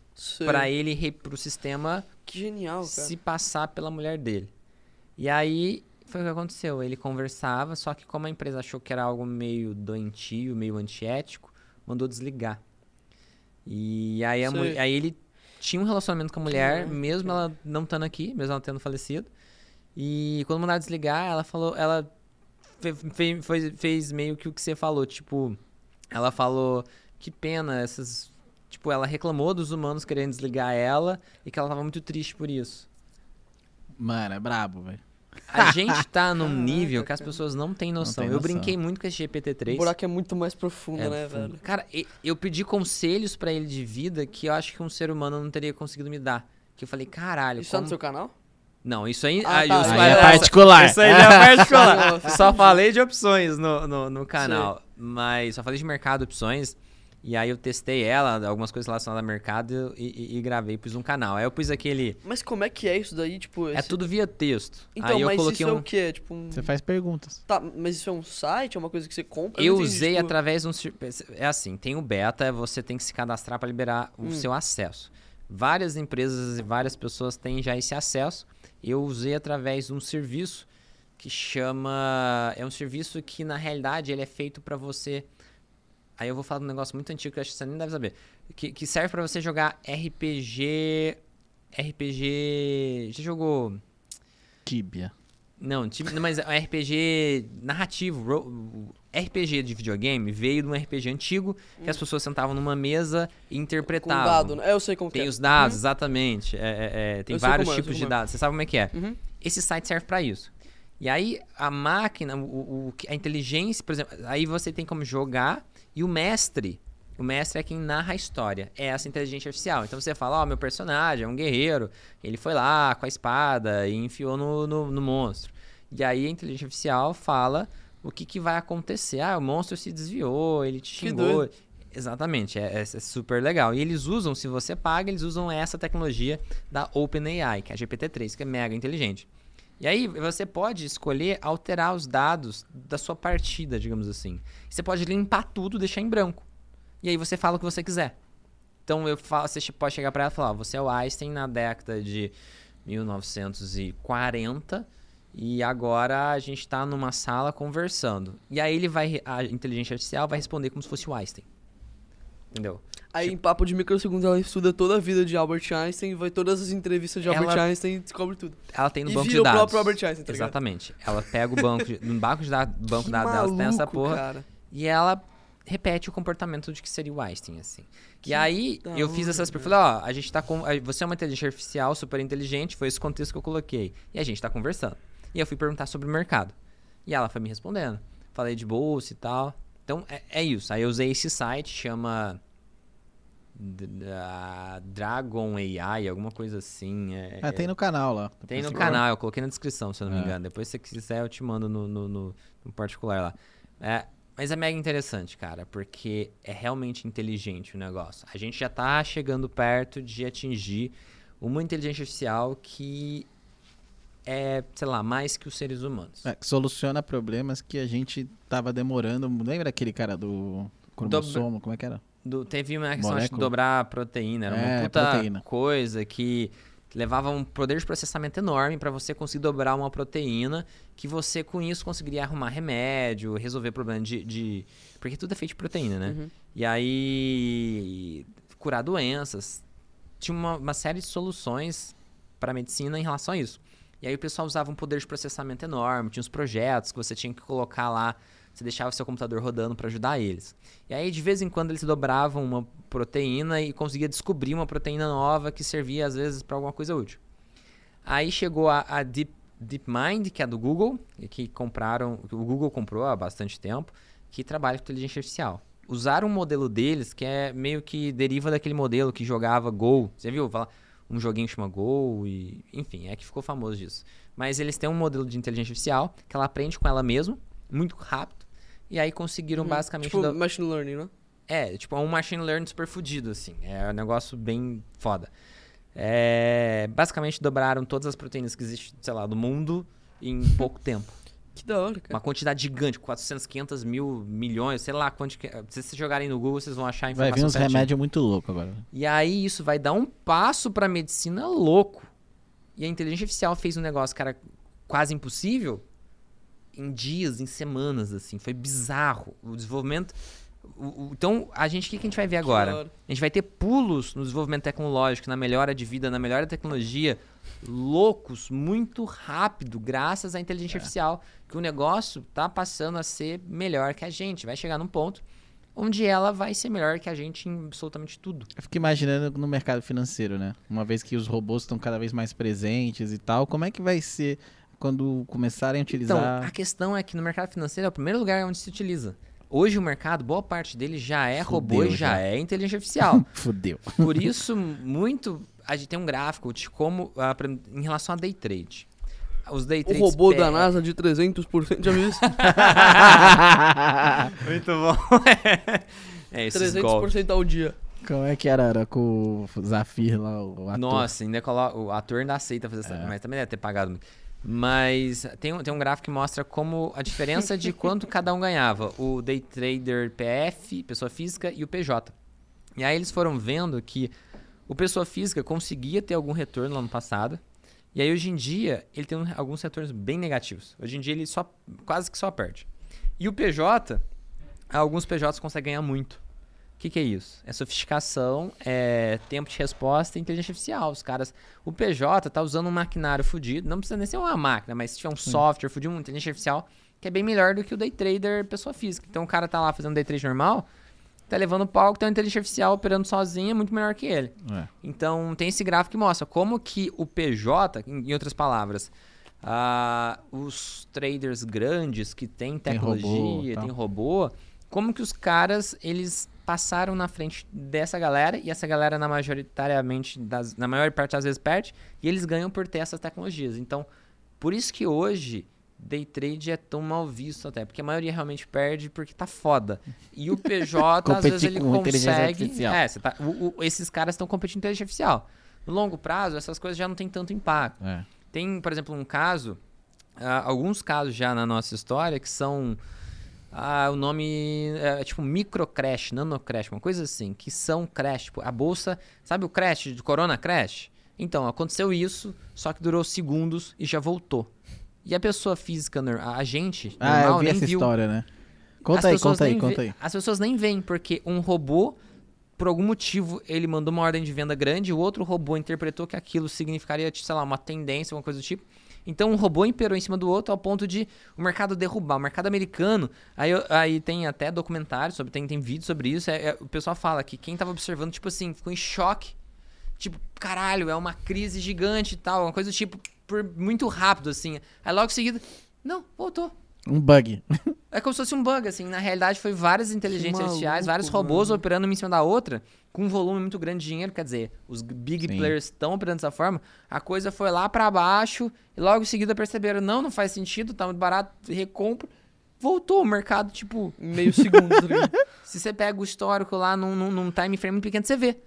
Pra ele, pro sistema Que genial, cara. se passar pela mulher dele. E aí foi o que aconteceu. Ele conversava, só que como a empresa achou que era algo meio doentio, meio antiético, mandou desligar. E aí, aí ele tinha um relacionamento com a mulher, mesmo ela não estando aqui, mesmo ela tendo falecido. E quando mandaram desligar, ela falou, ela fe- fe- foi- fez meio que o que você falou, tipo, ela falou que pena essas, tipo, ela reclamou dos humanos querendo desligar ela e que ela tava muito triste por isso. Mano, é brabo, velho. A gente tá num nível que as pessoas não têm noção. tem Eu noção. brinquei muito com esse GPT-3. O buraco é muito mais profundo, É, né, fundo. velho? Cara, eu pedi conselhos pra ele de vida que eu acho que um ser humano não teria conseguido me dar. Que eu falei, caralho, Isso tá como... no seu canal? Não, isso aí... Ah, aí tá, os- aí é particular. Isso aí é particular. Só falei de opções no, no, no canal. Mas só falei de mercado, opções. E aí eu testei ela, algumas coisas relacionadas ao mercado e, e- e gravei, pus um canal. Aí eu pus aquele... Mas como é que é isso daí, tipo... É esse- tudo via texto. Então, aí eu mas coloquei isso é um... o quê? Tipo um... Você faz perguntas. Tá, mas isso é um site? É uma coisa que você compra? Eu entendi, usei tipo- através de um. É assim, tem o beta, você tem que se cadastrar para liberar o Hum. seu acesso. Várias empresas e várias pessoas têm já esse acesso. Eu usei através de um serviço que chama. É um serviço que, na realidade, ele é feito para você. Aí eu vou falar de um negócio muito antigo que eu acho que você nem deve saber. Que, que serve para você jogar RPG. RPG. Já jogou. Tibia. Não, tipo, mas é um RPG narrativo. ro- RPG de videogame veio de um RPG antigo que as pessoas sentavam numa mesa e Hum. Com interpretavam. dado, né? É, eu sei como que Tem é. os dados, exatamente. É, é, é, tem Eu vários é, eu tipos sei de é. dados. Você sabe como é que é. Uhum. Esse site serve para isso. E aí, a máquina, o, o- a inteligência, por exemplo, aí você tem como jogar e o mestre. O mestre é quem narra a história. É essa inteligência artificial. Então você fala, ó, meu personagem é um guerreiro. Ele foi lá com a espada e enfiou no, no, no monstro. E aí a inteligência artificial fala o que, que vai acontecer. Ah, o monstro se desviou, ele te xingou. Exatamente, é, é super legal. E eles usam, se você paga, eles usam essa tecnologia da OpenAI, que é a GPT-3, que é mega inteligente. E aí você pode escolher alterar os dados da sua partida, digamos assim. Você pode limpar tudo, deixar em branco. E aí você fala o que você quiser. Então eu falo, você pode chegar pra ela e falar, você é o Einstein na década de 1940 e agora a gente tá numa sala conversando. E aí ele vai, a inteligência artificial vai responder como se fosse o Einstein. Entendeu? Aí em papo de microsegundos ela estuda toda a vida de Albert Einstein, vai todas as entrevistas de Albert Ela- Einstein e descobre tudo. Ela tem no E banco de o dados. próprio Albert Einstein, tá ligado? Exatamente. Ela pega o banco, de, no banco de dados, banco de dados dela tem essa maluco, porra cara. e ela repete o comportamento de que seria o Einstein, assim. Que e aí eu fiz essas perguntas, falei, ó, a gente tá com, você é uma inteligência artificial super inteligente, foi esse contexto que eu coloquei. E a gente tá conversando. E eu fui perguntar sobre o mercado. E ela foi me respondendo. Falei de bolsa e tal. Então é, é isso. Aí eu usei esse site, chama Dragon AI, alguma coisa assim. É, Ah, tem no canal lá. tem no canal, eu coloquei na descrição, se eu não me É. engano. Depois, se você quiser, eu te mando no, no, no- no particular lá. É, mas é mega interessante, cara, porque é realmente inteligente o negócio. A gente já tá chegando perto de atingir uma inteligência artificial que é, sei lá, mais que os seres humanos. É, que soluciona problemas que a gente tava demorando. Lembra aquele cara do cromossomo? Como é que era? Do- teve uma questão acho, de dobrar a proteína. Era uma É, puta proteína. coisa que levava um poder de processamento enorme para você conseguir dobrar uma proteína que você com isso conseguiria arrumar remédio, resolver problema de, de- Porque tudo é feito de proteína, né? Uhum. E aí curar doenças. Tinha uma, uma série de soluções para a medicina em relação a isso. E aí o pessoal usava um poder de processamento enorme, tinha uns projetos que você tinha que colocar lá, você deixava seu computador rodando para ajudar eles. E aí de vez em quando eles dobravam uma proteína e conseguia descobrir uma proteína nova que servia às vezes para alguma coisa útil. Aí chegou a, a Deep, DeepMind, que é do Google, que compraram, o Google comprou há bastante tempo, que trabalha com inteligência artificial. usaram um modelo deles que é meio que deriva daquele modelo que jogava Gol. Você viu? Um joguinho chama Gol e. Enfim, é que ficou famoso disso. Mas eles têm um modelo de inteligência artificial que ela aprende com ela mesma, muito rápido. E aí conseguiram basicamente. Tipo, dar- machine learning, né? é, tipo, é um machine learning super fudido, assim. É um negócio bem foda. É, basicamente dobraram todas as proteínas que existem, sei lá, do mundo em pouco tempo. Que da hora, cara. Uma quantidade gigante, 400, 500 mil, milhões, sei lá quanto que... Se vocês jogarem no Google, vocês vão achar a Vai informação vir uns remédios muito loucos agora. E aí isso vai dar um passo pra medicina louco. E a inteligência artificial fez um negócio, cara, quase impossível em dias, em semanas, assim. Foi bizarro. O desenvolvimento... o- o- então, a gente, o que, que a gente vai ver agora? A gente vai ter pulos no desenvolvimento tecnológico, na melhora de vida, na melhora da tecnologia, loucos, muito rápido, graças à inteligência artificial, que o negócio tá passando a ser melhor que a gente. Vai chegar num ponto onde ela vai ser melhor que a gente em absolutamente tudo. Eu fico imaginando no mercado financeiro, né? Uma vez que os robôs estão cada vez mais presentes e tal, como é que vai ser quando começarem a Então, utilizar? a questão é que no mercado financeiro é o primeiro lugar onde se utiliza. Hoje o mercado, boa parte dele já é robô Fudeu e já já. é inteligência artificial. Fudeu. Por isso, muito. A gente tem um gráfico de como. ah, em relação a day trade. Os day O trades. robô pe- da NASA de 300%, já viu isso? Muito bom. é, esses 300% golpes. ao dia. Como é que era, era com o Zafir lá, o ator? Nossa, ainda coloca, o ator ainda aceita fazer essa. É. Mas também deve ter pagado muito. Mas tem, um- tem um gráfico que mostra como a diferença de quanto cada um ganhava. O day trader PF, pessoa física, e o PJ. E aí eles foram vendo que o pessoa física conseguia ter algum retorno no passado. E aí hoje em dia ele tem alguns retornos bem negativos. Hoje em dia ele só quase que só perde. E o PJ, alguns PJs conseguem ganhar muito. O que, que é isso? É sofisticação, é tempo de resposta e inteligência artificial. Os caras. O PJ tá usando um maquinário fudido. Não precisa nem ser uma máquina, mas se tiver um software fudido, uma inteligência artificial, que é bem melhor do que o day trader pessoa física. Então o cara tá lá fazendo day trade normal, tá levando palco, tem uma inteligência artificial operando sozinha, muito melhor que ele. É. Então tem esse gráfico que mostra como que o PJ, em outras palavras, ah, os traders grandes que têm Tem robô, tecnologia, tal. tem robô, como que os caras eles passaram na frente dessa galera e essa galera na majoritariamente das, na maior parte das vezes perde e eles ganham por ter essas tecnologias. Então por isso que hoje day trade é tão mal visto até, porque a maioria realmente perde porque tá foda. E o PJ às vezes ele consegue, é, tá- o- o- esses caras estão competindo com inteligência artificial. No longo prazo, essas coisas já não tem tanto impacto. É. Tem, por exemplo, um caso, ah, alguns casos já na nossa história que são. Ah, o nome é, tipo microcrash, nanocrash, uma coisa assim, que são crash. Tipo, a bolsa. Sabe o crash de Corona Crash? Então, aconteceu isso, só que durou segundos e já voltou. E a pessoa física, a gente, Ah, eu normal, vi nem essa viu. história, né? As Conta aí, conta aí, conta aí. As pessoas nem veem, porque um robô, por algum motivo, ele mandou uma ordem de venda grande, o outro robô interpretou que aquilo significaria, sei lá, uma tendência, alguma coisa do tipo. Então um robô imperou em cima do outro ao ponto de o mercado derrubar. O mercado americano, aí, aí tem até documentário sobre, tem, tem vídeo sobre isso. é- é- o pessoal fala que quem tava observando, tipo assim, ficou em choque. Tipo, caralho, é uma crise gigante e tal, uma coisa tipo, por muito rápido, assim. Aí logo em seguida, não, voltou. Um bug. É como se fosse um bug, assim. Na realidade, foi várias inteligências maluco, artificiais, vários robôs mano. operando uma em cima da outra, com um volume muito grande de dinheiro. Quer dizer, os big Sim. players estão operando dessa forma. A coisa foi lá pra baixo, e logo em seguida perceberam: não, não faz sentido, tá muito barato, recompra. Voltou o mercado, tipo, Meio segundo, tá se você pega o histórico lá num, num, num time frame pequeno, você vê.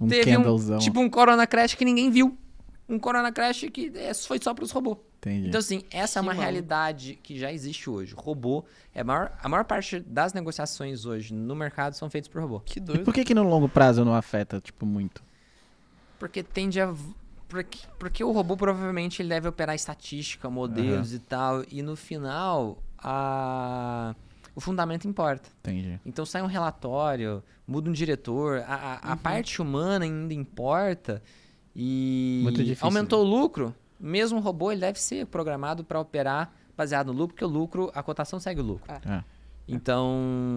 Um Teve um, tipo um Corona Crash que ninguém viu. Um Corona Crash que é, foi só pros robôs. Entendi. Então, assim, essa é Que uma maluco. realidade que já existe hoje. Robô, é a maior, a maior parte das negociações hoje no mercado são feitas por robô. Que E doido. por que que no longo prazo não afeta, tipo, muito? Porque tende a. Porque, porque o robô provavelmente ele deve operar estatística, modelos e tal. E no final, a, o fundamento importa. Entendi. Então sai um relatório, muda um diretor, a, a- Uhum. a parte humana ainda importa e Muito difícil, aumentou o lucro. Mesmo o robô ele deve ser programado para operar baseado no lucro, porque o lucro, a cotação segue o lucro. É. Então,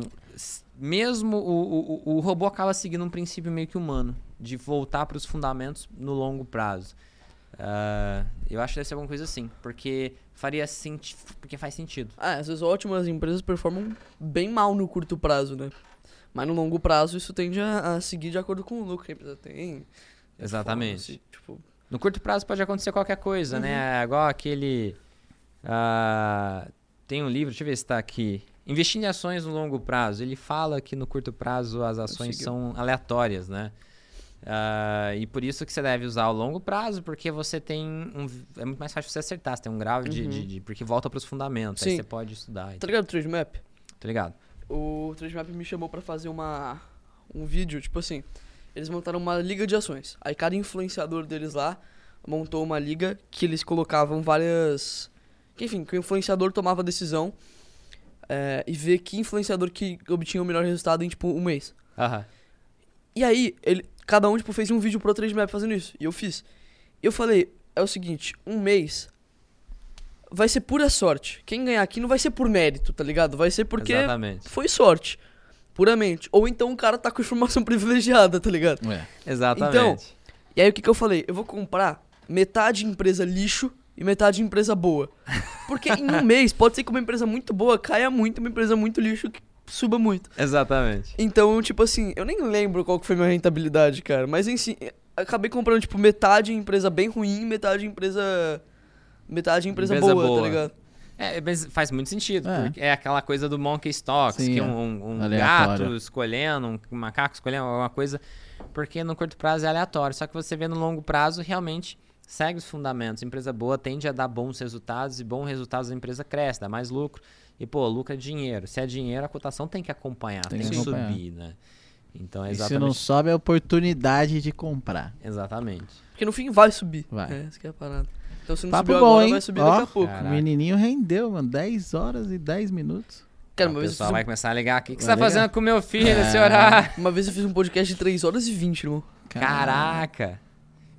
mesmo o, o, o robô acaba seguindo um princípio meio que humano, de voltar para os fundamentos no longo prazo. Ah, eu acho que deve ser alguma coisa assim, porque faria senti porque faz sentido. Ah, às vezes ótimas empresas performam bem mal no curto prazo, né? Mas no longo prazo isso tende a, a seguir de acordo com o lucro que a empresa tem. Exatamente. Tipo, No curto prazo pode acontecer qualquer coisa, né? Uhum. Igual aquele. ah, tem um livro, deixa eu ver se tá aqui. Investir em ações no longo prazo. Ele fala que no curto prazo as ações são aleatórias, né? Ah, e por isso que você deve usar o longo prazo, porque você tem um. É muito mais fácil você acertar, você tem um grau de. Uhum. de- de- porque volta pros fundamentos. Aí Sim. você pode estudar. tá ligado o Trade Map? Tá ligado? O Trade Map me chamou pra fazer uma um vídeo, tipo assim, eles montaram uma liga de ações. Aí cada influenciador deles lá montou uma liga que eles colocavam várias, enfim, que o influenciador tomava a decisão é, e ver que influenciador que obtinha o melhor resultado em tipo um mês. Aham. E aí, ele, cada um, tipo, fez um vídeo pro Trade Map fazendo isso. E eu fiz. Eu falei, é o seguinte, um mês vai ser pura sorte. Quem ganhar aqui não vai ser por mérito, tá ligado? Vai ser porque Exatamente. foi sorte. Puramente. Ou então o cara tá com informação privilegiada, tá ligado? É. Exatamente. E aí o que, que eu falei? Eu vou comprar metade empresa lixo e metade empresa boa. Porque em um mês pode ser que uma empresa muito boa caia muito, uma empresa muito lixo que suba muito. Exatamente. Então, tipo assim, eu nem lembro qual que foi minha rentabilidade, cara. Mas si, acabei comprando, tipo, metade empresa bem ruim, metade empresa. Metade empresa, Empresa boa, boa. tá ligado? É, mas faz muito sentido. É. porque É, aquela coisa do Monkey Stocks, Sim, que é. um, um- gato escolhendo, um macaco escolhendo alguma coisa. Porque no curto prazo é aleatório. Só que você vê no longo prazo, realmente segue os fundamentos. Empresa boa tende a dar bons resultados e bons resultados a empresa cresce, dá mais lucro. E, pô, lucro é dinheiro. Se é dinheiro, a cotação tem que acompanhar, tem, Tem que acompanhar. subir, né? Então é E se exatamente. não sobe, é oportunidade de comprar. Exatamente. Porque no fim vai subir. Vai. É, essa que é a parada. Então se não Papo subiu bom, agora, hein? vai subir Ó, daqui a pouco. Caraca. O menininho rendeu, mano. 10 horas e 10 minutos. Cara, o uma vez, eu pessoal fiz vai começar a ligar aqui. O que você Vai tá ligar? fazendo com meu filho É. nesse horário? uma vez eu fiz um podcast de 3 horas e 20, irmão. Caraca.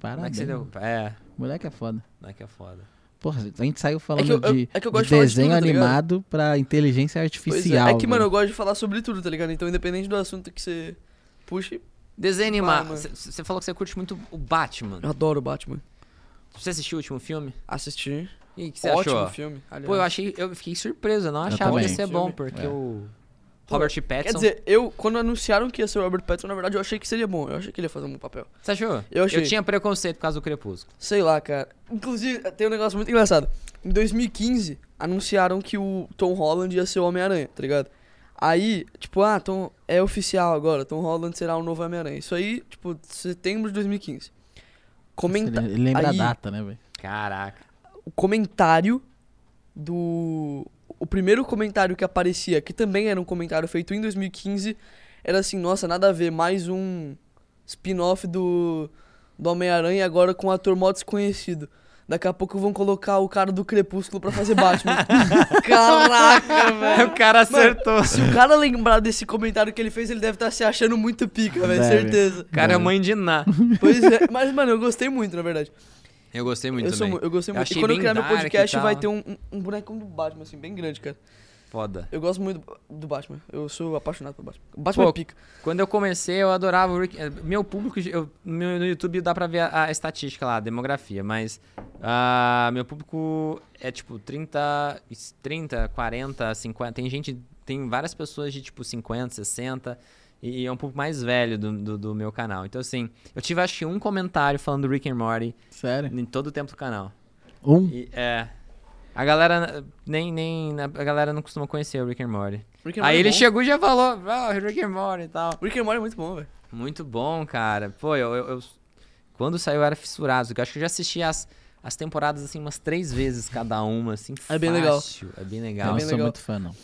Como é Parabéns. que você deu? É, Moleque é foda. não é que é foda. Porra, a gente saiu falando que eu- de, é que eu de gosto de falar de desenho tudo, tá ligado? animado pra inteligência Pois artificial. é. É que, mano, eu gosto de falar sobre tudo, tá ligado? Então, independente do assunto que você puxe, Desenho animado. mano. Você falou que você curte muito o Batman. eu adoro o Batman. Você assistiu o último filme? Assisti. E o que você Ótimo achou? filme. aliás. Pô, eu achei, eu fiquei surpreso, eu não Eu achava que ia ser bom, porque É. o Pô, Robert Quer Pattinson. dizer, eu, quando anunciaram que ia ser o Robert Pattinson, na verdade, eu achei que seria bom. Eu achei que ele ia fazer um bom papel. Você achou? Eu achei. tinha preconceito por causa do Crepúsculo. Sei lá, cara. Inclusive, tem um negócio muito engraçado. Em 2015, anunciaram que o Tom Holland ia ser o Homem-Aranha, tá ligado? Aí, tipo, ah, Tom, é oficial agora, Tom Holland será o novo Homem-Aranha. Isso aí, tipo, setembro de 2015. Comenta Ele, lembra aí, a data, né, velho? Caraca. o comentário do. O primeiro comentário que aparecia, que também era um comentário feito em 2015, era assim: nossa, nada a ver, mais um spin-off do, do Homem-Aranha agora com um ator mó desconhecido. Daqui a pouco vão colocar o cara do Crepúsculo pra fazer Batman. Caraca, velho. o cara acertou. Se o cara lembrar desse comentário que ele fez, ele deve estar se achando muito pica, velho, certeza. O cara é mãe de Ná. Pois é, mas, mano, eu gostei muito, na verdade. Eu gostei muito eu, sou também. mu- eu gostei Eu muito. achei E quando eu criar meu podcast, vai ter um, um, um bonecão do Batman, assim, bem grande, cara. Foda. Eu gosto muito do- Batman. Eu sou apaixonado pelo Batman. O Batman Pô, é pica. Quando eu comecei, eu adorava o Rick. eh, Meu público, eu, meu- no YouTube dá pra ver a, a estatística lá, a demografia, mas ah, meu público é tipo 30, 30, 40, 50. Tem gente, tem várias pessoas de tipo 50, 60. E é um público mais velho do, do, do meu canal. Então, assim, eu tive acho que um comentário falando do Rick and Morty Sério? em todo o tempo do canal. Um? E, é. A galera nem, nem. A galera não costuma conhecer o Rick and Morty. Rick and Aí Morty é ele bom. chegou e já falou, ah, Rick and Morty e tal. Rick and Morty é muito bom, velho. Muito bom, cara. Pô, eu, eu- eu- Quando saiu eu era fissurado. Eu acho que eu já assisti as, as temporadas, assim, umas três vezes cada uma, assim. É bem legal. fácil. É bem Não, legal. bem sou legal. muito fã, não.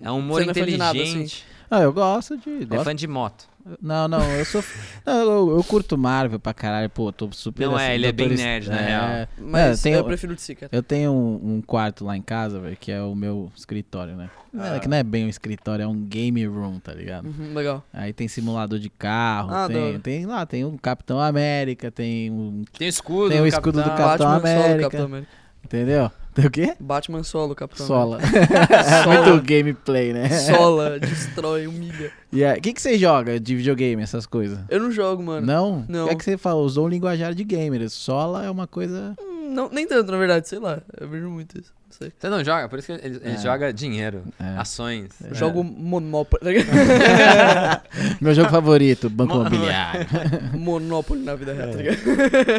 É um humor Você não é fã de nada, inteligente. Ah, eu gosto de. é Gosto. fã de moto. Não, não, eu sou. não, eu, eu curto Marvel pra caralho, pô, tô super. Não é, assim, ele é bem nerd, na é, real. Mas tem eu o- prefiro o DC, cara. Eu tenho um, um quarto lá em casa, velho, que é o meu escritório, né? Ah. É, que não é bem um escritório, é um game room, tá ligado? Uhum, legal. Aí tem simulador de carro, Ah, tem, tem lá, tem o Capitão América, tem um. Tem escudo. Tem o do escudo do Capitão. América. Capitão América. Entendeu? Tem o quê? Batman solo, Capitão Sola. É Sola. muito gameplay, né? Sola, destrói, humilha. E aí, o que, que você joga de videogame, essas coisas? Eu não jogo, mano. Não? Não. É que você falou, usou o linguajar de gamer. Sola é uma coisa. Hum, não, nem tanto, na verdade, sei lá. Eu vejo muito isso. Não sei. Você não joga, por isso que ele, ele É. joga dinheiro, É. ações. Eu É. jogo Monopoly. tá? Meu jogo favorito, Banco Mo- Imobiliário. Monopoly na vida real, tá ligado?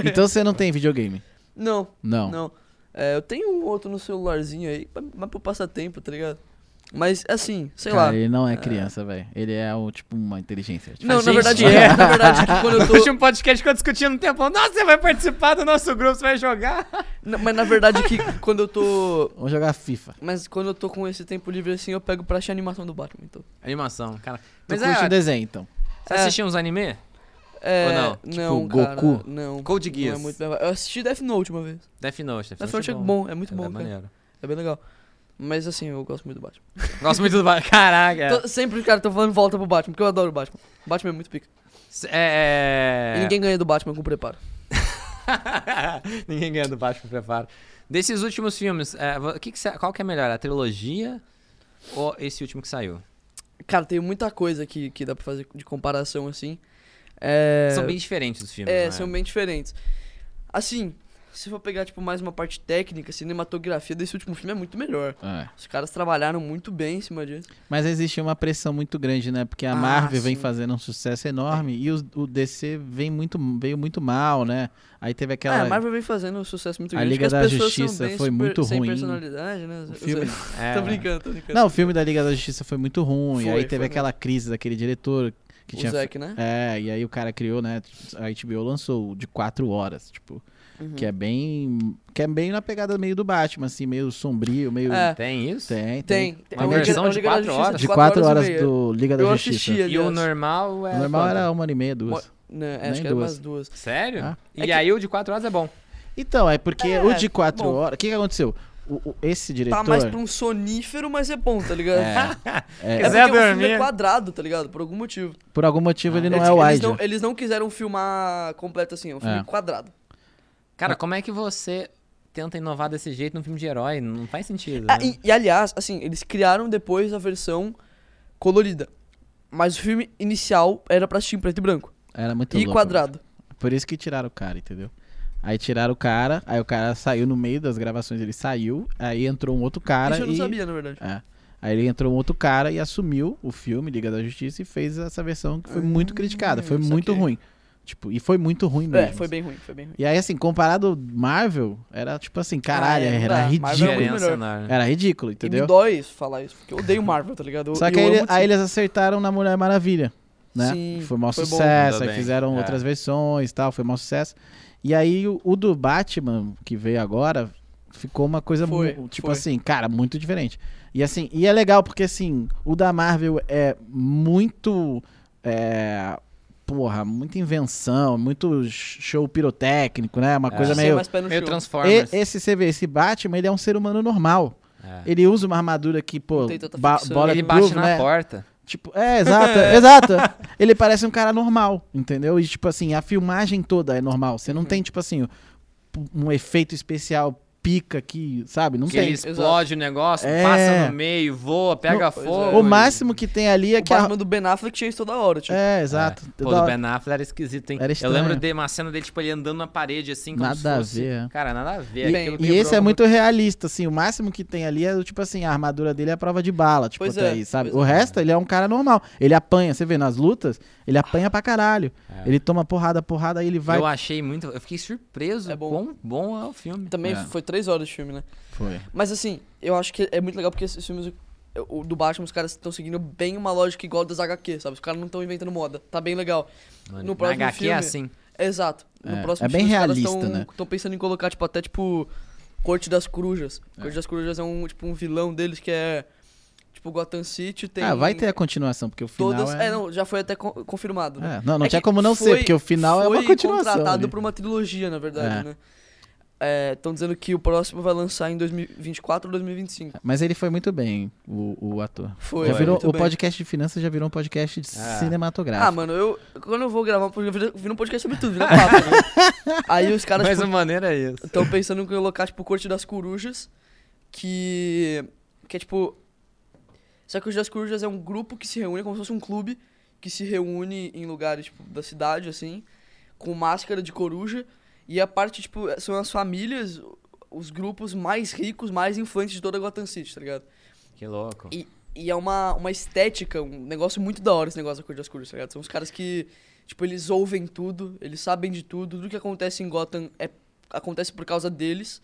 Então você não tem videogame? Não, Não. não. É, eu tenho um outro no celularzinho aí, mas pro passatempo, tá ligado? Mas, assim, sei Cara, lá. ele não é criança, velho. Ele é o, tipo uma inteligência Não, artificial. na gente verdade, é. na verdade, que quando eu No tô... último podcast que eu discutindo um tempo, nossa, você vai participar do nosso grupo, você vai jogar. Não, mas na verdade que quando eu tô... Vamos jogar FIFA. Mas quando eu tô com esse tempo livre assim, eu pego pra achar a animação do Batman, então. Animação, cara. Tu Mas curte é, desenho, então. você É. assistia uns anime? É, Ou não? não, Tipo, cara, Goku? não. Code Não Geass. é muito... Eu assisti Death Note uma vez. Death Note. Death Death Note Note é bom, é muito bom, É cara. maneiro. É bem legal. Mas assim, eu gosto muito do Batman. Gosto muito do Batman. Caraca. é. Tô- sempre, cara, tô falando volta pro Batman, porque eu adoro o Batman. O Batman é muito pica. É... E ninguém ganha do Batman com preparo. ninguém ganha do Batman preparo. Desses últimos filmes, é, que que qual que é melhor? A trilogia ou esse último que saiu? Cara, tem muita coisa que, que dá pra fazer de comparação, assim. É... São bem diferentes os filmes, É, né? são bem diferentes. Assim, se for pegar, tipo, mais uma parte técnica, cinematografia desse último filme é muito melhor. É. Os caras trabalharam muito bem em cima disso. Mas existe uma pressão muito grande, né? Porque a Ah, Marvel vem sim. fazendo um sucesso enorme e os- o DC vem muito, veio muito mal, né? Aí teve aquela. Ah, a Marvel vem fazendo um sucesso muito A grande. Liga porque as da Justiça foi super- muito sem ruim. personalidade, né? O filme-. É, Tô brincando, tô brincando. Não, o filme da Liga da Justiça foi muito ruim. Foi, aí teve aquela crise daquele diretor que o tinha. Zack, né? É, e aí o cara criou, né? A HBO lançou o de quatro horas, tipo, Uhum. que é bem. Que é bem na pegada meio do Batman, assim, meio sombrio, meio. É. Tem isso? Tem, Tem. tem. tem Uma versão a de Liga da quatro Justiça horas? De quatro horas meia. do Liga da Eu Justiça. assisti, E o normal é. O normal era uma hora e meia, duas. Né, Nem acho que era duas. umas duas. Sério? Ah. E É que- aí o de 4 horas é bom. Então, é porque É, o de quatro bom. horas. O que, que aconteceu? O, o- esse diretor. Tá mais pra um sonífero, mas é bom, tá ligado? É, É é, o filme dormir. é quadrado, tá ligado? Por algum motivo. por algum motivo ele não eles, é eles wide. não, eles não quiseram filmar completo assim, é um filme É. quadrado. Cara, como é que você tenta inovar desse jeito num filme de herói? Não faz sentido. Ah, né? e, e, aliás, assim, eles criaram depois a versão colorida. Mas o filme inicial era pra assistir em preto e branco. Era muito e louco. quadrado. Por isso que tiraram o cara, entendeu? Aí tiraram o cara, aí o cara saiu no meio das gravações, ele saiu, aí entrou um outro cara Isso eu não e. sabia, na verdade. É. Aí ele entrou um outro cara e assumiu o filme Liga da Justiça e fez essa versão que foi muito criticada, foi muito ruim. Tipo, e foi muito ruim mesmo. É, foi bem ruim, foi bem ruim. E aí, assim, comparado Marvel, era tipo assim, caralho, Ah, é, não era. Marvel é ridículo. melhor. enorme. Era ridículo, E entendeu? me dói isso, falar isso, porque eu odeio Marvel, tá ligado? Só e que aí, ele- aí eles acertaram na Mulher Maravilha, né? Sim, foi um maior foi bom. sucesso, Mandou aí bem, fizeram é. outras versões e tal, foi um maior sucesso. E aí o, o do Batman, que veio agora, ficou uma coisa, Foi, tipo foi. assim, cara, muito diferente. E assim, e é legal porque assim, o da Marvel é muito... É, porra, muita invenção, muito show pirotécnico, né? Uma É. coisa meio... Meio. Transformers. E- esse, você vê, esse Batman, ele é um ser humano normal. É. Ele usa uma armadura que, pô, ba bola Ele de bate groove, na né? porta. Tipo, é, exato, exato. Ele parece um cara normal, entendeu? E, tipo assim, a filmagem toda é normal. Você não Uhum. tem, tipo assim, um efeito especial pica aqui, sabe? Não que tem. ele explode o negócio, É. passa no meio, voa, pega Não, pois fogo. O máximo que tem ali é O que a... Batman do Ben Affleck tinha isso toda hora, tipo. É, exato. É. Pô, do Ben Affleck era esquisito, hein? Era Eu lembro de uma cena dele, tipo, ele andando na parede, assim, como Nada se a ver, é. Cara, nada a ver. E, Aquilo e esse é muito realista, assim. O máximo que tem ali é, tipo assim, a armadura dele é a prova de bala, tipo, Pois até é, aí, sabe? pois O é. resto, ele é um cara normal. Ele apanha, você vê, nas lutas, ele apanha pra caralho. É. Ele toma porrada, porrada, aí ele vai... Eu achei muito... Eu fiquei surpreso É bom. quão bom é o filme. Também É. foi três horas de filme, né? Foi. Mas assim, eu acho que é muito legal porque esses filmes o do Batman, os caras estão seguindo bem uma lógica igual das HQ, sabe? Os caras não estão inventando moda. Tá bem legal. Mano, no na próximo HQ filme- é assim. Exato. No É, próximo é bem filme, os realista, caras né? Estão pensando em colocar, tipo, até tipo. Corte das Corujas. Corte das Corujas é um, tipo, um vilão deles que é. Tipo, Gotham City tem. Ah, vai ter a continuação, porque o final Todas. é... É, não, já foi até co- confirmado. né? É, não, não É tinha como não foi- ser, porque o final é uma foi continuação. contratado ali. pra uma trilogia, na verdade, É. né? Estão dizendo que o próximo vai lançar em 2024 ou 2025. Mas ele foi muito bem, o, o ator. Foi, já Foi. virou, muito o bem. podcast de finanças já virou um podcast de Ah. cinematográfico. Ah, mano, eu. Quando eu vou gravar um podcast, eu viro um podcast sobre tudo, vira papo, né? Aí os caras Mas tipo, a maneira é isso. estão pensando em colocar, tipo, o Corte das Corujas, que. Que é tipo. Essa Corte das Corujas é um grupo que se reúne, é como se fosse um clube, que se reúne em lugares, tipo, da cidade, assim, com máscara de coruja. E a parte, tipo, são as famílias, os grupos mais ricos, mais influentes de toda Gotham City, tá ligado? Que louco. E, E é uma, uma estética, um negócio muito da hora esse negócio da cor de escuros, tá ligado? São os caras que, tipo, eles ouvem tudo, eles sabem de tudo, tudo que acontece em Gotham é, acontece por causa deles,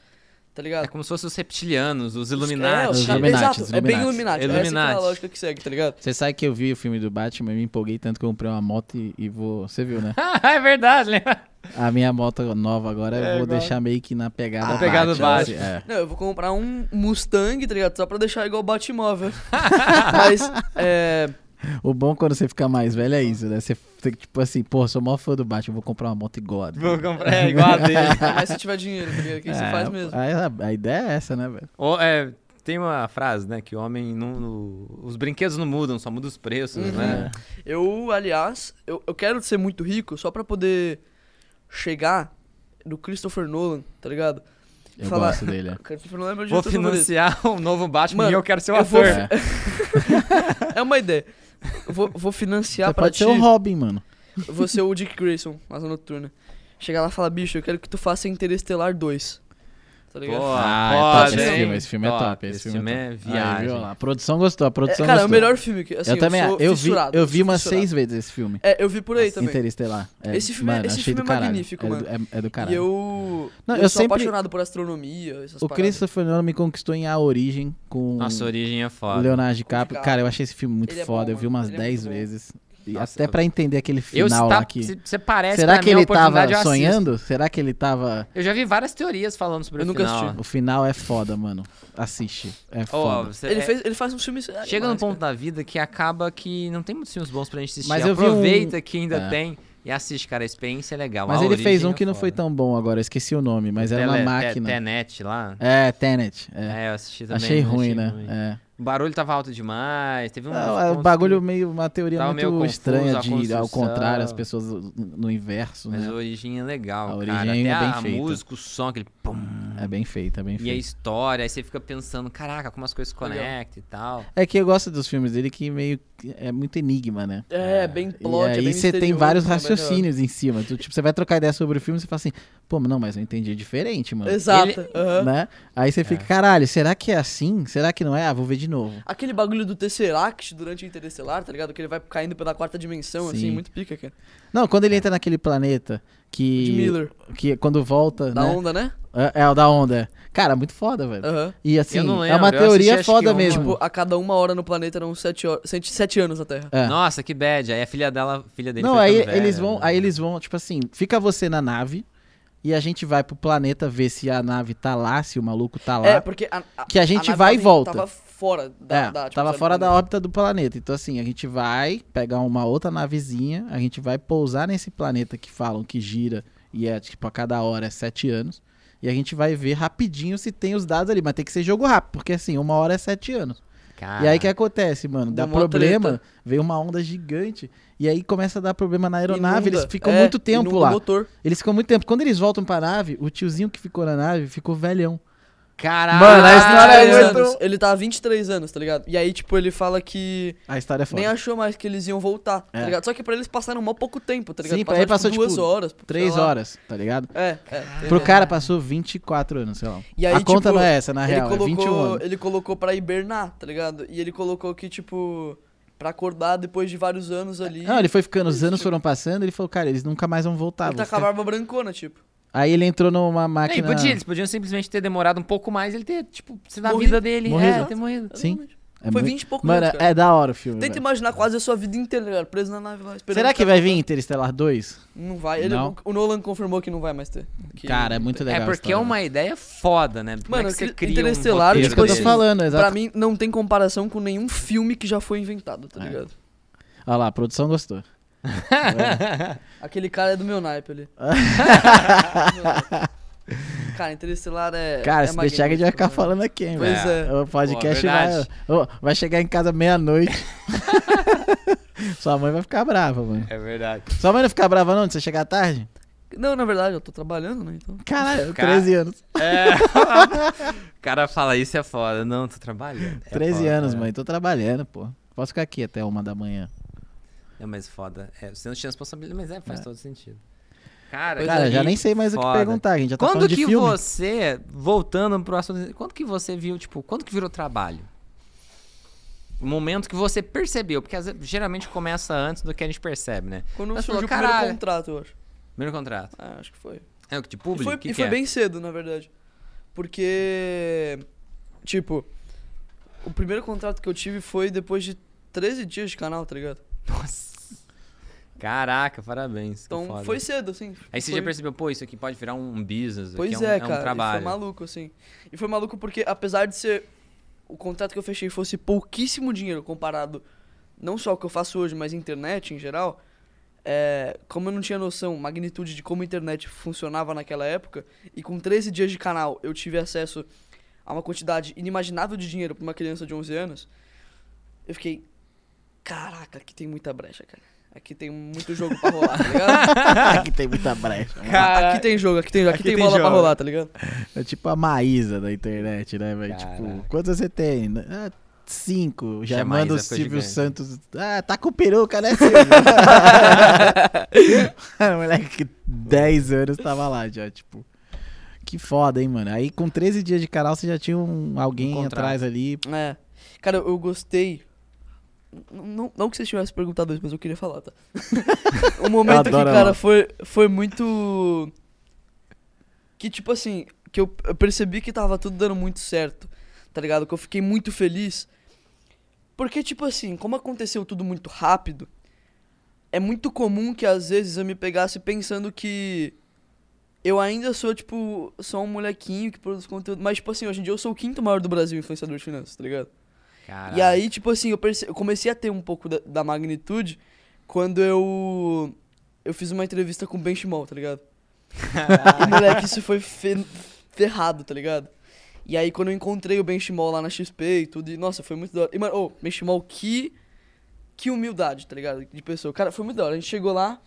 tá ligado? É como se fossem os reptilianos, os É, Illuminati. os Os Illuminati, Exato, os é bem Illuminati. Illuminati. Essa é Illuminati. a lógica que segue, tá ligado? Você sabe que eu vi o filme do Batman e me empolguei tanto que eu comprei uma moto e, e vou. Você viu, né? é verdade, lembra? A minha moto nova agora eu É, vou igual. deixar meio que na pegada Ah, pegada Batman, Batman. assim, é. Não, eu vou comprar um Mustang, tá ligado? Só pra deixar igual o Batmóvel. Mas, é... O bom quando você fica mais velho é isso, né? Você fica tipo assim, pô, sou maior fã do Batman, vou comprar uma moto igual a dele. Vou comprar. É igual a dele. Mas se tiver dinheiro, tá? O que você É, faz mesmo? A, a ideia é essa, né, velho? Ou, é, tem uma frase, né? Que o homem não. no- os brinquedos não mudam, só mudam os preços, Uhum. né? Eu, aliás, eu, eu quero ser muito rico só pra poder chegar no Christopher Nolan, tá ligado? Eu Falar- gosto dele. é. O Christopher Nolan é meu Vou financiar o novo Batman Mano, e eu quero ser o eu vou- ator. É. É uma ideia. Vou, vou financiar Você pra pode ti. ser o Robin, mano. Vou ser o Dick Grayson, Asa Noturna. Chegar lá e falar, bicho, eu quero que tu faça Interestelar 2. Tá ligado? Pô, Ah, é pode, top esse filme, esse filme é top, esse Esse filme é é Aí, viagem. lá, A produção gostou, a É, produção cara, é o gostou. melhor filme que assim, eu também, sou eu vi, eu vi umas fissurado. seis vezes esse filme. É, eu vi por aí também. Interestelar. É, Esse filme é- mano, esse filme do é caralho. magnífico, é do- mano. É, é do caralho. E eu. Não, eu, eu sou sempre- apaixonado por astronomia, essas O paradas. Christopher Nolan me conquistou em A Origem com Nossa, a origem é o foda. Leonardo DiCaprio. Cara, eu achei esse filme muito é foda. eu vi umas Ele é 10 muito bom. vezes. E Nossa, até eu- pra entender aquele final está, lá que... se- Você parece Será que ele tava sonhando? Será que ele tava... Eu já vi várias teorias falando sobre Eu o nunca final. assisti. O final é foda, mano. Assiste. É Ó, foda. você- Ele, é- fez, ele faz uns filmes. Chega num ponto da vida que acaba que não tem muitos filmes bons pra gente assistir. Mas eu vi um- Aproveita que ainda É. tem e assiste, cara. A experiência é legal. Mas A ele fez um é que não foi tão bom agora. Eu esqueci o nome, mas era uma Tele- máquina. Te- Tenet lá. É, Tenet. É. É, eu assisti também. achei ruim, né? É. O barulho tava alto demais. Teve um. Não, é, o bagulho meio, uma teoria Tava meio muito confuso estranha de, ao construção. contrário, as pessoas no inverso, Mas né? a origem é legal. A cara. origem Até é bem a feita. música, o som, aquele pum. É bem feito, é bem E a feito. história, aí você fica pensando, caraca, como as coisas se conectam e tal. É que eu gosto dos filmes dele que meio é muito enigma, né? É, bem plot, e é aí bem você tem vários mas é raciocínios em cima. Tu, tipo, você vai trocar ideia sobre o filme e você fala assim, pô, mas não, mas eu entendi diferente, mano. Exato. Ele-. Né? Aí você fica, caralho, será que é assim? Será que não é? Ah, vou ver de novo. Aquele bagulho do Tesseract durante o Interestelar, tá ligado? Que ele vai caindo pela quarta dimensão, assim, Sim. muito pica, cara. Não, quando ele entra naquele planeta que. De Miller. Que quando volta. Da né? onda, né? É, é o da onda. Cara, muito foda, velho. Aham. E assim, é uma lembro, eu assisti, teoria foda mesmo. Tipo, a cada uma hora no planeta eram sete, horas, sete, sete anos na Terra. É. Nossa, que bad. Aí a filha dela, filha dele Não, aí eles vão, né? aí eles vão, tipo assim, fica você na nave e a gente vai pro planeta ver se a nave tá lá, se o maluco tá lá. É, porque a, a- Que a gente nave vai e volta. Tava fora da. é, da tipo, tava fora do da órbita do planeta. Então, assim, a gente vai pegar uma outra navezinha, a gente vai pousar nesse planeta que falam que gira e é, tipo, a cada hora é sete anos. E a gente vai ver rapidinho se tem os dados ali. Mas tem que ser jogo rápido, porque assim, uma hora é sete anos. Cara, E aí o que acontece, mano? Dá problema, treta. vem uma onda gigante. E aí começa a dar problema na aeronave. Inunda. Eles ficam É, muito tempo lá. motor. Eles ficam muito tempo. Quando eles voltam pra nave, o tiozinho que ficou na nave ficou velhão. Caralho. Mano, a história é 23 muito- anos. Ele tá há 23 anos, tá ligado? E aí, tipo, ele fala que A história é foda. nem achou mais que eles iam voltar, tá É. ligado? Só que pra eles passaram mó pouco tempo, tá ligado? Sim, pra ele passou, duas tipo, horas. Três horas, tá ligado? É, é. Pro cara passou 24 anos, sei lá. E aí, a conta tipo, não é essa, na ele real, é 21 colocou, anos. ele colocou pra hibernar, tá ligado? E ele colocou que, tipo, pra acordar depois de vários anos ali. Não, ele foi ficando, os anos tipo, foram passando, ele falou, cara, eles nunca mais vão voltar. Ele tá com a ficar- barba brancona, tipo. Aí ele entrou numa máquina... e podia, eles podiam simplesmente ter demorado um pouco mais ele ter, tipo, sido a Morrido. vida dele. Morrido. É, ter morrido. Sim. É Foi muito- 20 e poucos Mano, cara. é da hora o filme, Tenta velho. imaginar quase a sua vida inteira, cara, preso na nave lá. esperando Será que vai vir. Interestelar 2? Não vai. Ele- Não? o, Nolan confirmou que não vai mais ter. Que- Cara, é muito legal É a porque é história, uma ideia foda, né? Como Mano, é que você aquele cria Interestelar, um roteiro Isso que eu tô assim, desse? falando, Pra exato. mim, não tem comparação com nenhum filme que já foi inventado, tá É. ligado? Olha lá, a produção gostou. Aquele cara é do meu naipe ali. cara, Interestelar é. Cara, é se deixar que a gente vai ficar magnífico, falando aqui, hein, Pois velho. é. O podcast Pô, vai, verdade. Ô, vai chegar em casa meia-noite. Sua mãe vai ficar brava, mano. É verdade. Sua mãe não fica brava não de você chegar tarde? né? Não, na verdade, eu tô trabalhando, né? Então. Caralho, Cara- 13 anos. É. o cara fala, isso é foda. Não, tô trabalhando. É 13 foda, anos, é. mãe. Tô trabalhando, pô. Posso ficar aqui até uma da manhã. É mais foda. É, você não tinha responsabilidade, mas é, faz É. todo sentido. Cara, Cara, é, já e nem sei mais o que foda. perguntar, a gente já tá Quando que filme. você, voltando pro assunto, quando que você viu, tipo, quando que virou trabalho? O momento que você percebeu, porque vezes- geralmente começa antes do que a gente percebe, né? Quando Mas surgiu falou, o primeiro "Caralho." contrato, eu acho. Primeiro contrato. Ah, acho que foi. É o que de E público? foi, que e que foi é? bem cedo, na verdade. Porque, tipo, o primeiro contrato que eu tive foi depois de 13 dias de canal, tá ligado? Nossa. Caraca, parabéns. Então foi cedo, assim. Aí você foi... já percebeu, pô, isso aqui pode virar um business, Pois aqui é, é, um, é cara. um trabalho. foi maluco, assim. E foi maluco porque, apesar de ser o contrato que eu fechei fosse pouquíssimo dinheiro comparado não só ao que eu faço hoje, mas internet em geral, é, como eu não tinha noção, magnitude de como a internet funcionava naquela época, e com 13 dias de canal eu tive acesso a uma quantidade inimaginável de dinheiro pra uma criança de 11 anos, eu fiquei, caraca, aqui tem muita brecha, cara. Aqui tem muito jogo pra rolar, tá ligado? Aqui tem muita brecha. Cara, Aqui tem jogo, aqui tem, aqui Aqui tem tem bola pra jogo. rolar, tá ligado? É tipo a Maísa da internet, né, velho? Tipo, quantos você tem? Ah, cinco. Já Já manda o Silvio gigante. Santos. Ah, tá com peruca, né, Silvio? moleque, 10 anos, tava lá já, tipo. Que foda, hein, mano. Aí com 13 dias de canal você já tinha um, alguém Um atrás ali. É. Cara, eu gostei. Não, não que vocês tivessem perguntado isso, mas eu queria falar, tá? o momento que, cara, ela. foi, foi muito. Que, tipo assim, que eu, eu percebi que tava tudo dando muito certo, tá ligado? Que eu fiquei muito feliz. Porque, tipo assim, como aconteceu tudo muito rápido, é muito comum que às vezes eu me pegasse pensando que eu ainda sou, tipo, só um molequinho que produz conteúdo. Mas, tipo assim, hoje em dia eu sou o quinto maior do Brasil influenciador de finanças, tá ligado? Caraca. E aí, tipo assim, eu, perce- eu comecei a ter um pouco da, da magnitude quando eu. Eu fiz uma entrevista com o Ben Shimol, tá ligado? E, moleque, isso foi fe- ferrado, tá ligado? E aí, quando eu encontrei o Ben Shimol lá na XP e tudo, e, nossa, foi muito da hora. E, mano, ô, Ben Shimol, que. Que humildade, tá ligado? De pessoa. Cara, foi muito da hora. A gente chegou lá.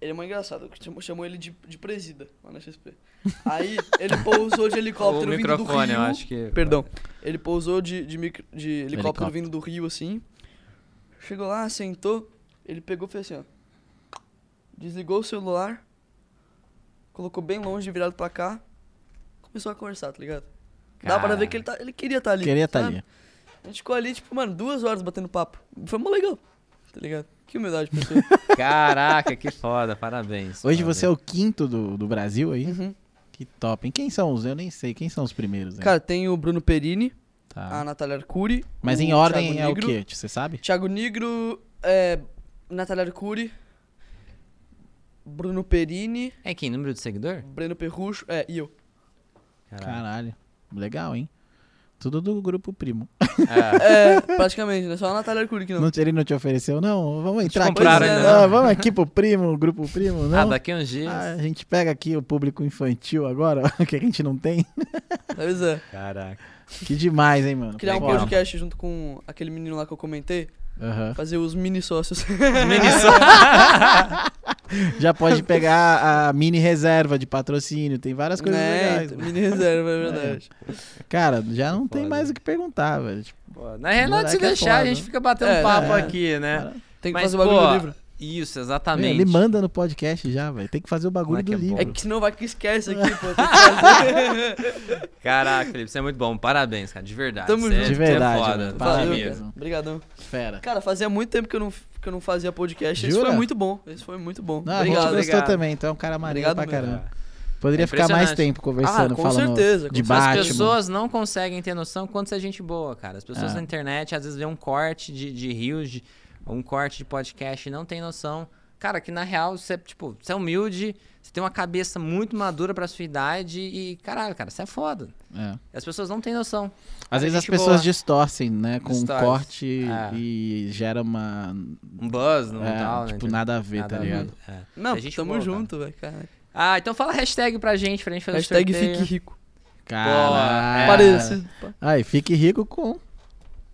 Ele é muito engraçado. Chamou, chamou ele de, de presida lá na XP. Aí, ele pousou de o helicóptero vindo do microfone, Rio. eu acho que... Perdão. Ele pousou de, de, micro- de helicóptero, Helicóptero. vindo do Rio, assim. Chegou lá, sentou. Ele pegou e fez assim, ó. Desligou o celular. Colocou bem longe, virado pra cá. Começou a conversar, tá ligado? Dá pra ver que ele, tá, ele queria estar ali. Queria estar sabe? ali. A gente ficou ali, tipo, mano, duas horas batendo papo. Foi mó legal. Tá ligado? Que humildade, pessoa. Caraca, que foda, parabéns. Hoje parabéns. você é o quinto do, do Brasil aí? Uhum. Que top. hein? Quem são os? Eu nem sei. Quem são os primeiros? aí? Cara, tem o Bruno Perini, Tá. a Natália Arcuri. Mas o em ordem Thiago é o quê? Você sabe? Thiago Nigro, é, Natália Arcuri, Bruno Perini, É quem? Número de seguidor? Breno Perrucho, é, e eu. Caralho. Caralho. Legal, hein? Tudo do grupo primo. É. É, praticamente, né? Só a Natália Arcuri que não. Não, ele não te ofereceu, não? Vamos entrar aqui. ainda, Ah, não? vamos aqui pro primo, grupo primo, não? Ah, daqui uns dias. Ah, a gente pega aqui o público infantil agora, que a gente não tem. Pois é. Caraca. Que demais, hein, mano? Criar um podcast junto com aquele menino lá que eu comentei. Aham. Fazer os mini sócios. Mini só. Já pode pegar a mini reserva de patrocínio, tem várias coisas né? legais. Mini reserva, é verdade. Cara, já não tem mais o que perguntar, velho. Tipo, Na realidade, se Moleque é deixar, a foda. gente fica batendo É, papo é. aqui, né? cara, Tem que Mas, fazer o bagulho pô, do livro. Isso, exatamente. ele manda no podcast já, velho. Tem que fazer o bagulho Moleque do é livro. É que senão vai que esquece aqui, pô. Caraca, Felipe, você é muito bom. Parabéns, cara, de verdade. Tamo é- junto. De você é verdade, foda, mano. Valeu, é mesmo. cara. Obrigadão. Fera. Cara, fazia muito tempo que eu não, que eu não fazia podcast. Esse Jura? foi muito bom. Esse foi muito bom. Não, a Obrigado. gente gostou obrigado. também, então é um cara maneiro Obrigado pra mesmo. caramba. Poderia É ficar mais tempo conversando, Ah, com falando certeza, com de certeza. As Batman. pessoas não conseguem ter noção quanto é gente boa, cara. As pessoas É. na internet às vezes vê um corte de, de rios, de, um corte de podcast e não tem noção. Cara, que na real você, tipo, você é humilde, você tem uma cabeça muito madura pra sua idade e, caralho, cara, você é foda. É. As pessoas não têm noção. Às vezes as pessoas boa. distorcem, né? Com um Distorce. corte É. e gera uma. Um buzz, não é, tal, né? tipo, nada a ver, Nada tá a ver. ligado? É. Não, É gente tamo boa, cara. junto, velho. cara. Ah, então fala hashtag pra gente, pra gente fazer Hashtag o sorteio. fique rico. Caralho. É. Parece. Aí, fique rico com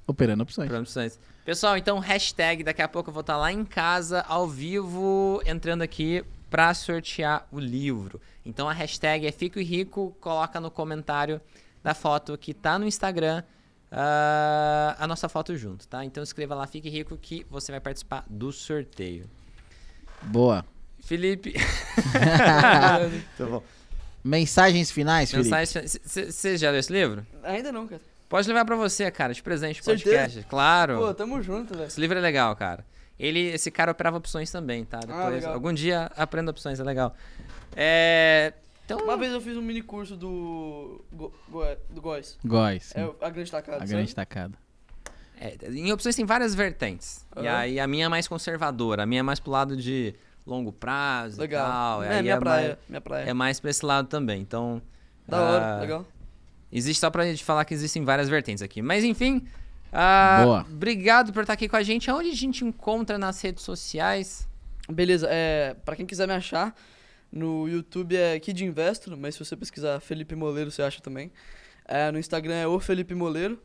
Operando Opções. Promoções. Pessoal, então hashtag, daqui a pouco eu vou estar lá em casa, ao vivo, entrando aqui pra sortear o livro. Então a hashtag é Fico Rico, coloca no comentário da foto que tá no Instagram ah, a nossa foto junto, tá? Então escreva lá Fique Rico que você vai participar do sorteio. Boa. Felipe. tá bom. Mensagens finais, Felipe. Você já leu esse livro? Ainda não, cara. Pode levar pra você, cara, de presente podcast. Claro. Pô, tamo junto, velho. Esse livro é legal, cara. Ele, esse cara operava opções também, tá? Depois, Ah, algum dia aprenda opções, é legal. É. Então. Uma vez eu fiz um mini curso do. Go, Go- do Góis. Góis. É a grande tacada. a sabe? grande tacada. é, em opções tem várias vertentes. E Aham. aí a minha é mais conservadora, a minha é mais pro lado de longo prazo Legal. e tal. é, aí minha é praia. Mais, Minha praia. é mais pra esse lado também. Então. Da hora, ah, legal. Existe só pra gente falar que existem várias vertentes aqui. Mas enfim. ah, Boa. Obrigado por estar aqui com a gente. Aonde a gente encontra nas redes sociais? Beleza, é, pra quem quiser me achar, no YouTube é Kid Investor, mas se você pesquisar Felipe Moleiro, você acha também. É, no Instagram é o Felipe Moleiro.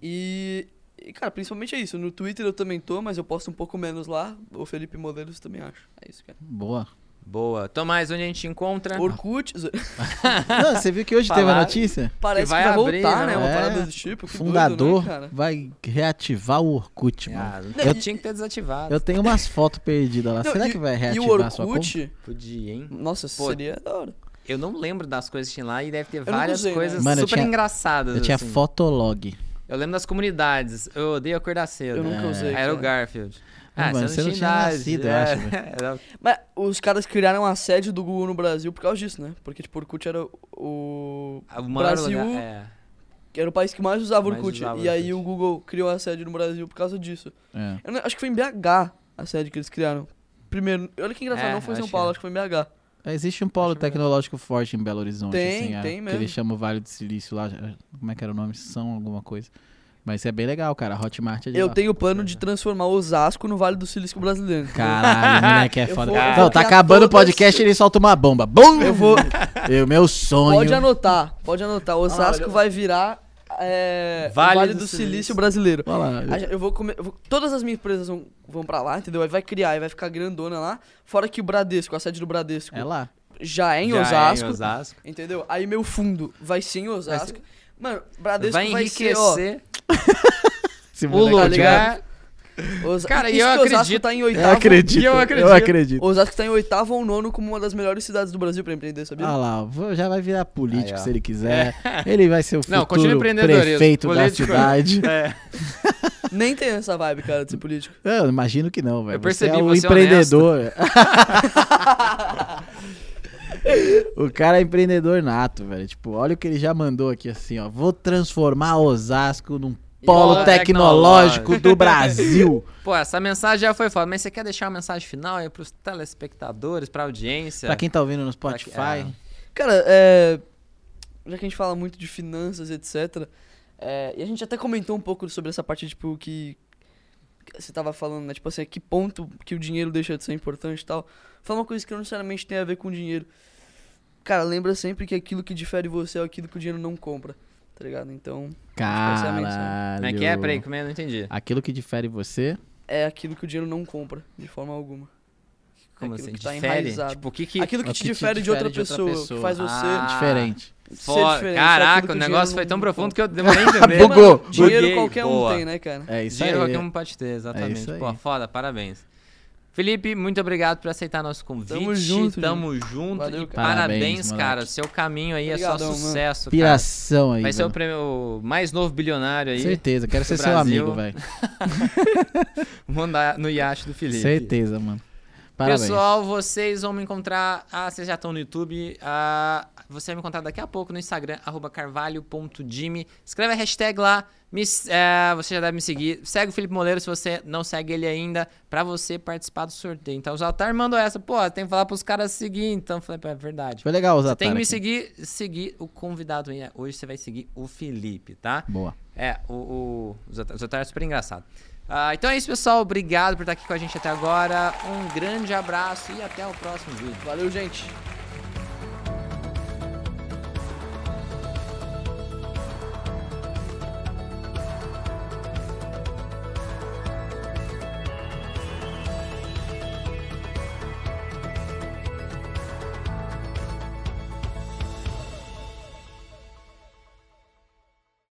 E, e, cara, principalmente é isso. No Twitter eu também tô, mas eu posto um pouco menos lá. O Felipe Moleiro você também acha. É isso, cara. Boa. Boa. Tomás, onde a gente encontra? Orkut, Não, você viu que hoje teve a notícia? parece que vai vai, abrir, voltar, né? né? Uma É, parada desse tipo. Que Fundador doido, né, cara? vai reativar o Orkut, mano. Ah, Não, eu tinha que ter desativado. Eu tenho umas fotos perdidas lá. Não, Será e- que vai E o reativar a sua conta? Orkut, Podia, hein? nossa, Pô, seria da hora. Eu não lembro das coisas que tinha lá e deve ter várias usei, né? coisas Mano, eu super tinha- engraçadas. Eu tinha assim. Fotolog. Eu lembro das comunidades. Eu odeio acordar cedo. Eu nunca É. usei. Era o cara. Garfield. Ah, Ah, mano, você não tinha nascido, eu é. acho. Era- Mas os caras criaram a sede do Google no Brasil por causa disso, né? Porque, tipo, o Orkut era o... o maior Brasil- lugar- é. que era o país que mais usava Mais Orkut. usava e aí Orkut. o Google criou a sede no Brasil por causa disso. É. Eu acho que foi em BH a sede que eles criaram. Primeiro, olha que engraçado, É, não foi em São Paulo, que é. acho que foi em BH. Existe um polo tecnológico forte em Belo Horizonte. Tem, assim, é, tem Que mesmo. eles chamam o Vale do Silício lá. Como é que era o nome? São alguma coisa. Mas isso é bem legal, cara. A Hotmart é de Eu lá. tenho o plano de transformar Osasco no Vale do Silício brasileiro. Caralho, moleque é Eu foda. vou- eu Não, tá acabando o todas- podcast e ele solta uma bomba. Bum! Eu vou. Eu, meu sonho. Pode anotar, pode anotar. Osasco vai virar é, Vale Vale, do do, Silício. Silício brasileiro. Olha lá. A gente- Eu vou comer, eu vou- todas as minhas empresas vão, vão pra lá, entendeu? Aí vai criar, aí vai ficar grandona lá. Fora que o Bradesco, a sede do Bradesco, É lá. já é em Já Osasco. em Osasco. Entendeu? Aí meu fundo vai ser em Osasco. Mano, Bradesco Vai vai, ser, ó. enriquecer o tá. Osa... Cara, e Isso eu Osasco acredito- tá em Eu oitavo. acredito. E eu Eu acredito. acredito. Osasco tá em oitavo ou nono como uma das melhores cidades do Brasil pra empreender, sabia? Ah lá, já vai virar político Aí, se ele quiser. Ele vai ser o Não, continua futuro prefeito da Político- cidade. É. Nem tem essa vibe, cara, de ser político. Eu imagino que não, velho. Eu percebi, você é o você é empreendedor. o cara é empreendedor nato, velho. Tipo, olha o que ele já mandou aqui assim, ó. Vou transformar Osasco num polo tecnológico tecnológico. do Brasil. Pô, essa mensagem já foi foda, mas você quer deixar uma mensagem final aí pros telespectadores, pra audiência? pra quem tá ouvindo no Spotify, É. Cara, é. Já que a gente fala muito de finanças, etc. é, e a gente até comentou um pouco sobre essa parte, tipo, que. que Você tava falando, né? Tipo assim, a que ponto que o dinheiro deixa de ser importante e tal. Fala uma coisa que não necessariamente tem a ver com dinheiro. Cara, lembra sempre que aquilo que difere você é aquilo que o dinheiro não compra. Tá ligado? Então, é caralho. Como é que é? Peraí, como é? Eu não entendi. Aquilo que difere você é aquilo que o dinheiro não compra, de forma alguma. Como aquilo assim? que tá Difere? enraizado. Tipo, o que que... Aquilo que o te que te difere de outra, difere de outra pessoa, pessoa. que faz você Ah. diferente. ser Fo- diferente. Caraca, o que negócio dinheiro foi tão profundo que eu demorei a entender. Bugou. Dinheiro Buguei. qualquer um Boa. tem, né, cara? É isso Dinheiro aí. qualquer um pode ter, exatamente. aí. Pô, foda, parabéns. Felipe, muito obrigado por aceitar nosso convite. Tamo junto, Tamo junto. Valeu, cara. parabéns, Parabéns, cara. Seu caminho aí é Obrigadão, só mano. sucesso, cara. Piração aí. Vai ser o prêmio mais novo bilionário aí. Certeza, quero ser seu amigo, velho. Vou andar no iate do Felipe. Certeza, mano. Parabéns. Pessoal, vocês vão me encontrar. Ah, vocês já estão no YouTube. Ah, você vai me encontrar daqui a pouco no Instagram, arroba carvalho.jimmy. Escreve a hashtag lá. Me, é, você já deve me seguir. Segue o Felipe Moleiro se você não segue ele ainda, pra você participar do sorteio. Então, o Zaltar mandou essa. Pô, tem que falar pros caras seguir. Então, eu falei, é verdade. Foi legal usar Você tem que me seguir, seguir o convidado aí. Hoje você vai seguir o Felipe, tá? Boa. É, o, o, o é super engraçado. Ah, então é isso, pessoal. Obrigado por estar aqui com a gente até agora. Um grande abraço e até o próximo vídeo. Valeu, gente.